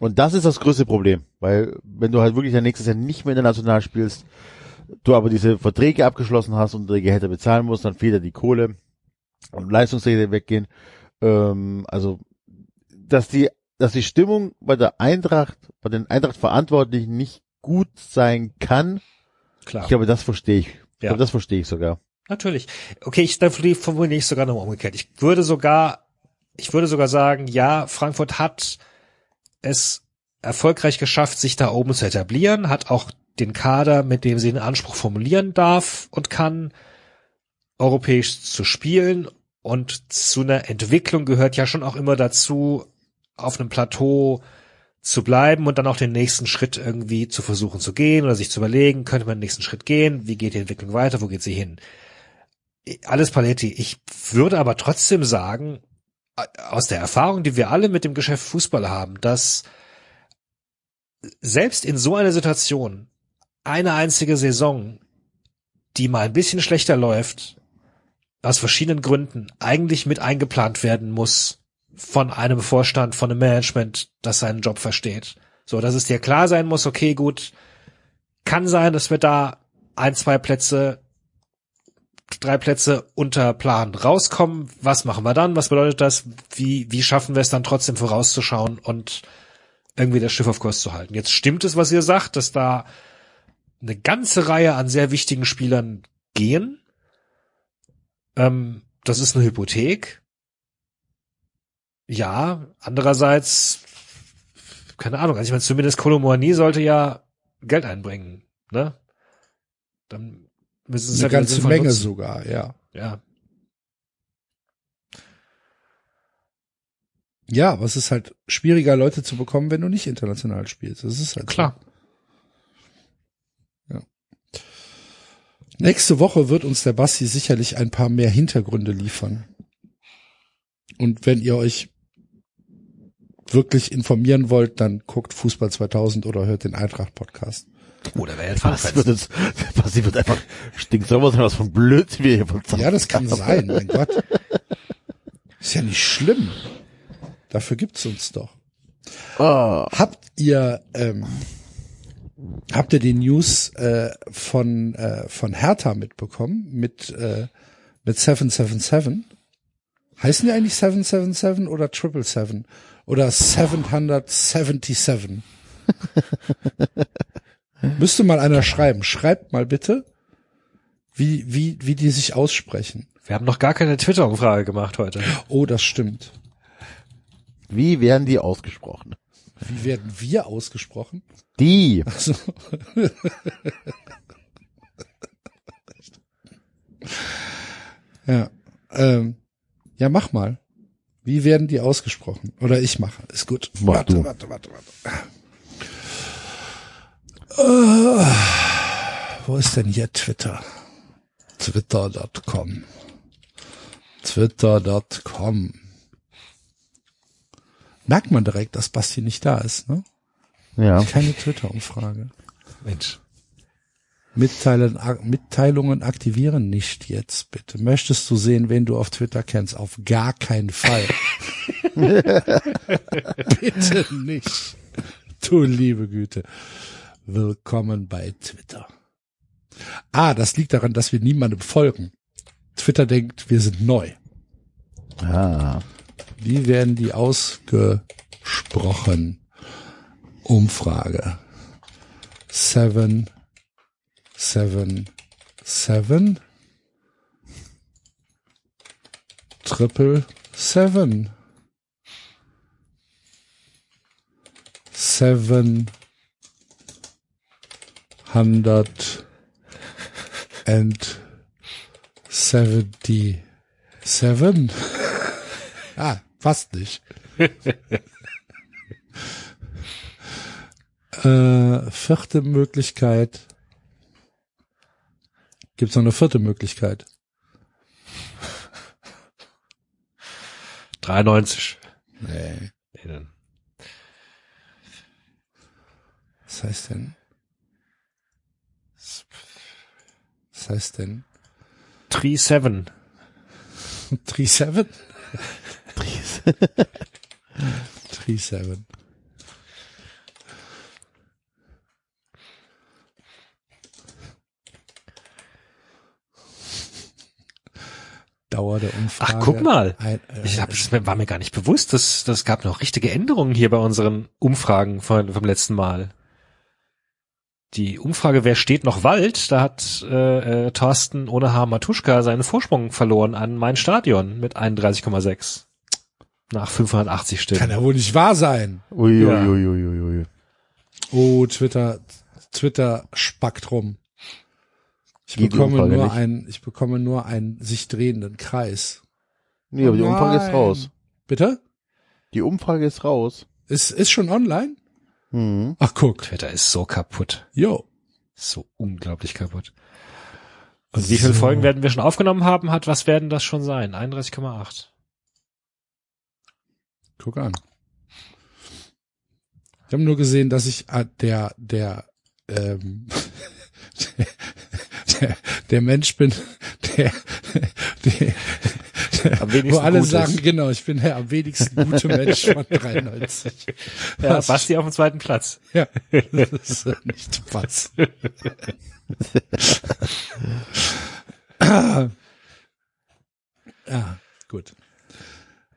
C: Und das ist das größte Problem, weil wenn du halt wirklich dann nächstes Jahr nicht mehr international spielst, du aber diese Verträge abgeschlossen hast und die Gehälter bezahlen musst, dann fehlt dir die Kohle und Leistungsrechte weggehen. Ähm, also, dass die, dass die Stimmung bei der Eintracht, bei den Eintracht-Verantwortlichen nicht gut sein kann,
D: klar.
C: ich glaube, das verstehe ich. Ich
D: Ja.
C: glaube, das verstehe ich sogar.
D: Natürlich. Okay, ich dann formuliere ich sogar noch umgekehrt. Ich würde sogar, ich würde sogar sagen, ja, Frankfurt hat es erfolgreich geschafft, sich da oben zu etablieren, hat auch den Kader, mit dem sie einen Anspruch formulieren darf und kann, europäisch zu spielen. Und zu einer Entwicklung gehört ja schon auch immer dazu, auf einem Plateau zu bleiben und dann auch den nächsten Schritt irgendwie zu versuchen zu gehen oder sich zu überlegen, könnte man den nächsten Schritt gehen, wie geht die Entwicklung weiter, wo geht sie hin? Alles Paletti. Ich würde aber trotzdem sagen, aus der Erfahrung, die wir alle mit dem Geschäft Fußball haben, dass selbst in so einer Situation eine einzige Saison, die mal ein bisschen schlechter läuft, aus verschiedenen Gründen eigentlich mit eingeplant werden muss von einem Vorstand, von einem Management, das seinen Job versteht. So, dass es dir klar sein muss, okay, gut, kann sein, dass wir da ein, zwei Plätze, drei Plätze unter Plan rauskommen. Was machen wir dann? Was bedeutet das? Wie, wie schaffen wir es dann trotzdem vorauszuschauen und irgendwie das Schiff auf Kurs zu halten? Jetzt stimmt es, was ihr sagt, dass da eine ganze Reihe an sehr wichtigen Spielern gehen. Ähm, das ist eine Hypothek. Ja, andererseits, keine Ahnung, also ich meine, zumindest Kolomoani sollte ja Geld einbringen, ne? Dann müssen sie
B: Eine
D: halt wieder
B: ganze Menge
D: nutzen.
B: sogar, ja.
D: Ja,
B: Ja, aber es ist halt schwieriger, Leute zu bekommen, wenn du nicht international spielst. Das ist halt so.
D: klar.
B: Nächste Woche wird uns der Basti sicherlich ein paar mehr Hintergründe liefern. Und wenn ihr euch wirklich informieren wollt, dann guckt Fußball 2000 oder hört den Eintracht Podcast.
D: Oder wer
C: Was wird jetzt, was wird einfach stinksauber sein, was von Blödsinn wir hier verzapfen.
B: Ja, das kann sein, mein Gott. Ist ja nicht schlimm. Dafür gibt's uns doch.
C: Ah,
B: Habt ihr ähm, habt ihr die News äh, von äh, von Hertha mitbekommen mit äh, mit 777? Heißen die eigentlich 777 oder 777 oder 777? Müsste mal einer schreiben. Schreibt mal bitte, wie, wie, wie die sich aussprechen.
D: Wir haben noch gar keine Twitter-Umfrage gemacht heute.
B: Oh, das stimmt.
C: Wie werden die ausgesprochen?
B: Wie werden wir ausgesprochen?
C: Die.
B: Also, ja, ähm, ja, mach mal. Wie werden die ausgesprochen? Oder ich mache. Ist gut.
C: Mach
B: warte,
C: du.
B: warte, warte, warte. Äh, wo ist denn hier Twitter? Twitter.com. Twitter.com. Merkt man direkt, dass Basti nicht da ist, ne?
C: Ja.
B: Keine Twitter-Umfrage.
D: Mensch.
B: Mitteilen, Mitteilungen aktivieren nicht jetzt, bitte. Möchtest du sehen, wen du auf Twitter kennst? Auf gar keinen Fall. bitte nicht. Du liebe Güte. Willkommen bei Twitter. Ah, das liegt daran, dass wir niemandem folgen. Twitter denkt, wir sind neu.
C: Ah.
B: Wie werden die ausgesprochen? Umfrage. Seven, seven, seven. Triple seven. Seven hundred and seventy seven. Ah, fast nicht. äh, vierte Möglichkeit. Gibt's noch eine vierte Möglichkeit?
D: 93.
B: Nee.
D: Nee, dann.
B: Was heißt denn? Was heißt denn?
D: 37.
B: 37? 37. Dauer der Umfrage.
D: Ach, guck mal.
B: Ein, äh,
D: Ich hab, das war mir gar nicht bewusst, dass das gab noch richtige Änderungen hier bei unseren Umfragen von, vom letzten Mal. Die Umfrage, wer steht noch Wald, da hat äh, äh, Thorsten ohne Haar Matuschka seinen Vorsprung verloren an mein Stadion mit 31,6 nach 580 Stimmen.
B: kann ja wohl nicht wahr sein.
C: Ui,
D: Ja.
C: ui, ui, ui, ui.
B: Oh, Twitter, Twitter spackt rum. Ich
C: Geht die
B: bekomme nur
C: nicht?
B: einen, ich bekomme nur einen sich drehenden Kreis.
C: Nee, aber die
B: Oh
C: Umfrage ist raus.
B: Bitte?
C: Die Umfrage ist raus.
B: Ist, ist schon online?
C: Mhm.
B: Ach, guck.
D: Twitter ist so kaputt.
B: Jo.
D: So unglaublich kaputt. Und wie viele Folgen werden wir schon aufgenommen haben, hat, was werden das schon sein? 31,8.
B: Guck an. Ich habe nur gesehen, dass ich äh, der der ähm, der, der Mensch bin, der, der, der wo alle
D: gut
B: sagen, genau, ich bin der am wenigsten gute Mensch von 93.
D: Ja,
B: Was?
D: Basti auf dem zweiten Platz.
B: Ja, das ist nicht was. ja, gut.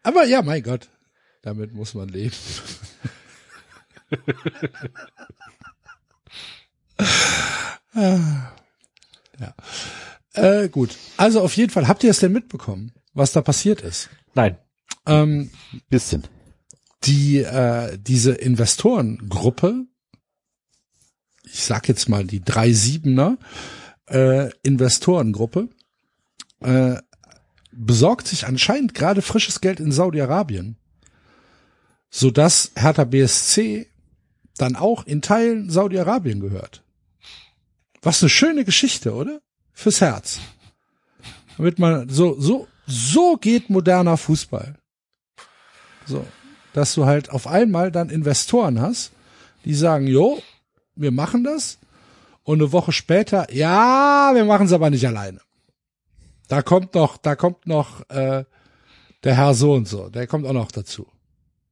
B: Aber ja, mein Gott, damit muss man leben. Ja. Äh, gut. Also auf jeden Fall, habt ihr es denn mitbekommen, was da passiert ist?
D: Nein.
B: Ähm,
C: Bisschen.
B: die äh, diese Investorengruppe, ich sag jetzt mal die drei Siebener äh, Investorengruppe, äh, besorgt sich anscheinend gerade frisches Geld in Saudi-Arabien, so dass Hertha BSC dann auch in Teilen Saudi-Arabien gehört. Was eine schöne Geschichte, oder? Fürs Herz. Damit man so so so geht moderner Fußball. So, dass du halt auf einmal dann Investoren hast, die sagen, jo, wir machen das. Und eine Woche später, ja, wir machen es aber nicht alleine. Da kommt noch, da kommt noch äh, der Herr so und so, der kommt auch noch dazu.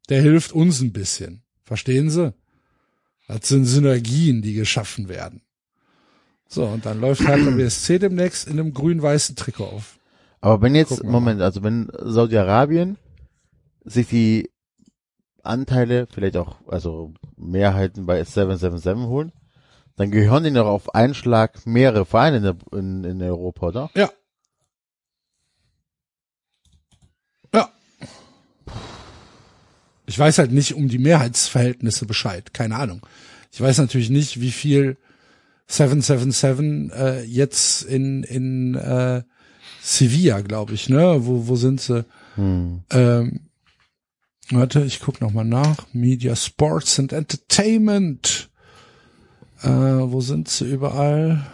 B: Der hilft uns ein bisschen. Verstehen Sie? Das sind Synergien, die geschaffen werden. So, und dann läuft halt der BSC demnächst in einem grün-weißen Trikot auf.
C: Aber wenn jetzt,
B: wir mal.
C: Moment, also wenn Saudi-Arabien sich die Anteile, vielleicht auch, also Mehrheiten bei 777 holen, dann gehören ihnen doch auf einen Schlag mehrere Vereine in, der, in, in Europa, oder?
B: Ja. Ja. Ich weiß halt nicht um die Mehrheitsverhältnisse Bescheid. Keine Ahnung. Ich weiß natürlich nicht, wie viel 777 äh, jetzt in in äh, Sevilla, glaube ich, ne? Wo wo sind sie?
C: Hm.
B: Ähm, warte, ich guck noch mal nach. Media, Sports and Entertainment. Äh, wo sind sie überall?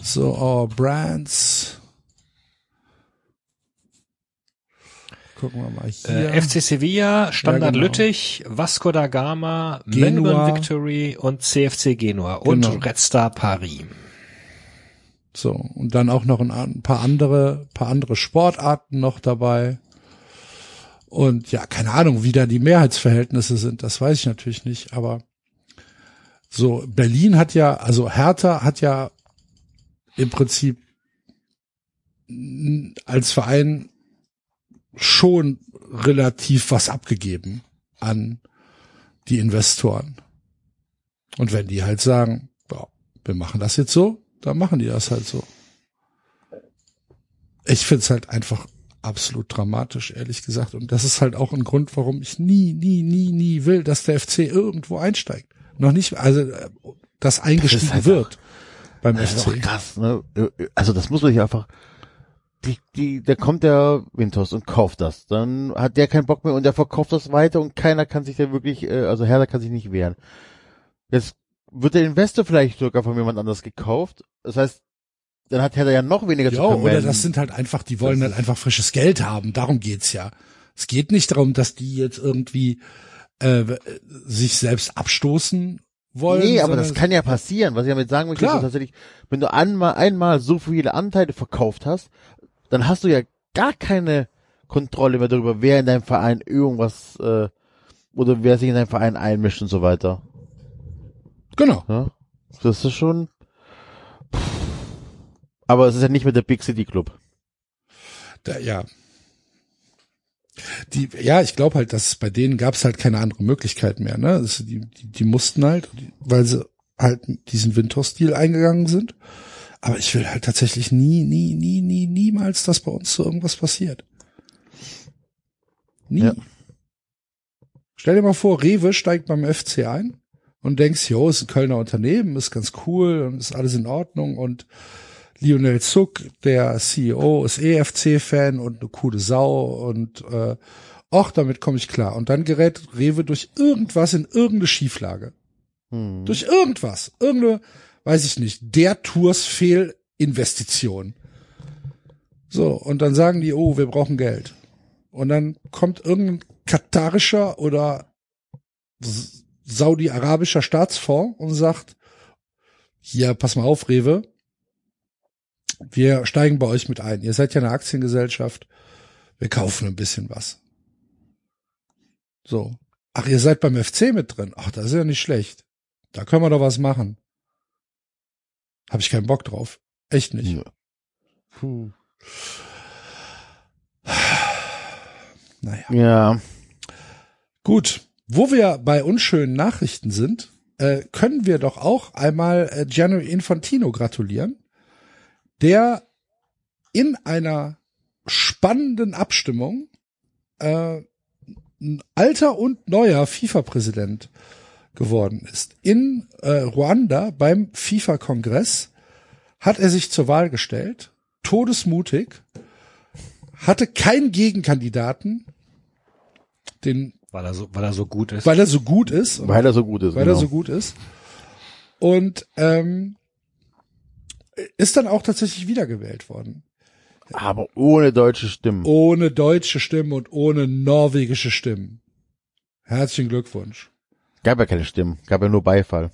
B: So, our brands. Gucken wir mal hier.
D: Äh, FC Sevilla, Standard
B: genau.
D: Lüttich, Vasco da Gama. Melbourne Victory und CFC Genua und
B: Genau.
D: Red Star Paris.
B: So, und dann auch noch ein, ein paar andere, paar andere Sportarten noch dabei. Und ja, keine Ahnung, wie da die Mehrheitsverhältnisse sind, das weiß ich natürlich nicht, aber so, Berlin hat ja, also Hertha hat ja im Prinzip als Verein schon relativ was abgegeben an die Investoren. Und wenn die halt sagen, ja, wir machen das jetzt so, dann machen die das halt so. Ich find's halt einfach absolut dramatisch, ehrlich gesagt. Und das ist halt auch ein Grund, warum ich nie, nie, nie, nie will, dass der FC irgendwo einsteigt. Noch nicht, also, äh, das eingestiegen
C: halt
B: wird beim
C: Das ist
B: FC.
C: doch krass, ne? Also das muss man sich einfach, die, die, da kommt der Winters und kauft das. Dann hat der keinen Bock mehr und der verkauft das weiter und keiner kann sich da wirklich, äh, also Hertha kann sich nicht wehren. Jetzt wird der Investor vielleicht sogar von jemand anders gekauft. Das heißt, dann hat Hertha ja noch weniger
B: Ja,
C: zu
B: oder
C: vermelden.
B: das sind halt einfach, die wollen halt einfach frisches Geld haben. Darum geht's ja. Es geht nicht darum, dass die jetzt irgendwie äh, sich selbst abstoßen wollen.
C: Nee, aber das kann ja passieren. Was ich damit sagen möchte,
B: Klar.
C: ist tatsächlich, wenn du einmal, einmal so viele Anteile verkauft hast, dann hast du ja gar keine Kontrolle mehr darüber, wer in deinem Verein irgendwas äh, oder wer sich in deinen Verein einmischt und so weiter.
B: Genau.
C: Ja? Das ist schon. Aber es ist ja nicht mehr der Big City Club.
B: Da, ja. Die, ja, ich glaube halt, dass bei denen gab es halt keine andere Möglichkeit mehr. Ne? Also die, die, die mussten halt, weil sie halt diesen Winter-Stil eingegangen sind. Aber ich will halt tatsächlich nie, nie, nie, nie, niemals, dass bei uns so irgendwas passiert. Nie.
C: Ja.
B: Stell dir mal vor, Rewe steigt beim FC ein und denkst, jo, ist ein Kölner Unternehmen, ist ganz cool und ist alles in Ordnung und Lionel Zuck, der CEO, ist EFC-Fan und eine coole Sau und äh, och, damit komme ich klar. Und dann gerät Rewe durch irgendwas in irgendeine Schieflage.
C: Hm.
B: Durch irgendwas. Irgendeine, weiß ich nicht, der Tours Fehlinvestition. So, und dann sagen die, oh, wir brauchen Geld. Und dann kommt irgendein katarischer oder saudi-arabischer Staatsfonds und sagt, hier, pass mal auf, Rewe, wir steigen bei euch mit ein. Ihr seid ja eine Aktiengesellschaft. Wir kaufen ein bisschen was. So. Ach, ihr seid beim FC mit drin. Ach, das ist ja nicht schlecht. Da können wir doch was machen. Hab ich keinen Bock drauf. Echt nicht.
C: Ja. Puh.
B: Naja.
C: Ja.
B: Gut. Wo wir bei unschönen Nachrichten sind, äh, können wir doch auch einmal äh, Gianni Infantino gratulieren, der in einer spannenden Abstimmung äh, ein alter und neuer FIFA-Präsident geworden ist. In äh, Ruanda beim FIFA-Kongress hat er sich zur Wahl gestellt, todesmutig, hatte keinen Gegenkandidaten, den,
D: Weil er so, weil er so gut ist.
B: weil er so gut ist,
C: Weil er so gut ist.
B: weil
C: genau.
B: er so gut ist. Und ähm, ist dann auch tatsächlich wiedergewählt worden.
C: Aber ohne deutsche Stimmen.
B: Ohne deutsche Stimmen und ohne norwegische Stimmen. Herzlichen Glückwunsch.
C: Gab ja keine Stimmen. Gab ja nur Beifall.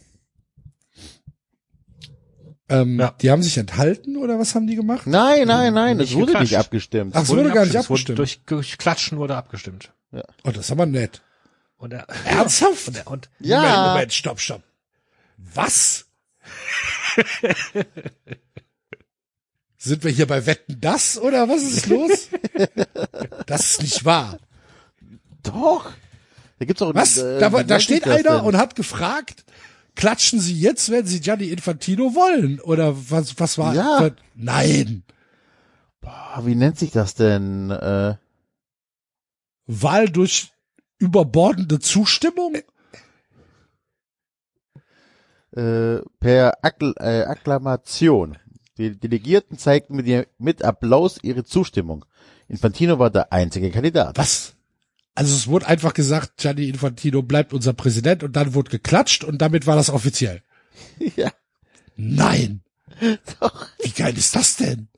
B: Ähm,
D: Ja.
B: Die haben sich enthalten oder was haben die gemacht?
C: Nein, nein, nein.
D: Nicht
C: Es wurde nicht
D: geklatscht.
C: abgestimmt.
B: Ach, es wurde gar nicht
D: Es wurde
B: abgestimmt.
D: Durch, durch Klatschen wurde abgestimmt.
B: Oh, das ist aber nett.
D: Und er,
B: Ernsthaft?
D: und, er, und
C: Ja.
B: Moment, Moment, stopp, stopp. Was? Sind wir hier bei Wetten das oder was ist los? das ist nicht wahr.
C: Doch. Da gibt's auch
B: Was?
C: äh,
B: da, steht einer
C: denn?
B: und hat gefragt, klatschen Sie jetzt, wenn Sie Gianni Infantino wollen? Oder was, was war?
C: Ja.
B: Was, nein.
C: Ah, wie nennt sich das denn? Äh,
B: Wahl durch überbordende Zustimmung?
C: äh, per Akkl äh, Akklamation. Die Delegierten zeigten mit, mit Applaus ihre Zustimmung. Infantino war der einzige Kandidat.
B: Was? Also es wurde einfach gesagt, Gianni Infantino bleibt unser Präsident und dann wurde geklatscht und damit war das offiziell.
C: ja,
B: Nein.
C: doch.
B: Wie geil ist das denn?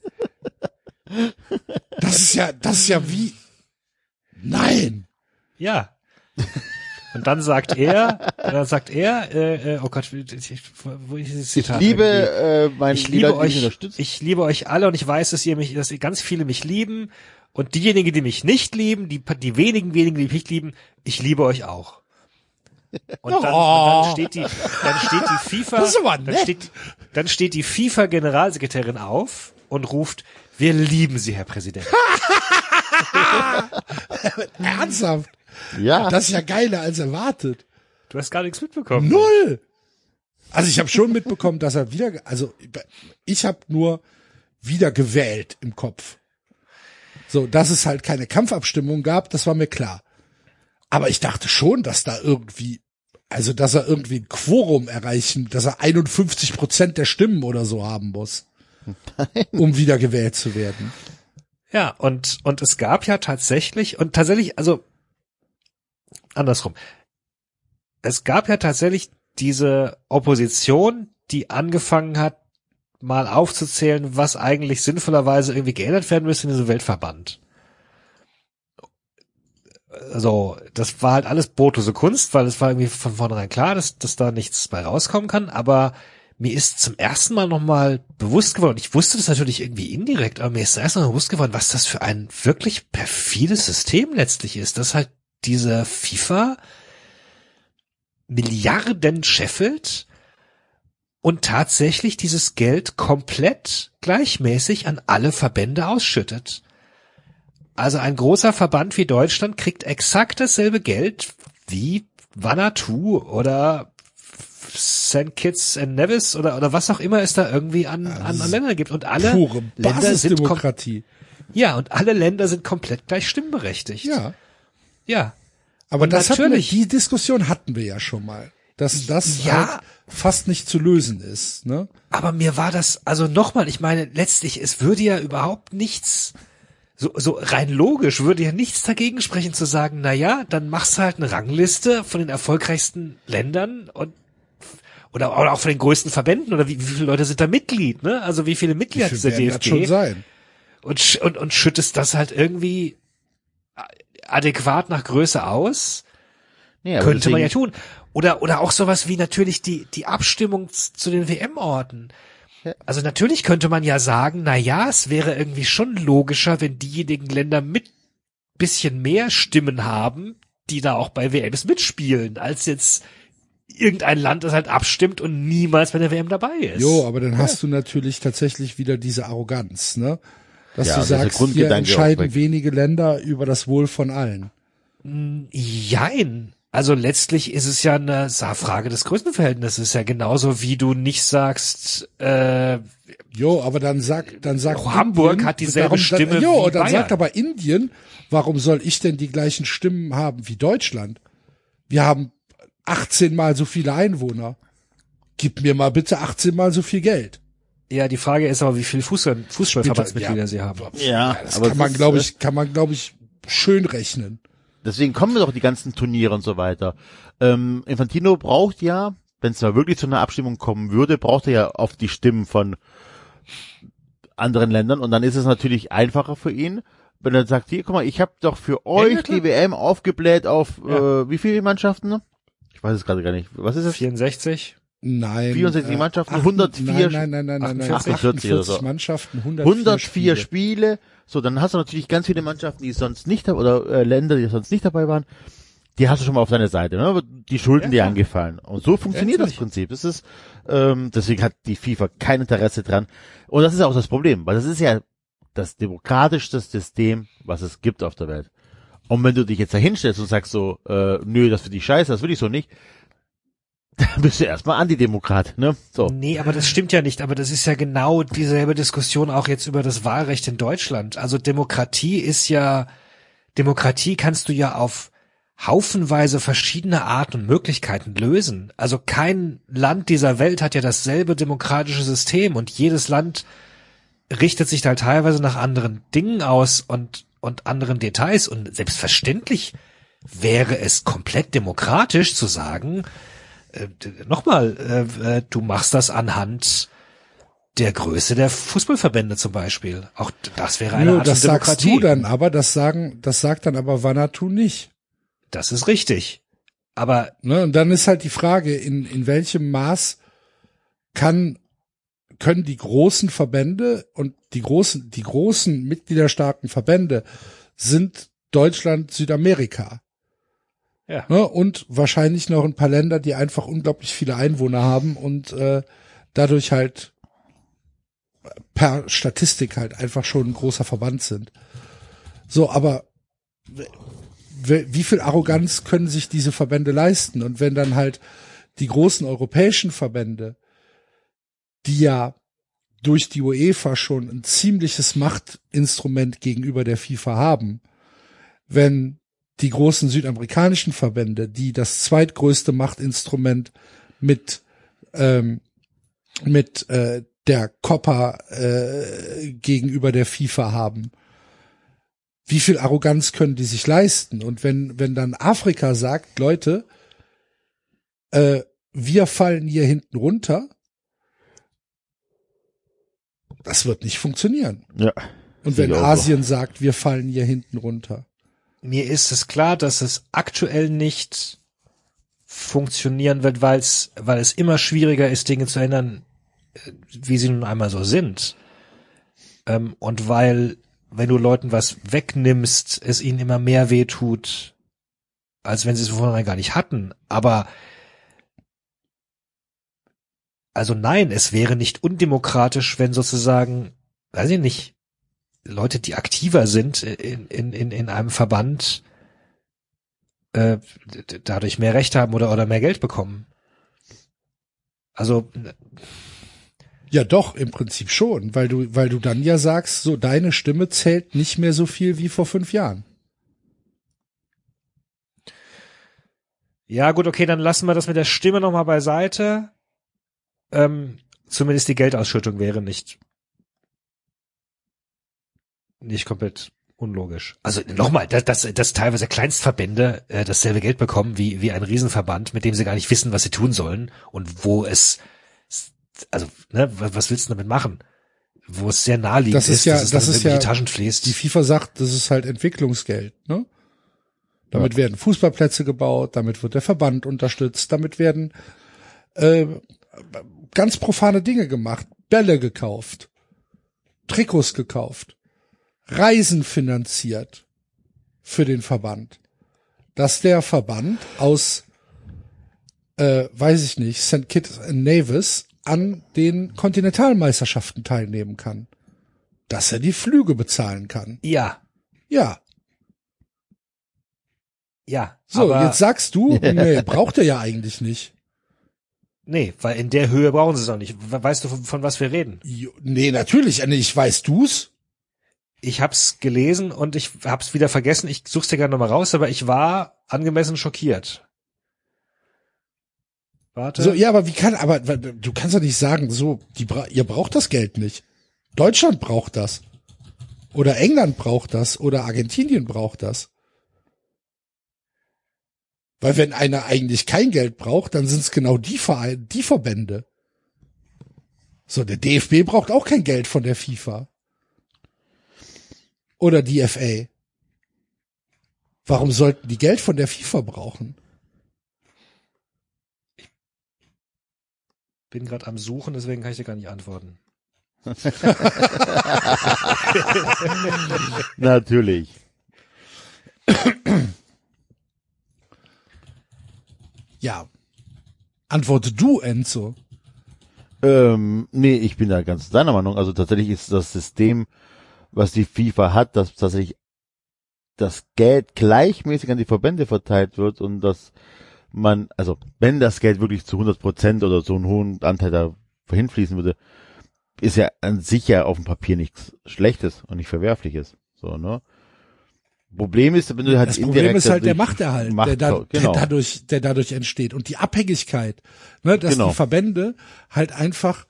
B: Das ist ja, das ist ja wie, nein.
D: Ja. Und dann sagt er, dann sagt er, äh, äh, oh Gott, ich, ich, wo ich dieses
C: Ich
D: Zitat
C: liebe
D: irgendwie-
C: äh, meine
D: ich liebe euch, ich liebe euch alle und ich weiß, dass ihr mich, dass ihr ganz viele mich lieben und diejenigen, die mich nicht lieben, die, die wenigen, wenigen, die mich nicht lieben, ich liebe euch auch. Und dann, und dann steht die, dann steht die FIFA, dann steht, dann steht die FIFA-Generalsekretärin auf und ruft, wir lieben Sie, Herr Präsident.
B: Ernsthaft.
C: ja,
B: Das ist ja geiler als erwartet.
D: Du hast gar nichts mitbekommen.
B: Null. Also ich habe schon mitbekommen, dass er wieder, also ich habe nur wieder gewählt im Kopf. So, dass es halt keine Kampfabstimmung gab, das war mir klar. Aber ich dachte schon, dass da irgendwie, also dass er irgendwie ein Quorum erreichen, dass er 51 Prozent der Stimmen oder so haben muss, um wieder gewählt zu werden.
D: Ja, und, und es gab ja tatsächlich, und tatsächlich, also andersrum. Es gab ja tatsächlich diese Opposition, die angefangen hat, mal aufzuzählen, was eigentlich sinnvollerweise irgendwie geändert werden müsste in diesem Weltverband. Also, das war halt alles brotlose Kunst, weil es war irgendwie von vornherein klar, dass, dass da nichts bei rauskommen kann, aber mir ist zum ersten Mal nochmal bewusst geworden, ich wusste das natürlich irgendwie indirekt, aber mir ist zum ersten Mal bewusst geworden, was das für ein wirklich perfides System letztlich ist, dass halt diese FIFA Milliarden scheffelt und tatsächlich dieses Geld komplett gleichmäßig an alle Verbände ausschüttet. Also ein großer Verband wie Deutschland kriegt exakt dasselbe Geld wie Vanuatu oder St. Kitts and Nevis oder, oder was auch immer es da irgendwie an, an, an Ländern gibt. Und alle
B: Pure
D: Länder sind kom
B: Basisdemokratie.
D: ja, und alle Länder sind komplett gleich stimmberechtigt.
B: Ja.
D: Ja.
B: Aber
D: Und
B: das hatten wir,
D: natürlich-
B: die Diskussion hatten wir ja schon mal. Dass das
D: Ja.
B: halt fast nicht zu lösen ist, ne?
D: Aber mir war das, also nochmal, ich meine, letztlich, es würde ja überhaupt nichts, so, so rein logisch würde ja nichts dagegen sprechen zu sagen, na ja, dann machst du halt eine Rangliste von den erfolgreichsten Ländern und oder, oder auch von den größten Verbänden oder wie, wie viele Leute sind da Mitglied, ne? Also wie viele Mitglieder hat
B: werden das schon
D: DFB
B: sein?
D: und, und, und schüttest das halt irgendwie adäquat nach Größe aus.
C: aber
D: Könnte man ja
C: deswegen-
D: tun. Oder, oder auch sowas wie natürlich die, die Abstimmung zu den WM-Orten. Also natürlich könnte man ja sagen, na ja, es wäre irgendwie schon logischer, wenn diejenigen Länder mit bisschen mehr Stimmen haben, die da auch bei WMs mitspielen, als jetzt irgendein Land, das halt abstimmt und niemals bei der WM dabei ist.
B: Jo, aber dann hast du natürlich tatsächlich wieder diese Arroganz, ne? Dass
C: Ja,
B: du sagst, hier entscheiden wenige Länder über das Wohl von allen.
D: Jein. Also letztlich ist es ja eine Sa- Frage des Größenverhältnisses. Ja genauso, wie du nicht sagst, äh,
B: Jo, aber dann sag, dann sagt
D: Auch Hamburg hat dieselbe Stimme
B: Dann, jo,
D: wie
B: und dann
D: Bayern.
B: sagt aber Indien, warum soll ich denn die gleichen Stimmen haben wie Deutschland? Wir haben 18 mal so viele Einwohner. Gib mir mal bitte 18 mal so viel Geld.
D: Ja, die Frage ist aber, wie viele Fußball Fußballverbandsmitglieder
B: Ja.
D: sie haben.
C: Ja,
B: Das
C: aber
B: kann man, glaube ich, kann man, glaube ich, schön rechnen.
C: Deswegen kommen doch die ganzen Turniere und so weiter. Ähm, Infantino braucht ja, wenn es mal wirklich zu einer Abstimmung kommen würde, braucht er ja oft die Stimmen von anderen Ländern und dann ist es natürlich einfacher für ihn, wenn er sagt, hier, guck mal, ich habe doch für euch die WM aufgebläht auf
D: Ja.
C: äh, wie viele Mannschaften? Ich weiß es gerade gar nicht. Was ist es?
D: 64?
B: Nein.
C: 64 Mannschaften,
B: acht-
C: 104
B: Nein, nein, nein, nein, nein, nein.
C: 48 oder so.
B: 48 Mannschaften, 104,
C: 104
B: Spiele.
C: Spiele. So, dann hast du natürlich ganz viele Mannschaften, die sonst nicht oder äh, Länder, die sonst nicht dabei waren. Die hast du schon mal auf deiner Seite, ne? Die Schulden dir angefallen. Und so funktioniert das
D: natürlich.
C: Prinzip. Das ist, ähm, deswegen hat die FIFA kein Interesse dran. Und das ist auch das Problem, weil das ist ja das demokratischste System, was es gibt auf der Welt. Und wenn du dich jetzt da hinstellst und sagst so, äh, nö, das finde ich scheiße, das will ich so nicht, dann bist du erstmal Antidemokrat, ne? So.
D: Nee, aber das stimmt ja nicht. Aber das ist ja genau dieselbe Diskussion auch jetzt über das Wahlrecht in Deutschland. Also Demokratie ist ja, Demokratie kannst du ja auf haufenweise verschiedene Arten und Möglichkeiten lösen. Also kein Land dieser Welt hat ja dasselbe demokratische System und jedes Land richtet sich da teilweise nach anderen Dingen aus und, und anderen Details und selbstverständlich wäre es komplett demokratisch zu sagen, äh, nochmal, äh, äh, du machst das anhand der Größe der Fußballverbände zum Beispiel. Auch das wäre eine
B: Nur,
D: Art
B: das
D: von
B: sagst
D: Demokratie.
B: du dann aber, das sagen, das sagt dann aber Vanatu nicht.
D: Das ist richtig. Aber
B: Ne? Und dann ist halt die Frage, in, in welchem Maß kann, können die großen Verbände und die großen, die großen mitgliederstarken Verbände sind Deutschland, Südamerika.
D: Ja.
B: Ne? Und wahrscheinlich noch ein paar Länder, die einfach unglaublich viele Einwohner haben und äh, dadurch halt per Statistik halt einfach schon ein großer Verband sind. So, aber wie viel Arroganz können sich diese Verbände leisten? Und wenn dann halt die großen europäischen Verbände, die ja durch die UEFA schon ein ziemliches Machtinstrument gegenüber der FIFA haben, wenn die großen südamerikanischen Verbände, die das zweitgrößte Machtinstrument mit ähm, mit äh, der Copa äh, gegenüber der FIFA haben, wie viel Arroganz können die sich leisten? Und wenn, wenn dann Afrika sagt, Leute, äh, wir fallen hier hinten runter, das wird nicht funktionieren.
C: Ja.
B: Und wenn
C: auch so.
B: Asien sagt, wir fallen hier hinten runter.
D: Mir ist es klar, dass es aktuell nicht funktionieren wird, weil es, weil es immer schwieriger ist, Dinge zu ändern, äh, wie sie nun einmal so sind. Ähm, und weil, wenn du Leuten was wegnimmst, es ihnen immer mehr wehtut, als wenn sie es vornherein gar nicht hatten. Aber also nein, es wäre nicht undemokratisch, wenn sozusagen, weiß ich nicht, Leute, die aktiver sind in, in, in, in einem Verband, äh, dadurch mehr Recht haben oder, oder mehr Geld bekommen. Also,
B: Ja, doch, im Prinzip schon, weil du, weil du dann ja sagst, so deine Stimme zählt nicht mehr so viel wie vor fünf Jahren.
D: ja gut, okay, dann lassen wir das mit der Stimme nochmal beiseite. Ähm, zumindest die Geldausschüttung wäre nicht, nicht komplett unlogisch. Also nochmal, dass, dass, dass teilweise Kleinstverbände äh, dasselbe Geld bekommen wie, wie ein Riesenverband, mit dem sie gar nicht wissen, was sie tun sollen und wo es, also, ne, was willst du damit machen? Wo es sehr naheliegend
B: Das ist
D: ist,
B: ja-
D: dass es
B: das ist ja-
D: irgendwelche Taschen fließt.
B: Die FIFA sagt, das ist halt Entwicklungsgeld, ne? Damit werden Fußballplätze gebaut, damit wird der Verband unterstützt, damit werden äh, ganz profane Dinge gemacht, Bälle gekauft, Trikots gekauft, Reisen finanziert für den Verband. Dass der Verband aus, äh, weiß ich nicht, St. Kitts and Nevis an den Kontinentalmeisterschaften teilnehmen kann. Dass er die Flüge bezahlen kann.
D: ja,
B: Ja.
D: ja.
B: So,
D: aber,
B: jetzt sagst du, nee, braucht er ja eigentlich nicht.
D: Nee, weil in der Höhe brauchen sie es auch nicht. We- Weißt du, von, von was wir reden?
B: Jo, Nee, natürlich. Nee, Ich weiß du's.
D: Ich hab's gelesen und ich hab's wieder vergessen. Ich such's dir gerne nochmal raus, aber ich war angemessen schockiert. Warte.
B: So, ja, aber wie kann, aber du kannst doch nicht sagen, so, die, ihr braucht das Geld nicht. Deutschland braucht das. Oder England braucht das. Oder Argentinien braucht das. Weil wenn einer eigentlich kein Geld braucht, dann sind es genau die Vereine, die Verbände. So, der DFB braucht auch kein Geld von der FIFA. Oder die FA. Warum sollten die Geld von der FIFA brauchen?
D: Bin gerade am Suchen, deswegen kann ich dir gar nicht antworten.
C: Natürlich.
B: Ja. Antworte du, Enzo.
C: Ähm, nee, ich bin da ganz deiner Meinung. Also tatsächlich ist das System, was die FIFA hat, das tatsächlich das Geld gleichmäßig an die Verbände verteilt wird und dass man, also wenn das Geld wirklich zu 100 Prozent oder so einen hohen Anteil da hinfließen würde, ist ja an sich ja auf dem Papier nichts Schlechtes und nicht Verwerfliches. So, ne? Problem ist, wenn du halt
B: Das Problem ist halt der Machterhalt,
C: Macht-
B: der, da,
C: genau.
B: der dadurch, der dadurch entsteht und die Abhängigkeit, ne, dass
C: Genau.
B: die Verbände halt einfach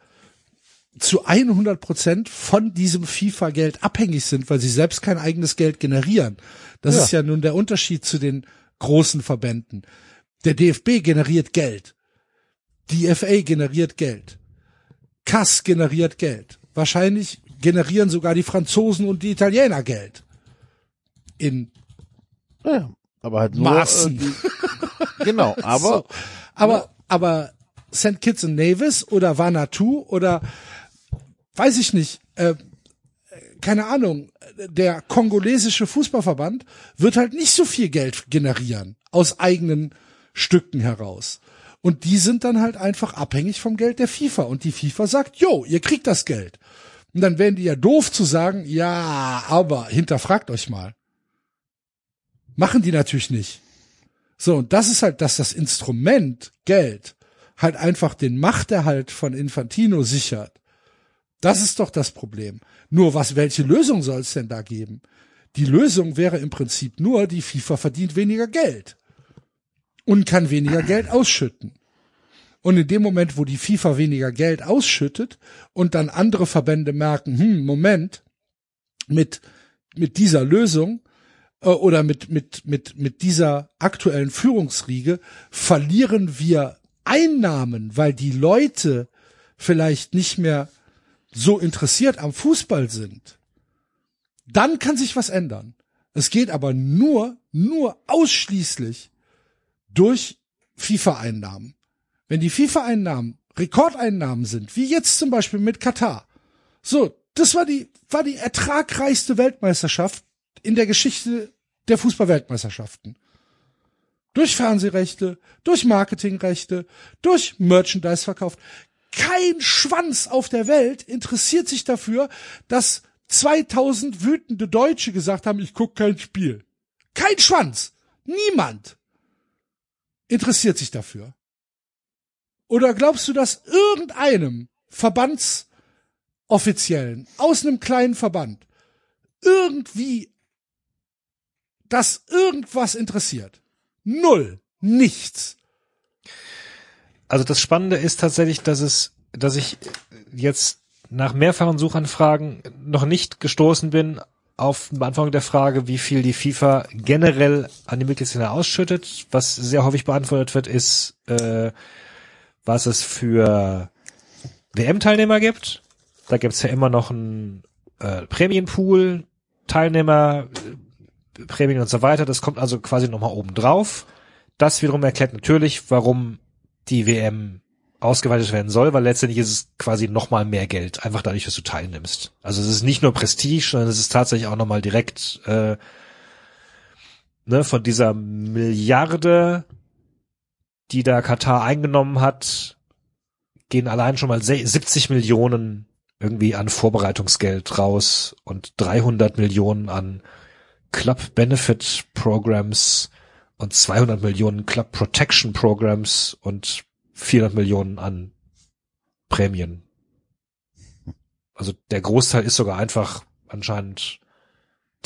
B: zu 100 Prozent von diesem FIFA-Geld abhängig sind, weil sie selbst kein eigenes Geld generieren. Das
C: Ja.
B: ist ja nun der Unterschied zu den großen Verbänden. Der DFB generiert Geld. Die FA generiert Geld. CAS generiert Geld. Wahrscheinlich generieren sogar die Franzosen und die Italiener Geld. In
C: Ja, aber halt nur,
B: Maßen.
C: Äh, genau, aber
B: so. aber aber St. Kitts und Nevis oder Vanuatu oder weiß ich nicht, äh, keine Ahnung, der kongolesische Fußballverband wird halt nicht so viel Geld generieren aus eigenen Stücken heraus. Und die sind dann halt einfach abhängig vom Geld der FIFA. Und die FIFA sagt, jo, ihr kriegt das Geld. Und dann wären die ja doof zu sagen, ja, aber hinterfragt euch mal. Machen die natürlich nicht. So, und das ist halt, dass das Instrument Geld halt einfach den Machterhalt von Infantino sichert. Das ist doch das Problem. Nur was, welche Lösung soll es denn da geben? Die Lösung wäre im Prinzip nur, die FIFA verdient weniger Geld und kann weniger Geld ausschütten. Und in dem Moment, wo die FIFA weniger Geld ausschüttet und dann andere Verbände merken, hm, Moment, mit, mit dieser Lösung äh, oder mit, mit, mit, mit dieser aktuellen Führungsriege verlieren wir Einnahmen, weil die Leute vielleicht nicht mehr so interessiert am Fußball sind. Dann kann sich was ändern. Es geht aber nur, nur ausschließlich durch FIFA-Einnahmen. Wenn die FIFA-Einnahmen Rekordeinnahmen sind, wie jetzt zum Beispiel mit Katar. So, das war die, war die ertragreichste Weltmeisterschaft in der Geschichte der Fußballweltmeisterschaften. Durch Fernsehrechte, durch Marketingrechte, durch Merchandise-Verkauf. Kein Schwanz auf der Welt interessiert sich dafür, dass 2000 wütende Deutsche gesagt haben, ich guck kein Spiel. Kein Schwanz. Niemand interessiert sich dafür. Oder glaubst du, dass irgendeinem Verbandsoffiziellen aus einem kleinen Verband irgendwie das irgendwas interessiert? Null. Nichts.
D: Also das Spannende ist tatsächlich, dass es, dass ich jetzt nach mehrfachen Suchanfragen noch nicht gestoßen bin auf Beantwortung der Frage, wie viel die FIFA generell an die Mitgliedsländer ausschüttet. Was sehr häufig beantwortet wird, ist, äh, was es für WM-Teilnehmer gibt. Da gibt's ja immer noch einen äh, Prämienpool, Teilnehmer, Prämien und so weiter. Das kommt also quasi nochmal oben drauf. Das wiederum erklärt natürlich, warum die WM ausgeweitet werden soll, weil letztendlich ist es quasi nochmal mehr Geld, einfach dadurch, dass du teilnimmst. Also es ist nicht nur Prestige, sondern es ist tatsächlich auch nochmal direkt äh, ne, von dieser Milliarde, die da Katar eingenommen hat, gehen allein schon mal se- 70 Millionen irgendwie an Vorbereitungsgeld raus und 300 Millionen an Club Benefit Programs und 200 Millionen Club Protection Programs und 400 Millionen an Prämien. Also der Großteil ist sogar einfach anscheinend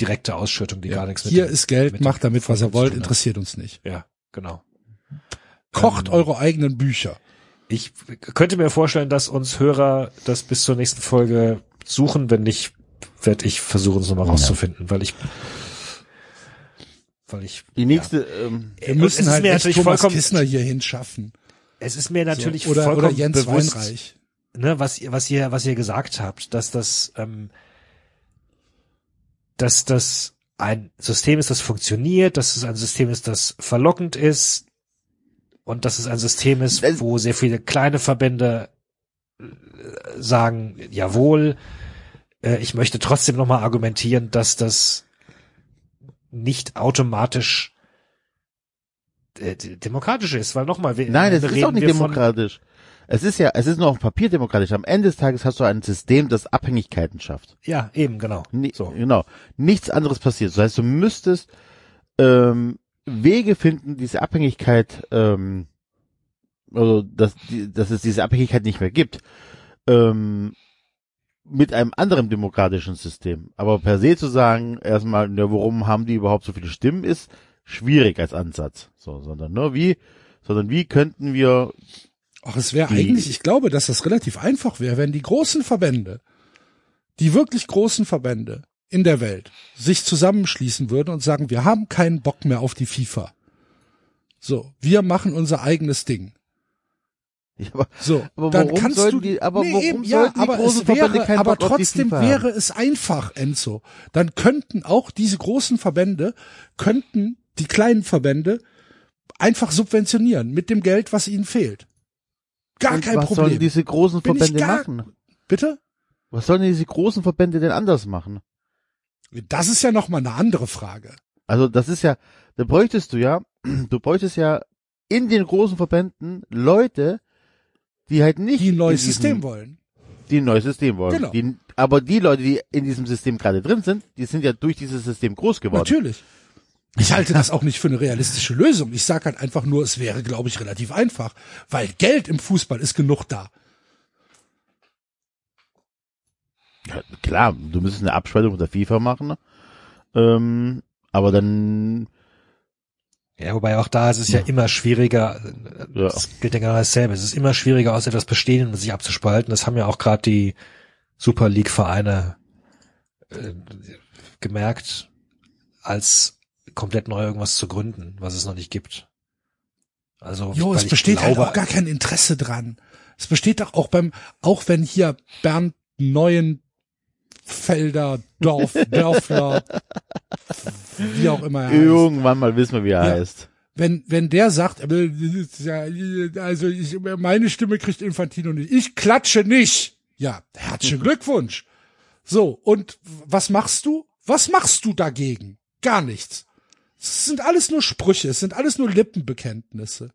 D: direkte Ausschüttung, die gar nichts mit
B: Hier
D: dem-
B: ist Geld,
D: mit
B: macht damit, was ihr wollt, interessiert uns nicht.
D: Ja, genau.
B: Kocht
D: Ähm,
B: eure eigenen Bücher.
D: Ich könnte mir vorstellen, dass uns Hörer das bis zur nächsten Folge suchen. Wenn nicht, werde ich versuchen, es nochmal rauszufinden, weil ich, weil ich,
C: die nächste, ähm,
B: Wir müssen
D: es ist
B: halt
D: mir natürlich
B: Thomas
D: vollkommen-
B: Kissner hier hinschaffen.
D: es ist mir natürlich
B: so. oder,
D: vollkommen
B: oder Jens
D: bewusst,
B: Weinreich.
D: ne, was ihr, was ihr, was ihr gesagt habt, dass das, ähm, dass das ein System ist, das funktioniert, dass es ein System ist, das verlockend ist und dass es ein System ist,
C: Das-
D: wo sehr viele kleine Verbände äh, sagen, jawohl, äh, ich möchte trotzdem nochmal argumentieren, dass das nicht automatisch äh, demokratisch ist, weil nochmal, wir,
C: nein, das
D: reden
C: ist auch nicht demokratisch. Es ist ja, es ist nur auf dem Papier demokratisch. Am Ende des Tages hast du ein System, das Abhängigkeiten schafft.
D: Ja, eben, genau.
C: Ni
D: So.
C: Genau. Nichts anderes passiert. Das heißt, du müsstest ähm, Wege finden, diese Abhängigkeit, ähm, also dass, die, dass es diese Abhängigkeit nicht mehr gibt, ähm, mit einem anderen demokratischen System. Aber per se zu sagen, erstmal, ja, warum haben die überhaupt so viele Stimmen, ist schwierig als Ansatz. So, sondern nur wie, sondern wie könnten wir
B: Ach, es wäre eigentlich, ich glaube, dass das relativ einfach wäre, wenn die großen Verbände, die wirklich großen Verbände in der Welt sich zusammenschließen würden und sagen, wir haben keinen Bock mehr auf die FIFA. So, wir machen unser eigenes Ding.
C: Ja, aber,
B: So,
C: Aber
B: dann kannst du
C: die- aber warum
B: eben,
C: die
B: aber
C: großen
B: es wäre, aber
C: Bock
B: trotzdem wäre es einfach, Enzo. Dann könnten auch diese großen Verbände könnten die kleinen Verbände einfach subventionieren mit dem Geld, was ihnen fehlt. Gar
C: und
B: kein
C: was
B: Problem.
C: sollen diese großen
B: Bin
C: Verbände
B: gar-
C: machen?
B: Bitte?
C: Was sollen diese großen Verbände denn anders machen?
B: Das ist ja noch mal eine andere Frage.
C: Also das ist ja, da bräuchtest du ja, du bräuchtest ja in den großen Verbänden Leute, die halt nicht
B: Die ein neues
C: diesem-
B: System wollen.
C: die ein neues System wollen.
B: Genau.
C: Die, aber die Leute, die in diesem System gerade drin sind, die sind ja durch dieses System groß geworden.
B: Natürlich. Ich halte das auch nicht für eine realistische Lösung. Ich sage halt einfach nur, es wäre, glaube ich, relativ einfach, weil Geld im Fußball ist genug da.
C: Ja, klar, du müsstest eine Abspaltung mit der FIFA machen, ähm, aber dann
D: Ja, wobei auch da ist es ja immer schwieriger,
C: Ja.
D: das gilt ja genau dasselbe, es ist immer schwieriger aus etwas Bestehenden sich abzuspalten. Das haben ja auch gerade die Super League-Vereine äh, gemerkt, als komplett neu irgendwas zu gründen, was es noch nicht gibt. Also
B: Jo, es besteht
D: glaube,
B: halt auch gar kein Interesse dran. Es besteht doch auch beim, auch wenn hier Bernd Neuenfelder, Dorf, Dörfler, wie auch immer er heißt.
C: irgendwann mal wissen wir, wie er
B: Ja.
C: heißt.
B: wenn, wenn der sagt, also ich, meine Stimme kriegt Infantino nicht. Ich klatsche nicht. Ja, herzlichen Glückwunsch. So, und was machst du? Was machst du dagegen? Gar nichts. Es sind alles nur Sprüche, es sind alles nur Lippenbekenntnisse.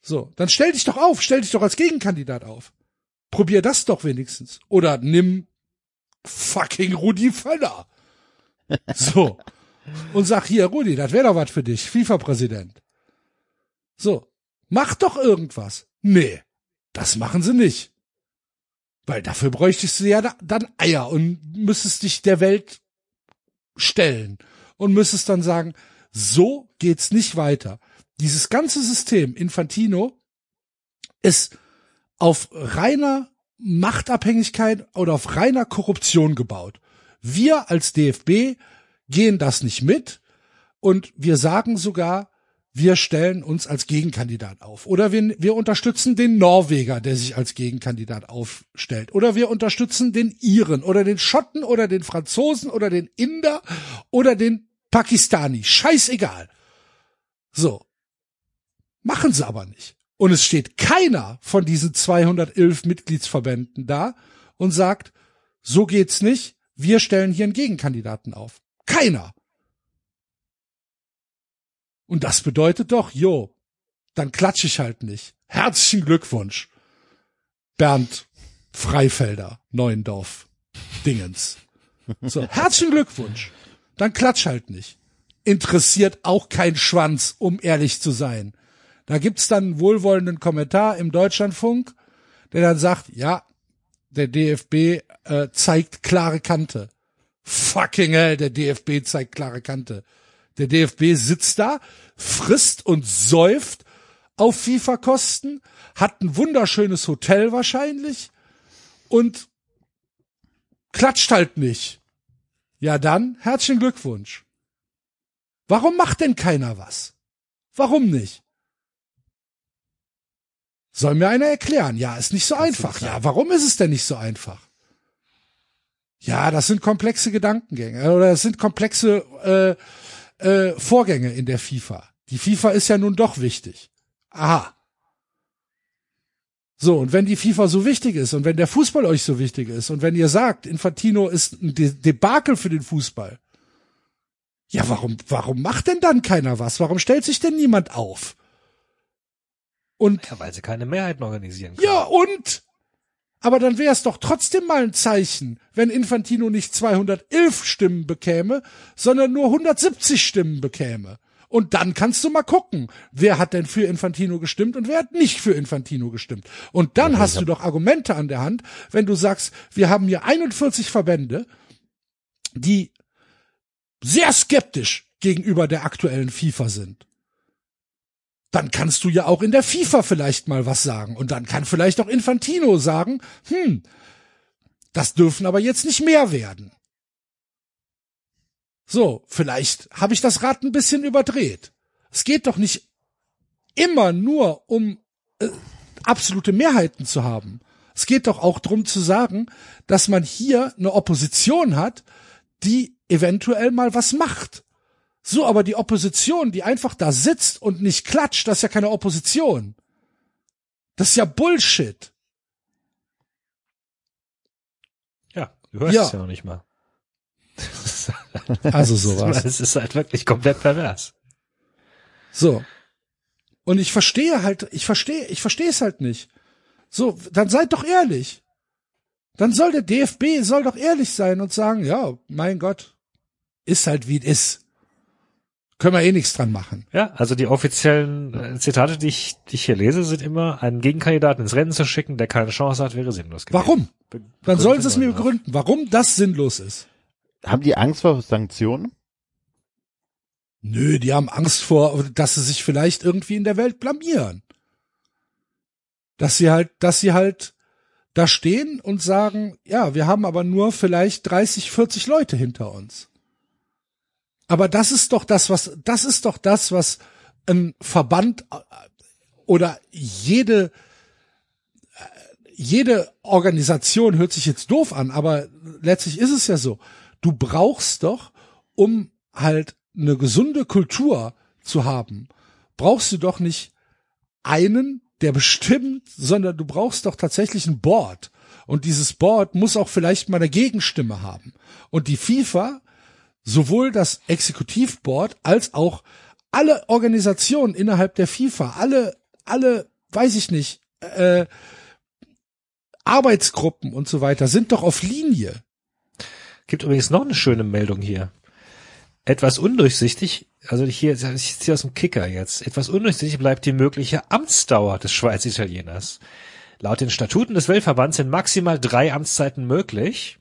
B: So, dann stell dich doch auf, stell dich doch als Gegenkandidat auf. Probier das doch wenigstens. Oder nimm fucking Rudi Völler. So. Und sag hier, Rudi, das wäre doch was für dich, FIFA-Präsident. So. Mach doch irgendwas. Nee. Das machen sie nicht. Weil dafür bräuchtest du ja da, dann Eier und müsstest dich der Welt stellen und müsstest dann sagen, so geht's nicht weiter. Dieses ganze System Infantino ist auf reiner Machtabhängigkeit oder auf reiner Korruption gebaut. Wir als DFB gehen das nicht mit und wir sagen sogar, wir stellen uns als Gegenkandidat auf. Oder wir, wir unterstützen den Norweger, der sich als Gegenkandidat aufstellt. Oder wir unterstützen den Iren oder den Schotten oder den Franzosen oder den Inder oder den Pakistani. Scheißegal. So. Machen sie aber nicht. Und es steht keiner von diesen 211 Mitgliedsverbänden da und sagt, so geht's nicht, wir stellen hier einen Gegenkandidaten auf. Keiner. Und das bedeutet doch, jo, dann klatsche ich halt nicht. Herzlichen Glückwunsch. Bernd Freifelder, Neuendorf, Dingens. So, herzlichen Glückwunsch. Dann klatsch halt nicht. Interessiert auch kein Schwanz, um ehrlich zu sein. Da gibt's dann einen wohlwollenden Kommentar im Deutschlandfunk, der dann sagt, ja, der DFB äh, zeigt klare Kante. Fucking hell, der DFB zeigt klare Kante. Der DFB sitzt da, frisst und säuft auf FIFA-Kosten, hat ein wunderschönes Hotel wahrscheinlich und klatscht halt nicht. Ja dann, herzlichen Glückwunsch. Warum macht denn keiner was? Warum nicht? Soll mir einer erklären? Ja, ist nicht so einfach. Ja, warum ist es denn nicht so einfach? Ja, das sind komplexe Gedankengänge oder das sind komplexe äh, äh, Vorgänge in der FIFA. Die FIFA ist ja nun doch wichtig. Aha. So, und wenn die FIFA so wichtig ist und wenn der Fußball euch so wichtig ist und wenn ihr sagt, Infantino ist ein De Debakel für den Fußball, ja, warum, warum macht denn dann keiner was? Warum stellt sich denn niemand auf? Und
D: Ja, weil sie keine Mehrheiten organisieren können.
B: ja, und? Aber dann wäre es doch trotzdem mal ein Zeichen, wenn Infantino nicht 211 Stimmen bekäme, sondern nur 170 Stimmen bekäme. Und dann kannst du mal gucken, wer hat denn für Infantino gestimmt und wer hat nicht für Infantino gestimmt. Und dann hast du doch Argumente an der Hand, wenn du sagst, wir haben hier 41 Verbände, die sehr skeptisch gegenüber der aktuellen FIFA sind dann kannst du ja auch in der FIFA vielleicht mal was sagen. Und dann kann vielleicht auch Infantino sagen, hm, das dürfen aber jetzt nicht mehr werden. So, vielleicht habe ich das Rad ein bisschen überdreht. Es geht doch nicht immer nur um äh, absolute Mehrheiten zu haben. Es geht doch auch darum zu sagen, dass man hier eine Opposition hat, die eventuell mal was macht. So, aber die Opposition, die einfach da sitzt und nicht klatscht, das ist ja keine Opposition. Das ist ja Bullshit.
D: Ja, du hörst
B: Ja.
D: es ja noch nicht mal.
B: Also sowas.
D: Es ist halt wirklich komplett pervers.
B: So. Und ich verstehe halt, ich verstehe, ich verstehe es halt nicht. So, dann seid doch ehrlich. Dann soll der DFB, soll doch ehrlich sein und sagen, ja, mein Gott, ist halt wie es ist. Können wir eh nichts dran machen.
D: Ja, also die offiziellen äh, Zitate, die ich, die ich hier lese, sind immer, einen Gegenkandidaten ins Rennen zu schicken, der keine Chance hat, wäre sinnlos gewesen.
B: Warum?
D: Be
B: Dann sollen sie es mir
D: begründen
B: begründen, warum das sinnlos ist.
C: Haben die Angst vor Sanktionen?
B: Nö, die haben Angst vor, dass sie sich vielleicht irgendwie in der Welt blamieren. Dass sie halt, dass sie halt da stehen und sagen, ja, wir haben aber nur vielleicht 30, 40 Leute hinter uns. Aber das ist doch das, was, das ist doch das, was ein Verband äh, oder jede, äh, jede Organisation hört sich jetzt doof an, aber letztlich ist es ja so. Du brauchst doch, um halt eine gesunde Kultur zu haben, brauchst du doch nicht einen, der bestimmt, sondern du brauchst doch tatsächlich ein Board. Und dieses Board muss auch vielleicht mal eine Gegenstimme haben. Und die FIFA, sowohl das Exekutivboard als auch alle Organisationen innerhalb der FIFA, alle, alle, weiß ich nicht, äh, Arbeitsgruppen und so weiter sind doch auf Linie.
D: Gibt übrigens noch eine schöne Meldung hier. Etwas undurchsichtig, also hier, ich ziehe aus dem Kicker jetzt, etwas undurchsichtig bleibt die mögliche Amtsdauer des Schweiz-Italieners. Laut den Statuten des Weltverbands sind maximal drei Amtszeiten möglich.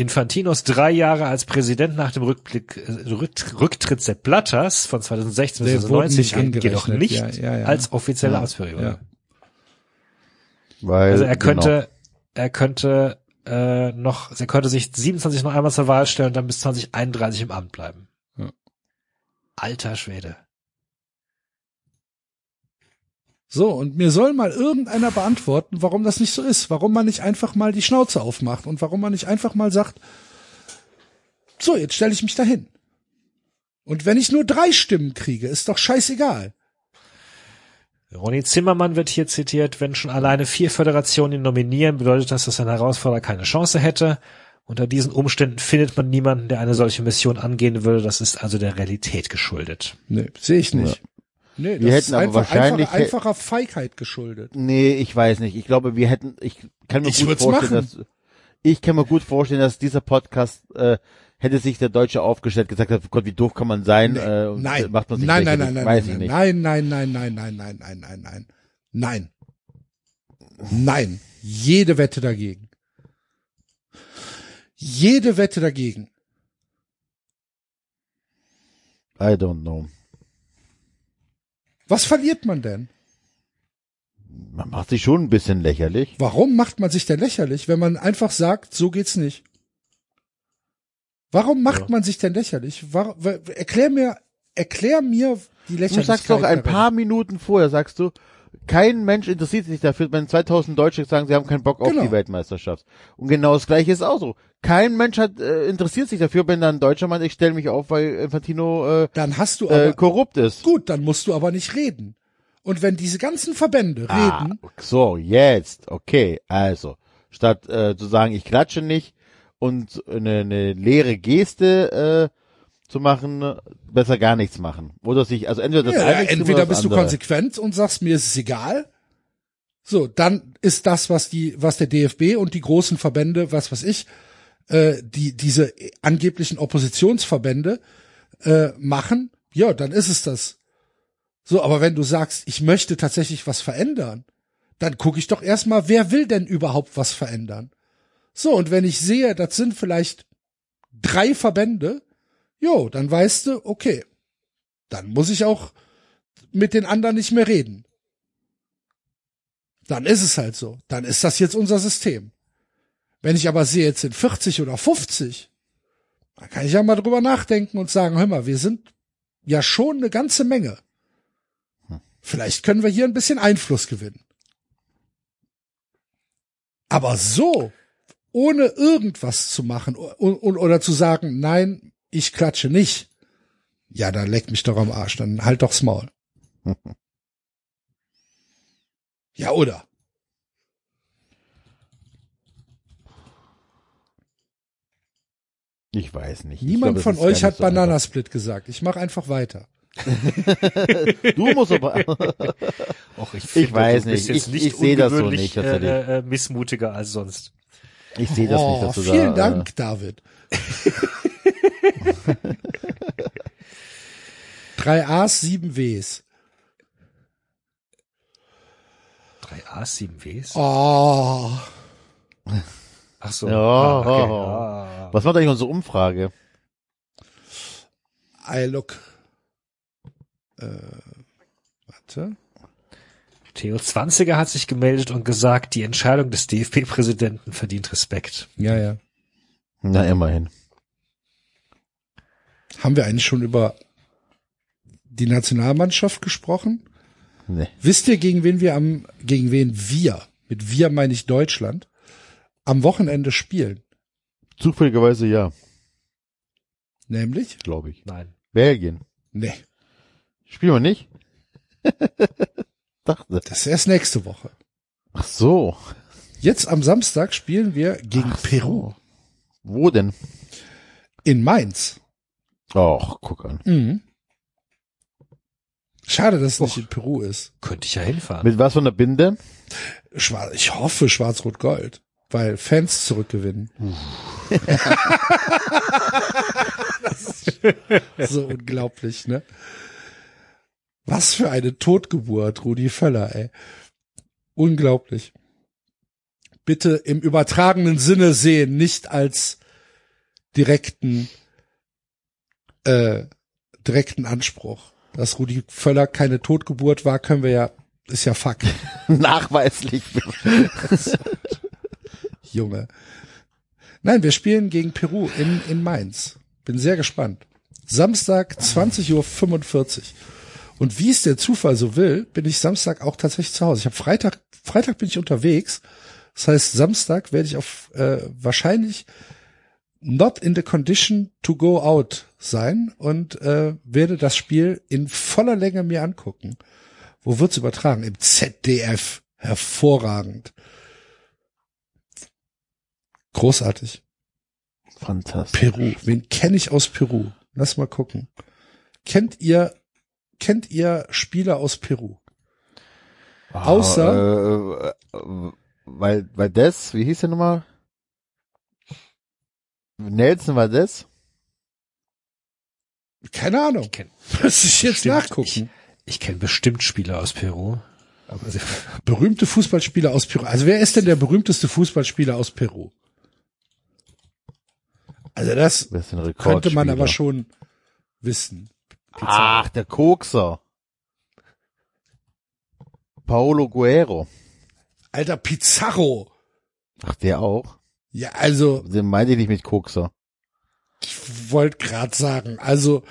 D: Infantinos drei Jahre als Präsident nach dem Rückblick, äh, Rück- Rücktritt Sepp Blatters von 2016 bis
B: Der wurde
D: 2019
B: nicht
D: gilt jedoch nicht
B: ja, ja, ja.
D: als offizielle
C: Ja,
D: Amtsperiode.
B: ja.
C: Weil,
D: Also er
C: genau.
D: könnte, er könnte äh, noch, er könnte sich 27 noch einmal zur Wahl stellen und dann bis 2031 im Amt bleiben.
B: Ja.
D: Alter Schwede.
B: So, und mir soll mal irgendeiner beantworten, warum das nicht so ist, warum man nicht einfach mal die Schnauze aufmacht und warum man nicht einfach mal sagt, so, jetzt stelle ich mich dahin. Und wenn ich nur drei Stimmen kriege, ist doch scheißegal.
D: Ronny Zimmermann wird hier zitiert, wenn schon alleine vier Föderationen ihn nominieren, bedeutet das, dass ein Herausforderer keine Chance hätte. Unter diesen Umständen findet man niemanden, der eine solche Mission angehen würde. Das ist also der Realität geschuldet.
B: Nee, sehe ich nicht. Nee,
C: Wir
B: das
C: hätten
B: ist
C: aber
B: einfach,
C: wahrscheinlich-
B: einfach, einfacher Feigheit geschuldet.
C: Nee, ich weiß nicht. Ich glaube, wir hätten, ich kann mir
B: Ich
C: gut vorstellen,
B: machen.
C: dass, ich kann mir gut vorstellen, dass dieser Podcast, äh, hätte sich der Deutsche aufgestellt, gesagt hat, Gott, wie doof kann man sein, äh, und
B: Nein,
C: macht man sich
B: nein, nein, nein, nein,
C: weiß
B: nein,
C: ich nicht.
B: nein, nein, nein, nein, nein, nein, nein, nein, nein, nein, nein. Jede Wette dagegen. Jede Wette dagegen.
C: I don't know.
B: Was verliert man denn?
C: Man macht sich schon ein bisschen lächerlich.
B: Warum macht man sich denn lächerlich, wenn man einfach sagt, so geht's nicht? Warum macht
D: Ja.
B: man sich denn lächerlich? Warum, erklär mir, erklär mir die
C: Du
B: Lächerlichkeit.
C: sagst doch ein
B: darin.
C: paar Minuten vorher, sagst du, kein Mensch interessiert sich dafür, wenn 2000 Deutsche sagen, sie haben keinen Bock auf
B: Genau.
C: die Weltmeisterschaft. Und genau das gleiche ist auch so. Kein Mensch hat, äh, interessiert sich dafür, wenn dann ein Deutscher meint, ich stelle mich auf, weil Infantino äh,
B: Dann hast du aber,
C: äh, korrupt ist.
B: gut, dann musst du aber nicht reden. Und wenn diese ganzen Verbände
C: Ah,
B: reden,
C: so, jetzt, okay, also, statt äh, zu sagen, ich klatsche nicht und eine, eine leere Geste äh, zu machen, besser gar nichts machen. Oder sich, also entweder das
B: Ja,
C: eine Extrem
B: entweder bist du
C: andere.
B: konsequent und sagst, mir ist es egal. So, dann ist das, was die, was der DFB und die großen Verbände, was weiß ich, äh, die diese angeblichen Oppositionsverbände äh, machen, ja, dann ist es das. So, aber wenn du sagst, ich möchte tatsächlich was verändern, dann gucke ich doch erstmal, wer will denn überhaupt was verändern? So, und wenn ich sehe, das sind vielleicht drei Verbände, jo, dann weißt du, okay, dann muss ich auch mit den anderen nicht mehr reden. Dann ist es halt so. Dann ist das jetzt unser System. Wenn ich aber sehe, jetzt sind 40 oder 50, dann kann ich ja mal drüber nachdenken und sagen, hör mal, wir sind ja schon eine ganze Menge. Vielleicht können wir hier ein bisschen Einfluss gewinnen. Aber so, ohne irgendwas zu machen oder zu sagen, nein, ich klatsche nicht. Ja, dann leck mich doch am Arsch, dann halt doch's Maul. Ja, oder?
C: Ich weiß nicht. Ich
B: Niemand
C: glaube,
B: von euch hat
C: nicht so einfach.
B: Bananasplit gesagt. Ich mache einfach weiter.
C: Du musst aber,
D: Och, ich, finde,
C: weiß nicht.
D: Jetzt
C: Ich-
D: nicht
C: ich sehe das so nicht.
D: Äh, äh, missmutiger als sonst.
C: ich sehe das nicht,
B: oh,
C: dass du
B: vielen
C: da,
B: Dank, David. Drei A's, sieben W's.
D: Drei A's, sieben W's?
B: Oh,
D: Ach so.
C: Ja,
D: ah, okay.
C: oh.
D: ah.
C: Was macht eigentlich unsere Umfrage?
B: I look. Äh, warte.
D: Theo Zwanziger hat sich gemeldet und gesagt, die Entscheidung des DFB-Präsidenten verdient Respekt.
B: Ja, ja.
C: Na, immerhin.
B: Haben wir eigentlich schon über die Nationalmannschaft gesprochen?
C: Nee.
B: Wisst ihr, gegen wen wir am, gegen wen wir, mit wir meine ich Deutschland, am Wochenende spielen?
C: Zufälligerweise ja,
B: Nämlich?
C: glaube ich.
D: Nein.
C: Belgien.
B: Nee,
C: Spielen wir nicht? Dachte.
B: das ist erst nächste Woche.
C: Ach so.
B: Jetzt am Samstag spielen wir gegen
C: Ach so.
B: Peru
C: Wo denn?
B: in Mainz.
C: Och, guck an.
B: Mhm. Schade, dass es nicht in Peru ist.
D: Könnte ich ja hinfahren.
C: Mit was von der Binde?
B: Schwarz, ich hoffe Schwarz-Rot-Gold, weil Fans zurückgewinnen. das ist so unglaublich, ne? Was für eine Totgeburt, Rudi Völler, ey. Unglaublich. Bitte im übertragenen Sinne sehen, nicht als direkten, äh, direkten Anspruch. Dass Rudi Völler keine Totgeburt war, können wir ja, ist ja Fakt.
C: Nachweislich.
B: Junge. Nein, wir spielen gegen Peru in, in Mainz. Bin sehr gespannt. Samstag 20.45 Uhr. Und wie es der Zufall so will, bin ich Samstag auch tatsächlich zu Hause. Ich habe Freitag, Freitag bin ich unterwegs. Das heißt, Samstag werde ich auf äh, wahrscheinlich not in the condition to go out sein und äh, werde das Spiel in voller Länge mir angucken. Wo wird's übertragen? Im ZDF. Hervorragend. Großartig.
C: Fantastisch.
B: Peru. Wen kenne ich aus Peru? Lass mal gucken. Kennt ihr, kennt ihr Spieler aus Peru? Außer-
C: Äh, äh, weil, weil das, wie hieß der nochmal? Nelson war das?
B: Keine Ahnung.
D: Ich kenn,
B: Muss ich jetzt
D: Bestimmt.
B: nachgucken.
D: ich kenne bestimmt Spieler aus Peru. Aber
B: Berühmte Fußballspieler aus Peru. Also wer ist denn der berühmteste Fußballspieler aus Peru? Also das
C: ist denn
B: könnte man aber schon wissen.
C: Ach, der Kokser. Paulo Guerrero.
B: Alter Pizarro.
C: Ach, der auch?
B: Ja, also
C: Den meinte ich nicht mit Kokser.
B: ich wollte gerade sagen, also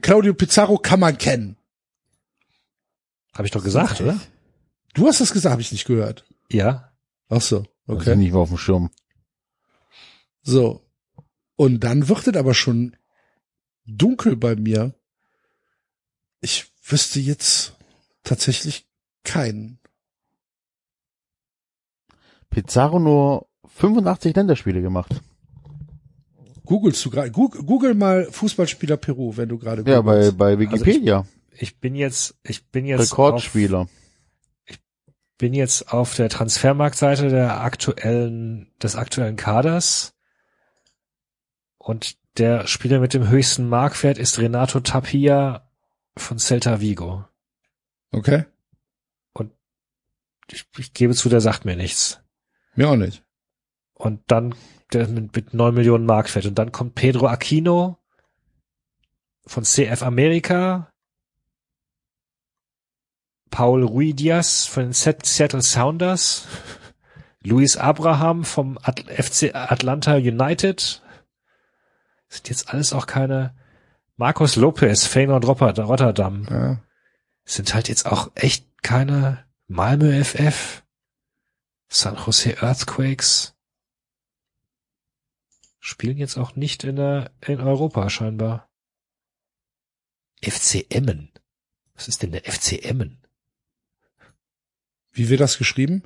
B: Claudio Pizarro kann man kennen.
D: Habe ich doch gesagt, oder?
B: Du hast das gesagt, habe ich nicht gehört.
D: Ja.
B: Ach so,
C: Okay.
B: okay.
C: nicht mehr auf dem Schirm.
B: So. Und dann wird es aber schon dunkel bei mir. Ich wüsste jetzt tatsächlich keinen.
C: Pizarro nur 85 Länderspiele gemacht.
B: Googlest du gerade? Google, Google mal Fußballspieler Peru, wenn du gerade
C: Ja, bei, bei Wikipedia.
D: Ich bin jetzt, ich bin jetzt auf,
C: Rekordspieler.
D: bin jetzt auf der Transfermarktseite der aktuellen, des aktuellen Kaders. Und der Spieler mit dem höchsten Marktwert ist Renato Tapia von Celta Vigo.
B: Okay.
D: Ich, ich gebe zu, der sagt mir nichts.
B: Mir auch nicht.
D: Und dann der mit, mit 9 Millionen Marktwert. Und dann kommt Pedro Aquino von CF America. Paul Rui Diaz von den Seattle Sounders. Luis Abraham vom FC Atlanta United. Sind jetzt alles auch keine Marcos Lopez, Feyenoord Rotter- Rotterdam.
B: Ja.
D: Sind halt jetzt auch echt keine Malmö FF. San Jose Earthquakes. Spielen jetzt auch nicht in der, in Europa scheinbar. FC Emmen. Was ist denn der FC Emmen?
B: Wie wird das geschrieben?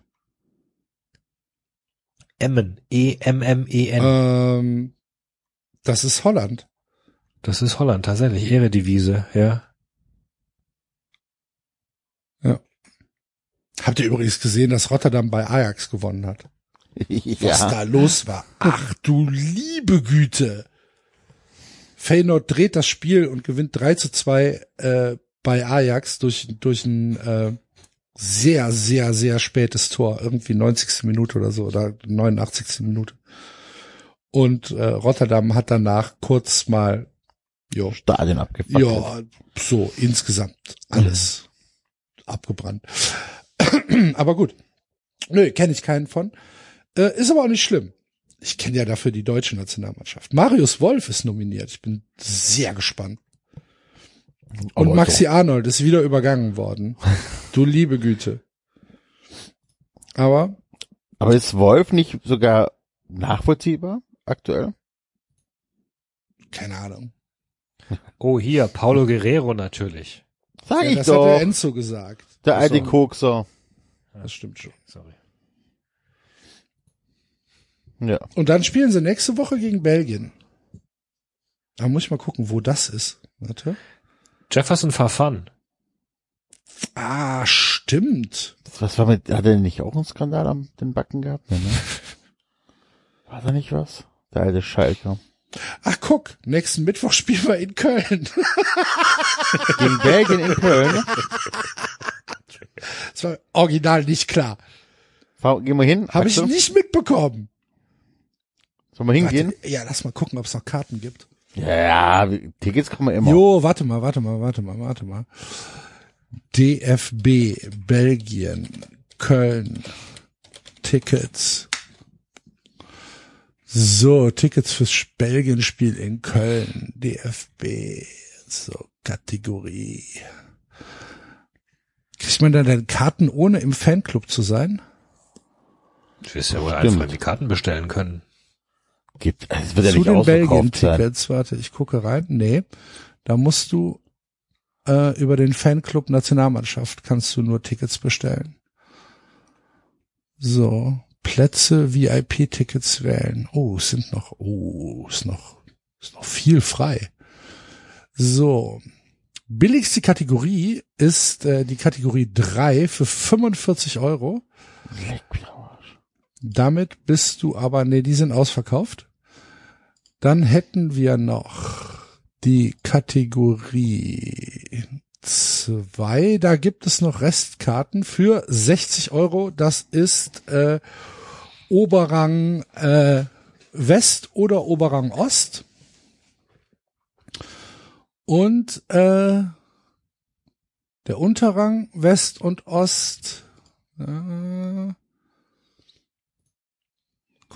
D: Emmen. E E-M-M-E-N.
B: Ähm, das ist Holland.
D: Das ist Holland, tatsächlich. Ehredivise, ja.
B: Habt ihr übrigens gesehen, dass Rotterdam bei Ajax gewonnen hat? Was
C: ja.
B: da los war. Ach du liebe Güte. Feyenoord dreht das Spiel und gewinnt 3 zu 2 äh, bei Ajax durch, durch ein äh, sehr, sehr, sehr spätes Tor. Irgendwie 90. Minute oder so oder 89. Minute. Und äh, Rotterdam hat danach kurz mal, jo,
C: Stadion abgefackelt.
B: ja, so insgesamt alles abgebrannt. aber gut. Nö, kenne ich keinen von. Äh, ist aber auch nicht schlimm. Ich kenne ja dafür die deutsche Nationalmannschaft. Marius Wolf ist nominiert. Ich bin sehr gespannt. Und
C: Aber
B: Maxi Arnold ist wieder übergangen worden. Du liebe Güte. Aber
C: Aber ist Wolf nicht sogar nachvollziehbar aktuell?
B: keine Ahnung.
D: Oh, hier, Paulo Guerrero natürlich.
C: Sag
B: Ja,
C: ich
B: das hat
C: doch.
B: der Enzo gesagt.
C: der alte
B: So,
C: Kokser.
B: Das stimmt schon.
D: Sorry.
C: Ja.
B: Und dann spielen sie nächste Woche gegen Belgien. Da muss ich mal gucken, wo das ist. Warte.
D: Jefferson Farfan.
B: Ah, stimmt.
C: Was war mit, hat er nicht auch einen Skandal am den Backen gehabt? Nee, ne? War da nicht was? Der alte Schalker.
B: Ach guck, nächsten Mittwoch spielen wir in Köln.
C: Gegen Belgien in Köln.
B: Das war original nicht klar.
C: Fahr, gehen wir hin.
B: Habe ich nicht mitbekommen.
C: Sollen wir hingehen?
B: Warte, ja, lass mal gucken, ob es noch Karten gibt.
C: Ja, wie- Tickets kann man immer.
B: Jo, warte mal, warte mal, warte mal, warte mal. DFB, Belgien, Köln, Tickets. So, Tickets fürs Belgien-Spiel in Köln, DFB, so, Kategorie. Kriegt man dann denn Karten, ohne im Fanclub zu sein?
D: Du wirst ja wohl einfach die Karten bestellen können.
C: Gibt, es wird ja
B: zu
C: nicht
B: den. Belgien-Tickets, warte, ich gucke rein. Nee, da musst du äh, über den Fanclub Nationalmannschaft kannst du nur Tickets bestellen. So, Plätze, VIP-Tickets wählen. Oh, es sind noch, oh, ist noch, ist noch viel frei. So, billigste Kategorie ist äh, die Kategorie 3 für 45 Euro. Damit bist du aber, nee, die sind ausverkauft. Dann hätten wir noch die Kategorie 2. Da gibt es noch Restkarten für 60 Euro. Das ist äh, Oberrang äh, West oder Oberrang Ost. Und äh, der Unterrang West und Ost äh,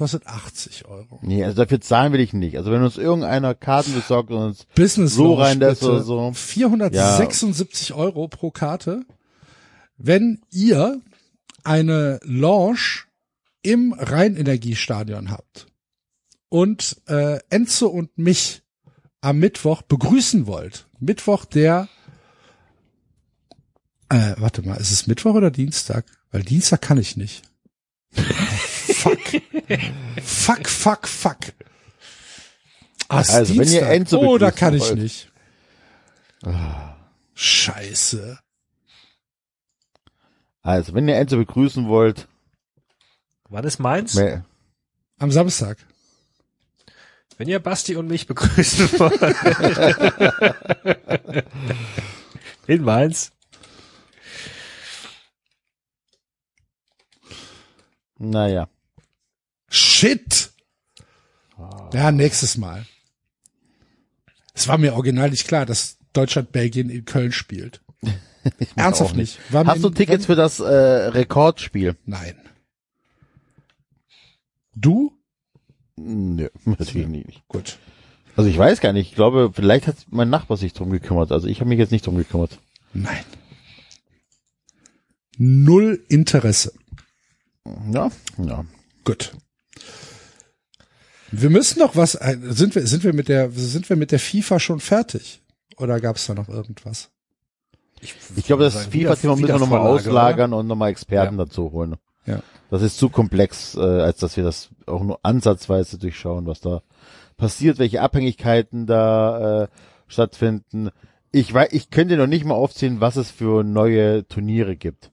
B: kostet 80 Euro.
C: Nee, also dafür zahlen will ich nicht. Also wenn uns irgendeiner Karten besorgt und uns
B: Business
C: so
B: Lounge,
C: rein lässt
B: bitte.
C: oder so.
B: 476 Euro pro Karte. Wenn ihr eine Lounge im Rheinenergiestadion habt und äh, Enzo und mich am Mittwoch begrüßen wollt. Mittwoch der äh, warte mal, ist es Mittwoch oder Dienstag? Weil Dienstag kann ich nicht. fuck. fuck, fuck, fuck. Ah,
C: Also, wenn ihr. Enzo
B: Oh, da kann ich
C: wollt.
B: nicht. Scheiße.
C: Also, wenn ihr Enzo begrüßen wollt,
D: Wann ist meins?
C: me-
B: Am Samstag.
D: Wenn ihr Basti und mich begrüßen wollt. In Mainz.
C: naja.
B: Shit. Ja, nächstes Mal. Es war mir original nicht klar, dass Deutschland Belgien in Köln spielt. Ernsthaft nicht. Mir-
C: Hast du Tickets für das äh, Rekordspiel?
B: Nein. Du?
C: Nö, natürlich nicht.
B: Gut.
C: Also ich weiß gar nicht. Ich glaube, vielleicht hat mein Nachbar sich drum gekümmert. Also ich habe mich jetzt nicht drum gekümmert.
B: Nein. Null Interesse.
C: Ja, ja.
B: Gut. Wir müssen noch was, sind wir, sind wir mit der, sind wir mit der FIFA schon fertig? Oder gab es da noch irgendwas?
C: Ich glaube, das FIFA-Thema müssen wir nochmal auslagern und nochmal Experten
D: Ja.
C: dazu holen.
B: Ja.
C: Das ist zu komplex, äh, als dass wir das auch nur ansatzweise durchschauen, was da passiert, welche Abhängigkeiten da äh, stattfinden. Ich weiß, ich könnte noch nicht mal aufzählen, was es für neue Turniere gibt.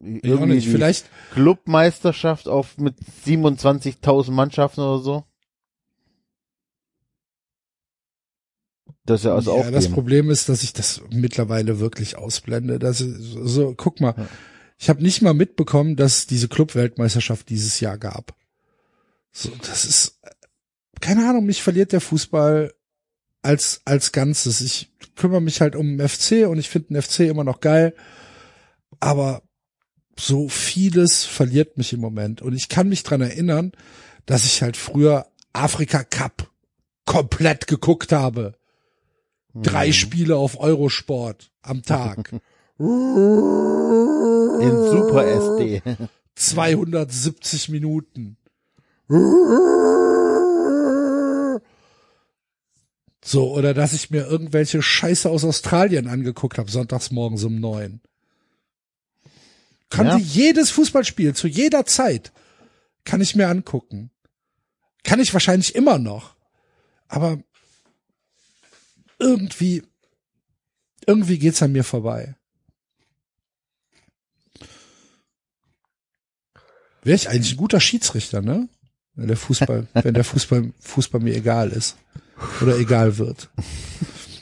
B: Auch nicht. Vielleicht,
C: Clubmeisterschaft auf mit 27.000 Mannschaften oder so. Das ist ja also
B: ja,
C: auch
B: das. Problem ist, dass ich das mittlerweile wirklich ausblende. Das ist, so, guck mal. Ich habe nicht mal mitbekommen, dass es diese Club-Weltmeisterschaft dieses Jahr gab. So, das ist, keine Ahnung, mich verliert der Fußball als, als Ganzes. Ich kümmere mich halt um den FC und ich finde den FC immer noch geil. Aber so vieles verliert mich im Moment. Und ich kann mich dran erinnern, dass ich halt früher Afrika Cup komplett geguckt habe. Drei Spiele auf Eurosport am Tag.
C: In Super SD.
B: 270 Minuten. So, oder dass ich mir irgendwelche Scheiße aus Australien angeguckt habe, sonntags morgens um neun. Konnte
C: Ja.
B: jedes Fußballspiel zu jeder Zeit kann ich mir angucken. Kann ich wahrscheinlich immer noch. Aber irgendwie, irgendwie geht's an mir vorbei. Wäre ich eigentlich ein guter Schiedsrichter, ne? Wenn der Fußball, wenn der Fußball, Fußball mir egal ist. Oder egal wird.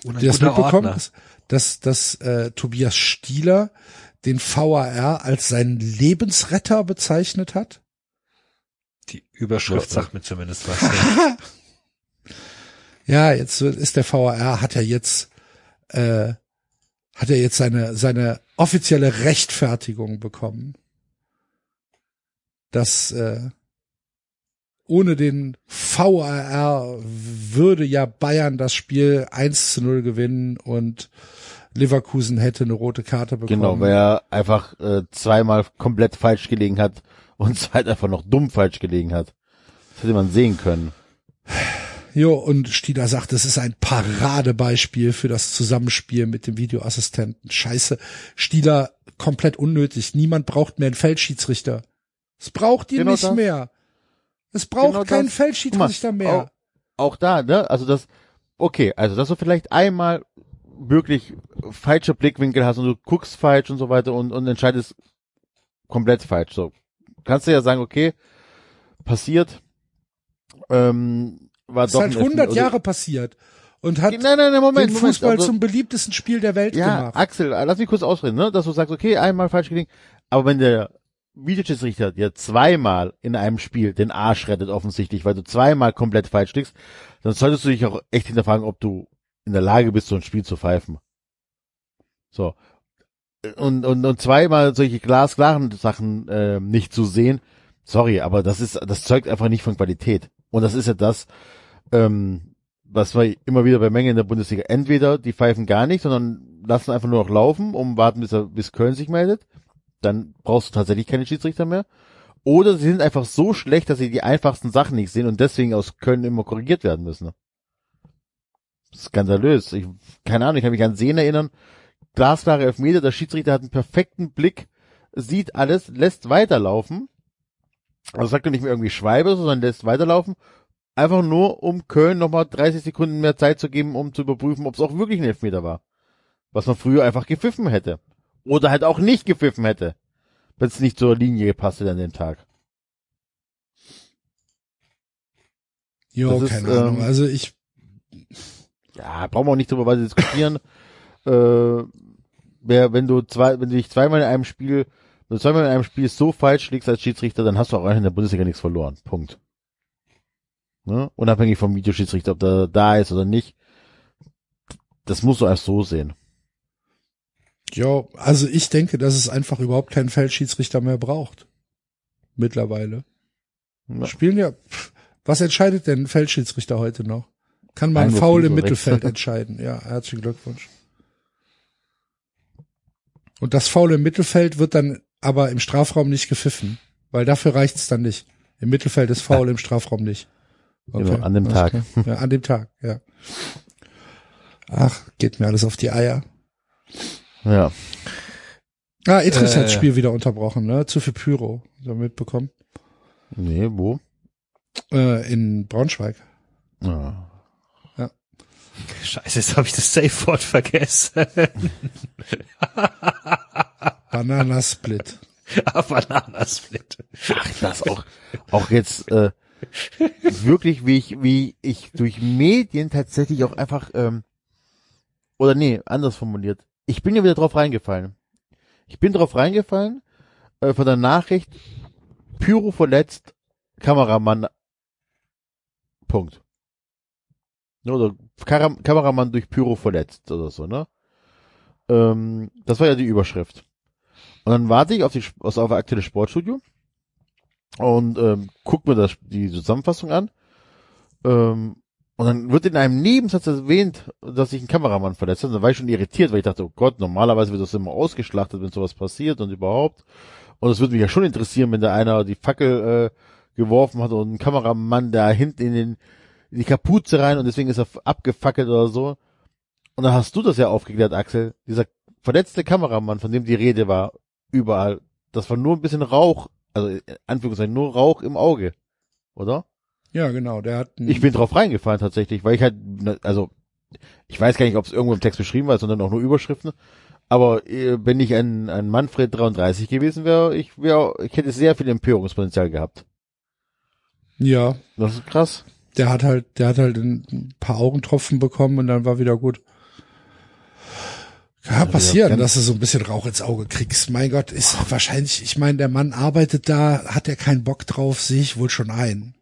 B: Ihr das mitbekommen, dass, dass, dass äh, Tobias Stieler den VAR als seinen Lebensretter bezeichnet hat?
D: Die Überschrift sagt mir zumindest was. Ja.
B: Jetzt ist der VAR, hat er jetzt, äh, hat er jetzt seine, seine offizielle Rechtfertigung bekommen. Dass äh, ohne den VAR würde ja Bayern das Spiel 1 zu 0 gewinnen und Leverkusen hätte eine rote Karte bekommen.
C: Genau, weil er einfach äh, zweimal komplett falsch gelegen hat und halt einfach noch dumm falsch gelegen hat. Das hätte man sehen können.
B: Jo, und Stieler sagt, es ist ein Paradebeispiel für das Zusammenspiel mit dem Videoassistenten. Scheiße, Stieler komplett unnötig. Niemand braucht mehr einen Feldschiedsrichter. Es braucht ihn
C: Genau
B: nicht
C: das.
B: mehr. Es braucht
C: Genau
B: keinen
C: das.
B: Feldschiedsrichter
C: mal,
B: mehr.
C: Auch, auch da, ne? Also das, okay, also dass du vielleicht einmal wirklich falsche Blickwinkel hast und du guckst falsch und so weiter und, und entscheidest komplett falsch. So kannst du ja sagen, okay, passiert, ähm, war
B: Das ist
C: doch
B: halt
C: ein Elfmeter.
B: 100 Jahre passiert und hat
C: Nein, nein, nein, Moment,
B: den
C: Moment.
B: Fußball
C: also-
B: zum beliebtesten Spiel der Welt
C: Ja,
B: gemacht.
C: Axel, lass mich kurz ausreden, ne? Dass du sagst, okay, einmal falsch gelegen, aber wenn der Videoschiedsrichter dir zweimal in einem Spiel den Arsch rettet, offensichtlich, weil du zweimal komplett falsch liegst, dann solltest du dich auch echt hinterfragen, ob du in der Lage bist, so ein Spiel zu pfeifen. So. Und, und, und zweimal solche glasklaren Sachen äh, nicht zu sehen, sorry, aber das ist, das zeugt einfach nicht von Qualität. Und das ist ja das, ähm, was wir immer wieder bei Mengen in der Bundesliga. Entweder die pfeifen gar nicht, sondern lassen einfach nur noch laufen, um warten, bis, er, bis Köln sich meldet. Dann brauchst du tatsächlich keine Schiedsrichter mehr. Oder sie sind einfach so schlecht, dass sie die einfachsten Sachen nicht sehen und deswegen aus Köln immer korrigiert werden müssen. Skandalös. Ich, keine Ahnung, ich kann mich an Sehen erinnern. Glasklare Elfmeter, der Schiedsrichter hat einen perfekten Blick, sieht alles, lässt weiterlaufen. Also sagt er nicht mehr irgendwie Schweibe, sondern lässt weiterlaufen, Einfach nur, um Köln nochmal 30 Sekunden mehr Zeit zu geben, um zu überprüfen, ob es auch wirklich ein Elfmeter war. Was man früher einfach gepfiffen hätte. Oder halt auch nicht gepfiffen hätte. Wenn es nicht zur Linie gepasst hätte an dem Tag.
B: Jo,
C: Das ist,
B: keine Ahnung.
C: ähm,
B: Also ich,
C: Ja, brauchen wir auch nicht drüber weiter diskutieren. äh, wer, wenn du zwei, wenn du dich zweimal in einem Spiel, wenn du zweimal in einem Spiel so falsch liegst als Schiedsrichter, dann hast du auch eigentlich in der Bundesliga nichts verloren. Punkt. Ne? Unabhängig vom Videoschiedsrichter, ob der da ist oder nicht. Das musst du erst so sehen.
B: jo, also ich denke, dass es einfach überhaupt keinen Feldschiedsrichter mehr braucht. Mittlerweile.
C: Ja.
B: Spielen ja, was entscheidet denn ein Feldschiedsrichter heute noch? Kann man
C: Einwurf
B: faul im Mittelfeld entscheiden. Ja, herzlichen Glückwunsch. Und das Foul im Mittelfeld wird dann aber im Strafraum nicht gepfiffen, weil dafür reicht's dann nicht. Im Mittelfeld ist Foul, im Strafraum nicht.
C: Genau, an dem Tag.
B: Ja, an dem Tag, ja. Ach, geht mir alles auf die Eier.
C: Ja.
B: Ah, Idris
D: Äh.
B: hat das Spiel wieder unterbrochen, ne? Zu viel Pyro, so mitbekommen.
C: Nee, wo?
B: Äh, in Braunschweig.
C: Ja.
D: Scheiße, jetzt habe ich das Safe-Wort vergessen.
B: Bananasplit.
D: Bananasplit.
C: Ach, das auch, auch jetzt äh, wirklich, wie ich, wie ich durch Medien tatsächlich auch einfach, ähm, oder nee, anders formuliert. Ich bin ja wieder drauf reingefallen. Ich bin drauf reingefallen äh, von der Nachricht, Pyro verletzt, Kameramann, Punkt. Ne, Oder Kara Kameramann durch Pyro verletzt oder so, ne? Ähm, das war ja die Überschrift. Und dann warte ich auf die also auf aktuelle Sportstudio und ähm, guck mir das, die Zusammenfassung an. Ähm, und dann wird in einem Nebensatz erwähnt, dass sich ein Kameramann verletzt hat. Und dann war ich schon irritiert, weil ich dachte, oh Gott, normalerweise wird das immer ausgeschlachtet, wenn sowas passiert und überhaupt. Und es würde mich ja schon interessieren, wenn da einer die Fackel äh, geworfen hat und ein Kameramann da hinten in, den, in die Kapuze rein und deswegen ist er abgefackelt oder so. Und dann hast du das ja aufgeklärt, Axel. Dieser verletzte Kameramann, von dem die Rede war, überall, das war nur ein bisschen Rauch, also in Anführungszeichen nur Rauch im Auge, oder?
B: Ja, genau, der hat
C: Ich bin drauf reingefallen tatsächlich, weil ich halt, ne, also ich weiß gar nicht, ob es irgendwo im Text beschrieben war, sondern auch nur Überschriften. Aber äh, wenn ich ein, ein Manfred 33 gewesen wäre, ich wäre, ich hätte sehr viel Empörungspotenzial gehabt.
B: ja,
C: Das ist krass.
B: Der hat halt, der hat halt ein paar Augentropfen bekommen und dann war wieder gut. Kann
C: Also,
B: passieren, dass du so ein bisschen Rauch ins Auge kriegst. Mein Gott, ist wahrscheinlich, ich meine, der Mann arbeitet da, hat er keinen Bock drauf, sehe ich wohl schon ein.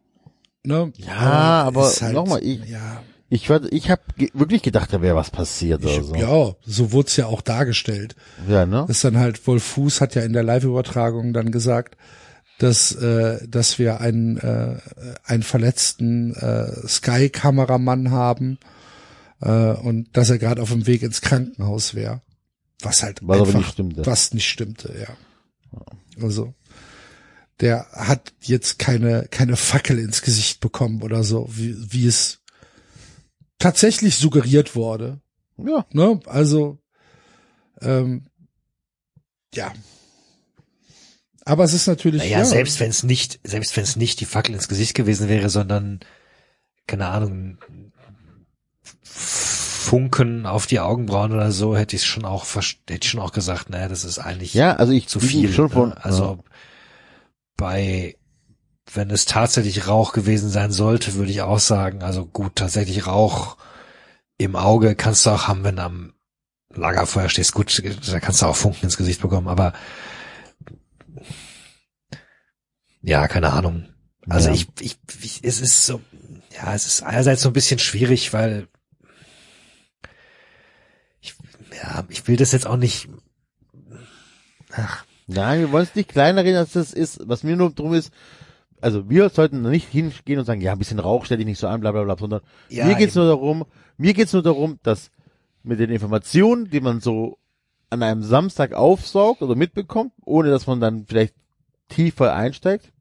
B: Ne?
C: Ja, aber
B: ist halt-
C: nochmal, ich-
B: ja,
C: Ich war, ich habe ge wirklich gedacht, da wäre was passiert
B: ich,
C: oder so.
B: ja, so wurde es ja auch dargestellt.
C: ja ne?
B: Ist dann halt, Wolf Fuß hat ja in der Live-Übertragung dann gesagt, dass, äh, dass wir einen, äh, einen verletzten äh, Sky-Kameramann haben äh, und dass er gerade auf dem Weg ins Krankenhaus wäre. Was halt
C: Was
B: einfach,
C: nicht stimmte.
B: was nicht stimmte, ja. Also der hat jetzt keine keine Fackel ins Gesicht bekommen oder so, wie, wie es tatsächlich suggeriert wurde.
C: Ja,
B: Ne? Also, ähm, ja. Aber es ist natürlich.
D: Naja,
B: ja,
D: selbst wenn es nicht, selbst wenn es nicht die Fackel ins Gesicht gewesen wäre, sondern, keine Ahnung, Funken auf die Augenbrauen oder so, hätte ich schon auch, hätte ich schon auch gesagt, naja, das ist eigentlich
C: ja, also ich
D: zu viel.
C: schon von,
D: ne? Also bei, wenn es tatsächlich Rauch gewesen sein sollte, würde ich auch sagen, also gut, tatsächlich Rauch im Auge kannst du auch haben, wenn du am Lagerfeuer stehst, gut, da kannst du auch Funken ins Gesicht bekommen, aber ja, keine Ahnung. Also
C: Ja.
D: ich, ich, ich, es ist so, ja, es ist einerseits so ein bisschen schwierig, weil ich, ja, ich will das jetzt auch nicht, ach,
C: Nein, wir wollen es nicht kleiner reden, als das ist. Was mir nur drum ist, also wir sollten nicht hingehen und sagen, ja, ein bisschen Rauch stell dich nicht so an, bla bla bla, sondern
D: Ja,
C: mir geht's
D: eben.
C: nur darum, mir geht's nur darum, dass mit den Informationen, die man so an einem Samstag aufsaugt oder mitbekommt, ohne dass man dann vielleicht tiefer einsteigt,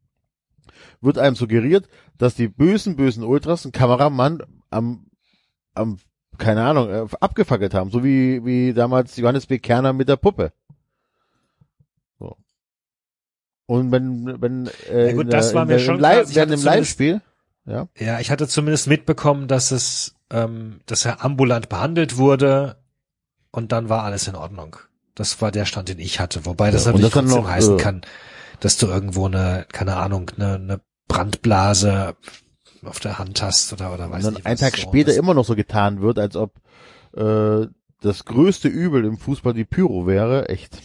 C: wird einem suggeriert, dass die bösen, bösen Ultras einen Kameramann am, am, keine Ahnung, äh, abgefackelt haben, so wie, wie damals Johannes B. Kerner mit der Puppe. So. Und wenn, wenn, äh,
D: Ja gut, das
C: der,
D: war mir
C: der,
D: schon klar.
C: Live, während dem Live-Spiel, Ja.
D: Ja, ich hatte zumindest mitbekommen, dass es, ähm, dass er ambulant behandelt wurde und dann war alles in Ordnung. Das war der Stand, den ich hatte. Wobei das
C: Ja,
D: natürlich trotzdem
C: noch,
D: heißen
C: äh,
D: kann, dass du irgendwo eine, keine Ahnung, eine, eine Brandblase auf der Hand hast oder oder
C: Und
D: weiß
C: dann
D: nicht.
C: einen
D: was
C: Tag
D: so.
C: später
D: Das-
C: immer noch so getan wird, als ob äh, das größte Übel im Fußball die Pyro wäre. Echt.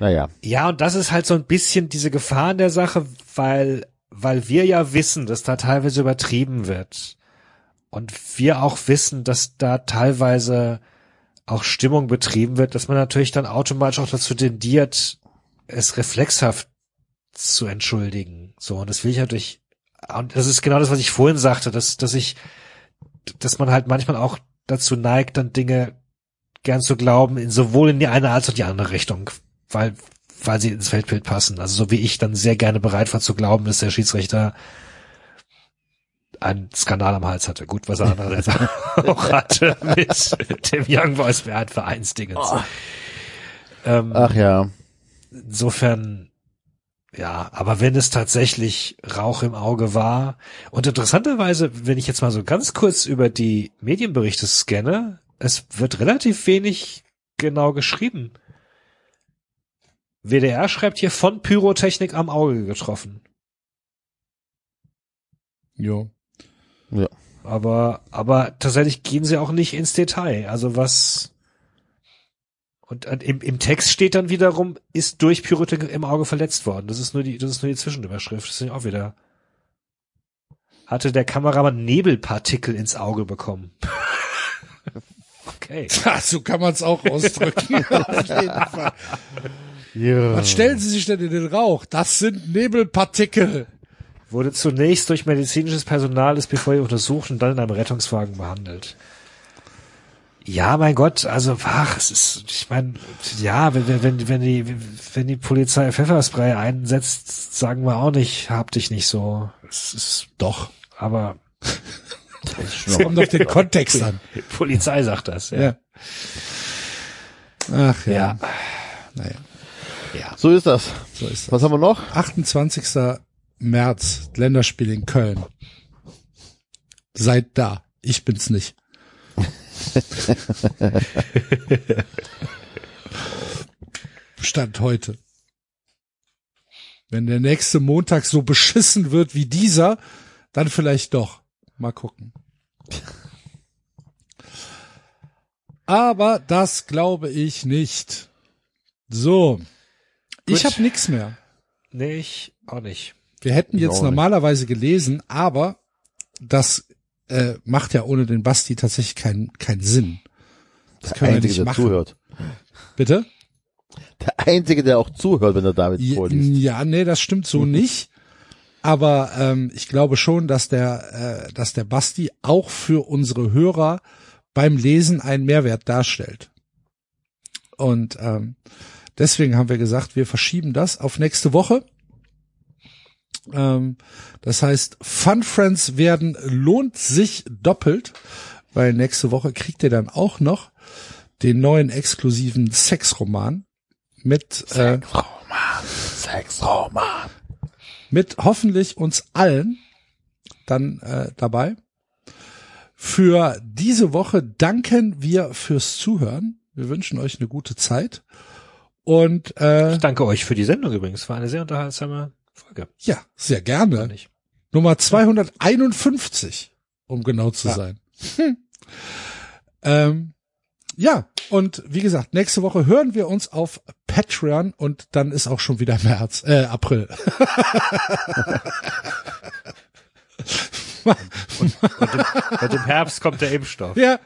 C: Naja.
D: Ja, und das ist halt so ein bisschen diese Gefahr in der Sache, weil, weil wir ja wissen, dass da teilweise übertrieben wird. Und wir auch wissen, dass da teilweise auch Stimmung betrieben wird, dass man natürlich dann automatisch auch dazu tendiert, es reflexhaft zu entschuldigen. So, und das will ich natürlich, und das ist genau das, was ich vorhin sagte, dass, dass ich, dass man halt manchmal auch dazu neigt, dann Dinge gern zu glauben, in sowohl in die eine als auch die andere Richtung, weil, weil sie ins Feldbild passen. Also so wie ich dann sehr gerne bereit war zu glauben, dass der Schiedsrichter einen Skandal am Hals hatte. Gut, was er andererseits auch hatte mit dem Young Boys Vereinsdingens. Ähm,
C: Ach ja.
D: insofern, ja, aber wenn es tatsächlich Rauch im Auge war und interessanterweise, wenn ich jetzt mal so ganz kurz über die Medienberichte scanne, es wird relativ wenig genau geschrieben. WDR schreibt hier von Pyrotechnik am Auge getroffen.
B: Jo.
D: Aber, aber tatsächlich gehen sie auch nicht ins Detail. Also was, und äh, im, im Text steht dann wiederum, ist durch Pyrotechnik im Auge verletzt worden. Das ist nur die, das ist nur die Zwischenüberschrift. Das ist auch wieder. Hatte der Kameramann Nebelpartikel ins Auge bekommen. okay.
B: Ja, so kann man es auch ausdrücken. Auf jeden Fall.
C: Ja.
B: Was stellen Sie sich denn in den Rauch? Das sind Nebelpartikel.
D: Wurde zunächst durch medizinisches Personal des BVI untersucht und dann in einem Rettungswagen behandelt. Ja, mein Gott, also ach, es ist, ich meine, ja, wenn, wenn, wenn, die, wenn die Polizei Pfefferspray einsetzt, sagen wir auch nicht, hab dich nicht so. Es ist,
B: Doch.
D: aber
B: Es kommt auf den Kontext an.
D: die Polizei sagt das, ja.
B: Ja. Ach ja.
D: Ja.
B: Naja,
C: So ist das.
B: so ist das.
C: Was haben wir noch?
B: 28. März, Länderspiel in Köln. Seid da. Ich bin's nicht. Stand heute. Wenn der nächste Montag so beschissen wird wie dieser, dann vielleicht doch. Mal gucken. Aber das glaube ich nicht. So. Ich
D: Gut.
B: habe nix mehr.
D: Nee, ich auch nicht.
B: Wir hätten
C: Ich
B: jetzt normalerweise gelesen, aber das äh, macht ja ohne den Basti tatsächlich keinen keinen Sinn. Das
C: Der
B: können wir
C: Einzige,
B: nicht
C: der
B: machen.
C: zuhört.
B: Bitte?
C: Der Einzige, der auch zuhört, wenn er David
B: Ja,
C: vorliest.
B: ja, nee, das stimmt so nicht. Aber ähm, ich glaube schon, dass der, äh, dass der Basti auch für unsere Hörer beim Lesen einen Mehrwert darstellt. Und ähm, deswegen haben wir gesagt, wir verschieben das auf nächste Woche. Ähm, das heißt, Fun Friends werden lohnt sich doppelt, weil nächste Woche kriegt ihr dann auch noch den neuen exklusiven Sexroman mit äh,
C: Sexroman.
B: mit hoffentlich uns allen dann äh, dabei. Für diese Woche danken wir fürs Zuhören. Wir wünschen euch eine gute Zeit. Und äh,
D: Ich danke euch für die Sendung übrigens. War eine sehr unterhaltsame Folge.
B: ja, sehr gerne. Nummer 251, um genau zu
D: Ja.
B: sein. Hm. Ähm, ja, und wie gesagt, nächste Woche hören wir uns auf Patreon und dann ist auch schon wieder März, äh, April.
D: Und im Herbst kommt der Impfstoff.
B: ja,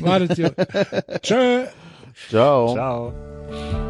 B: wartet ihr. Tschö.
C: Ciao.
D: Ciao.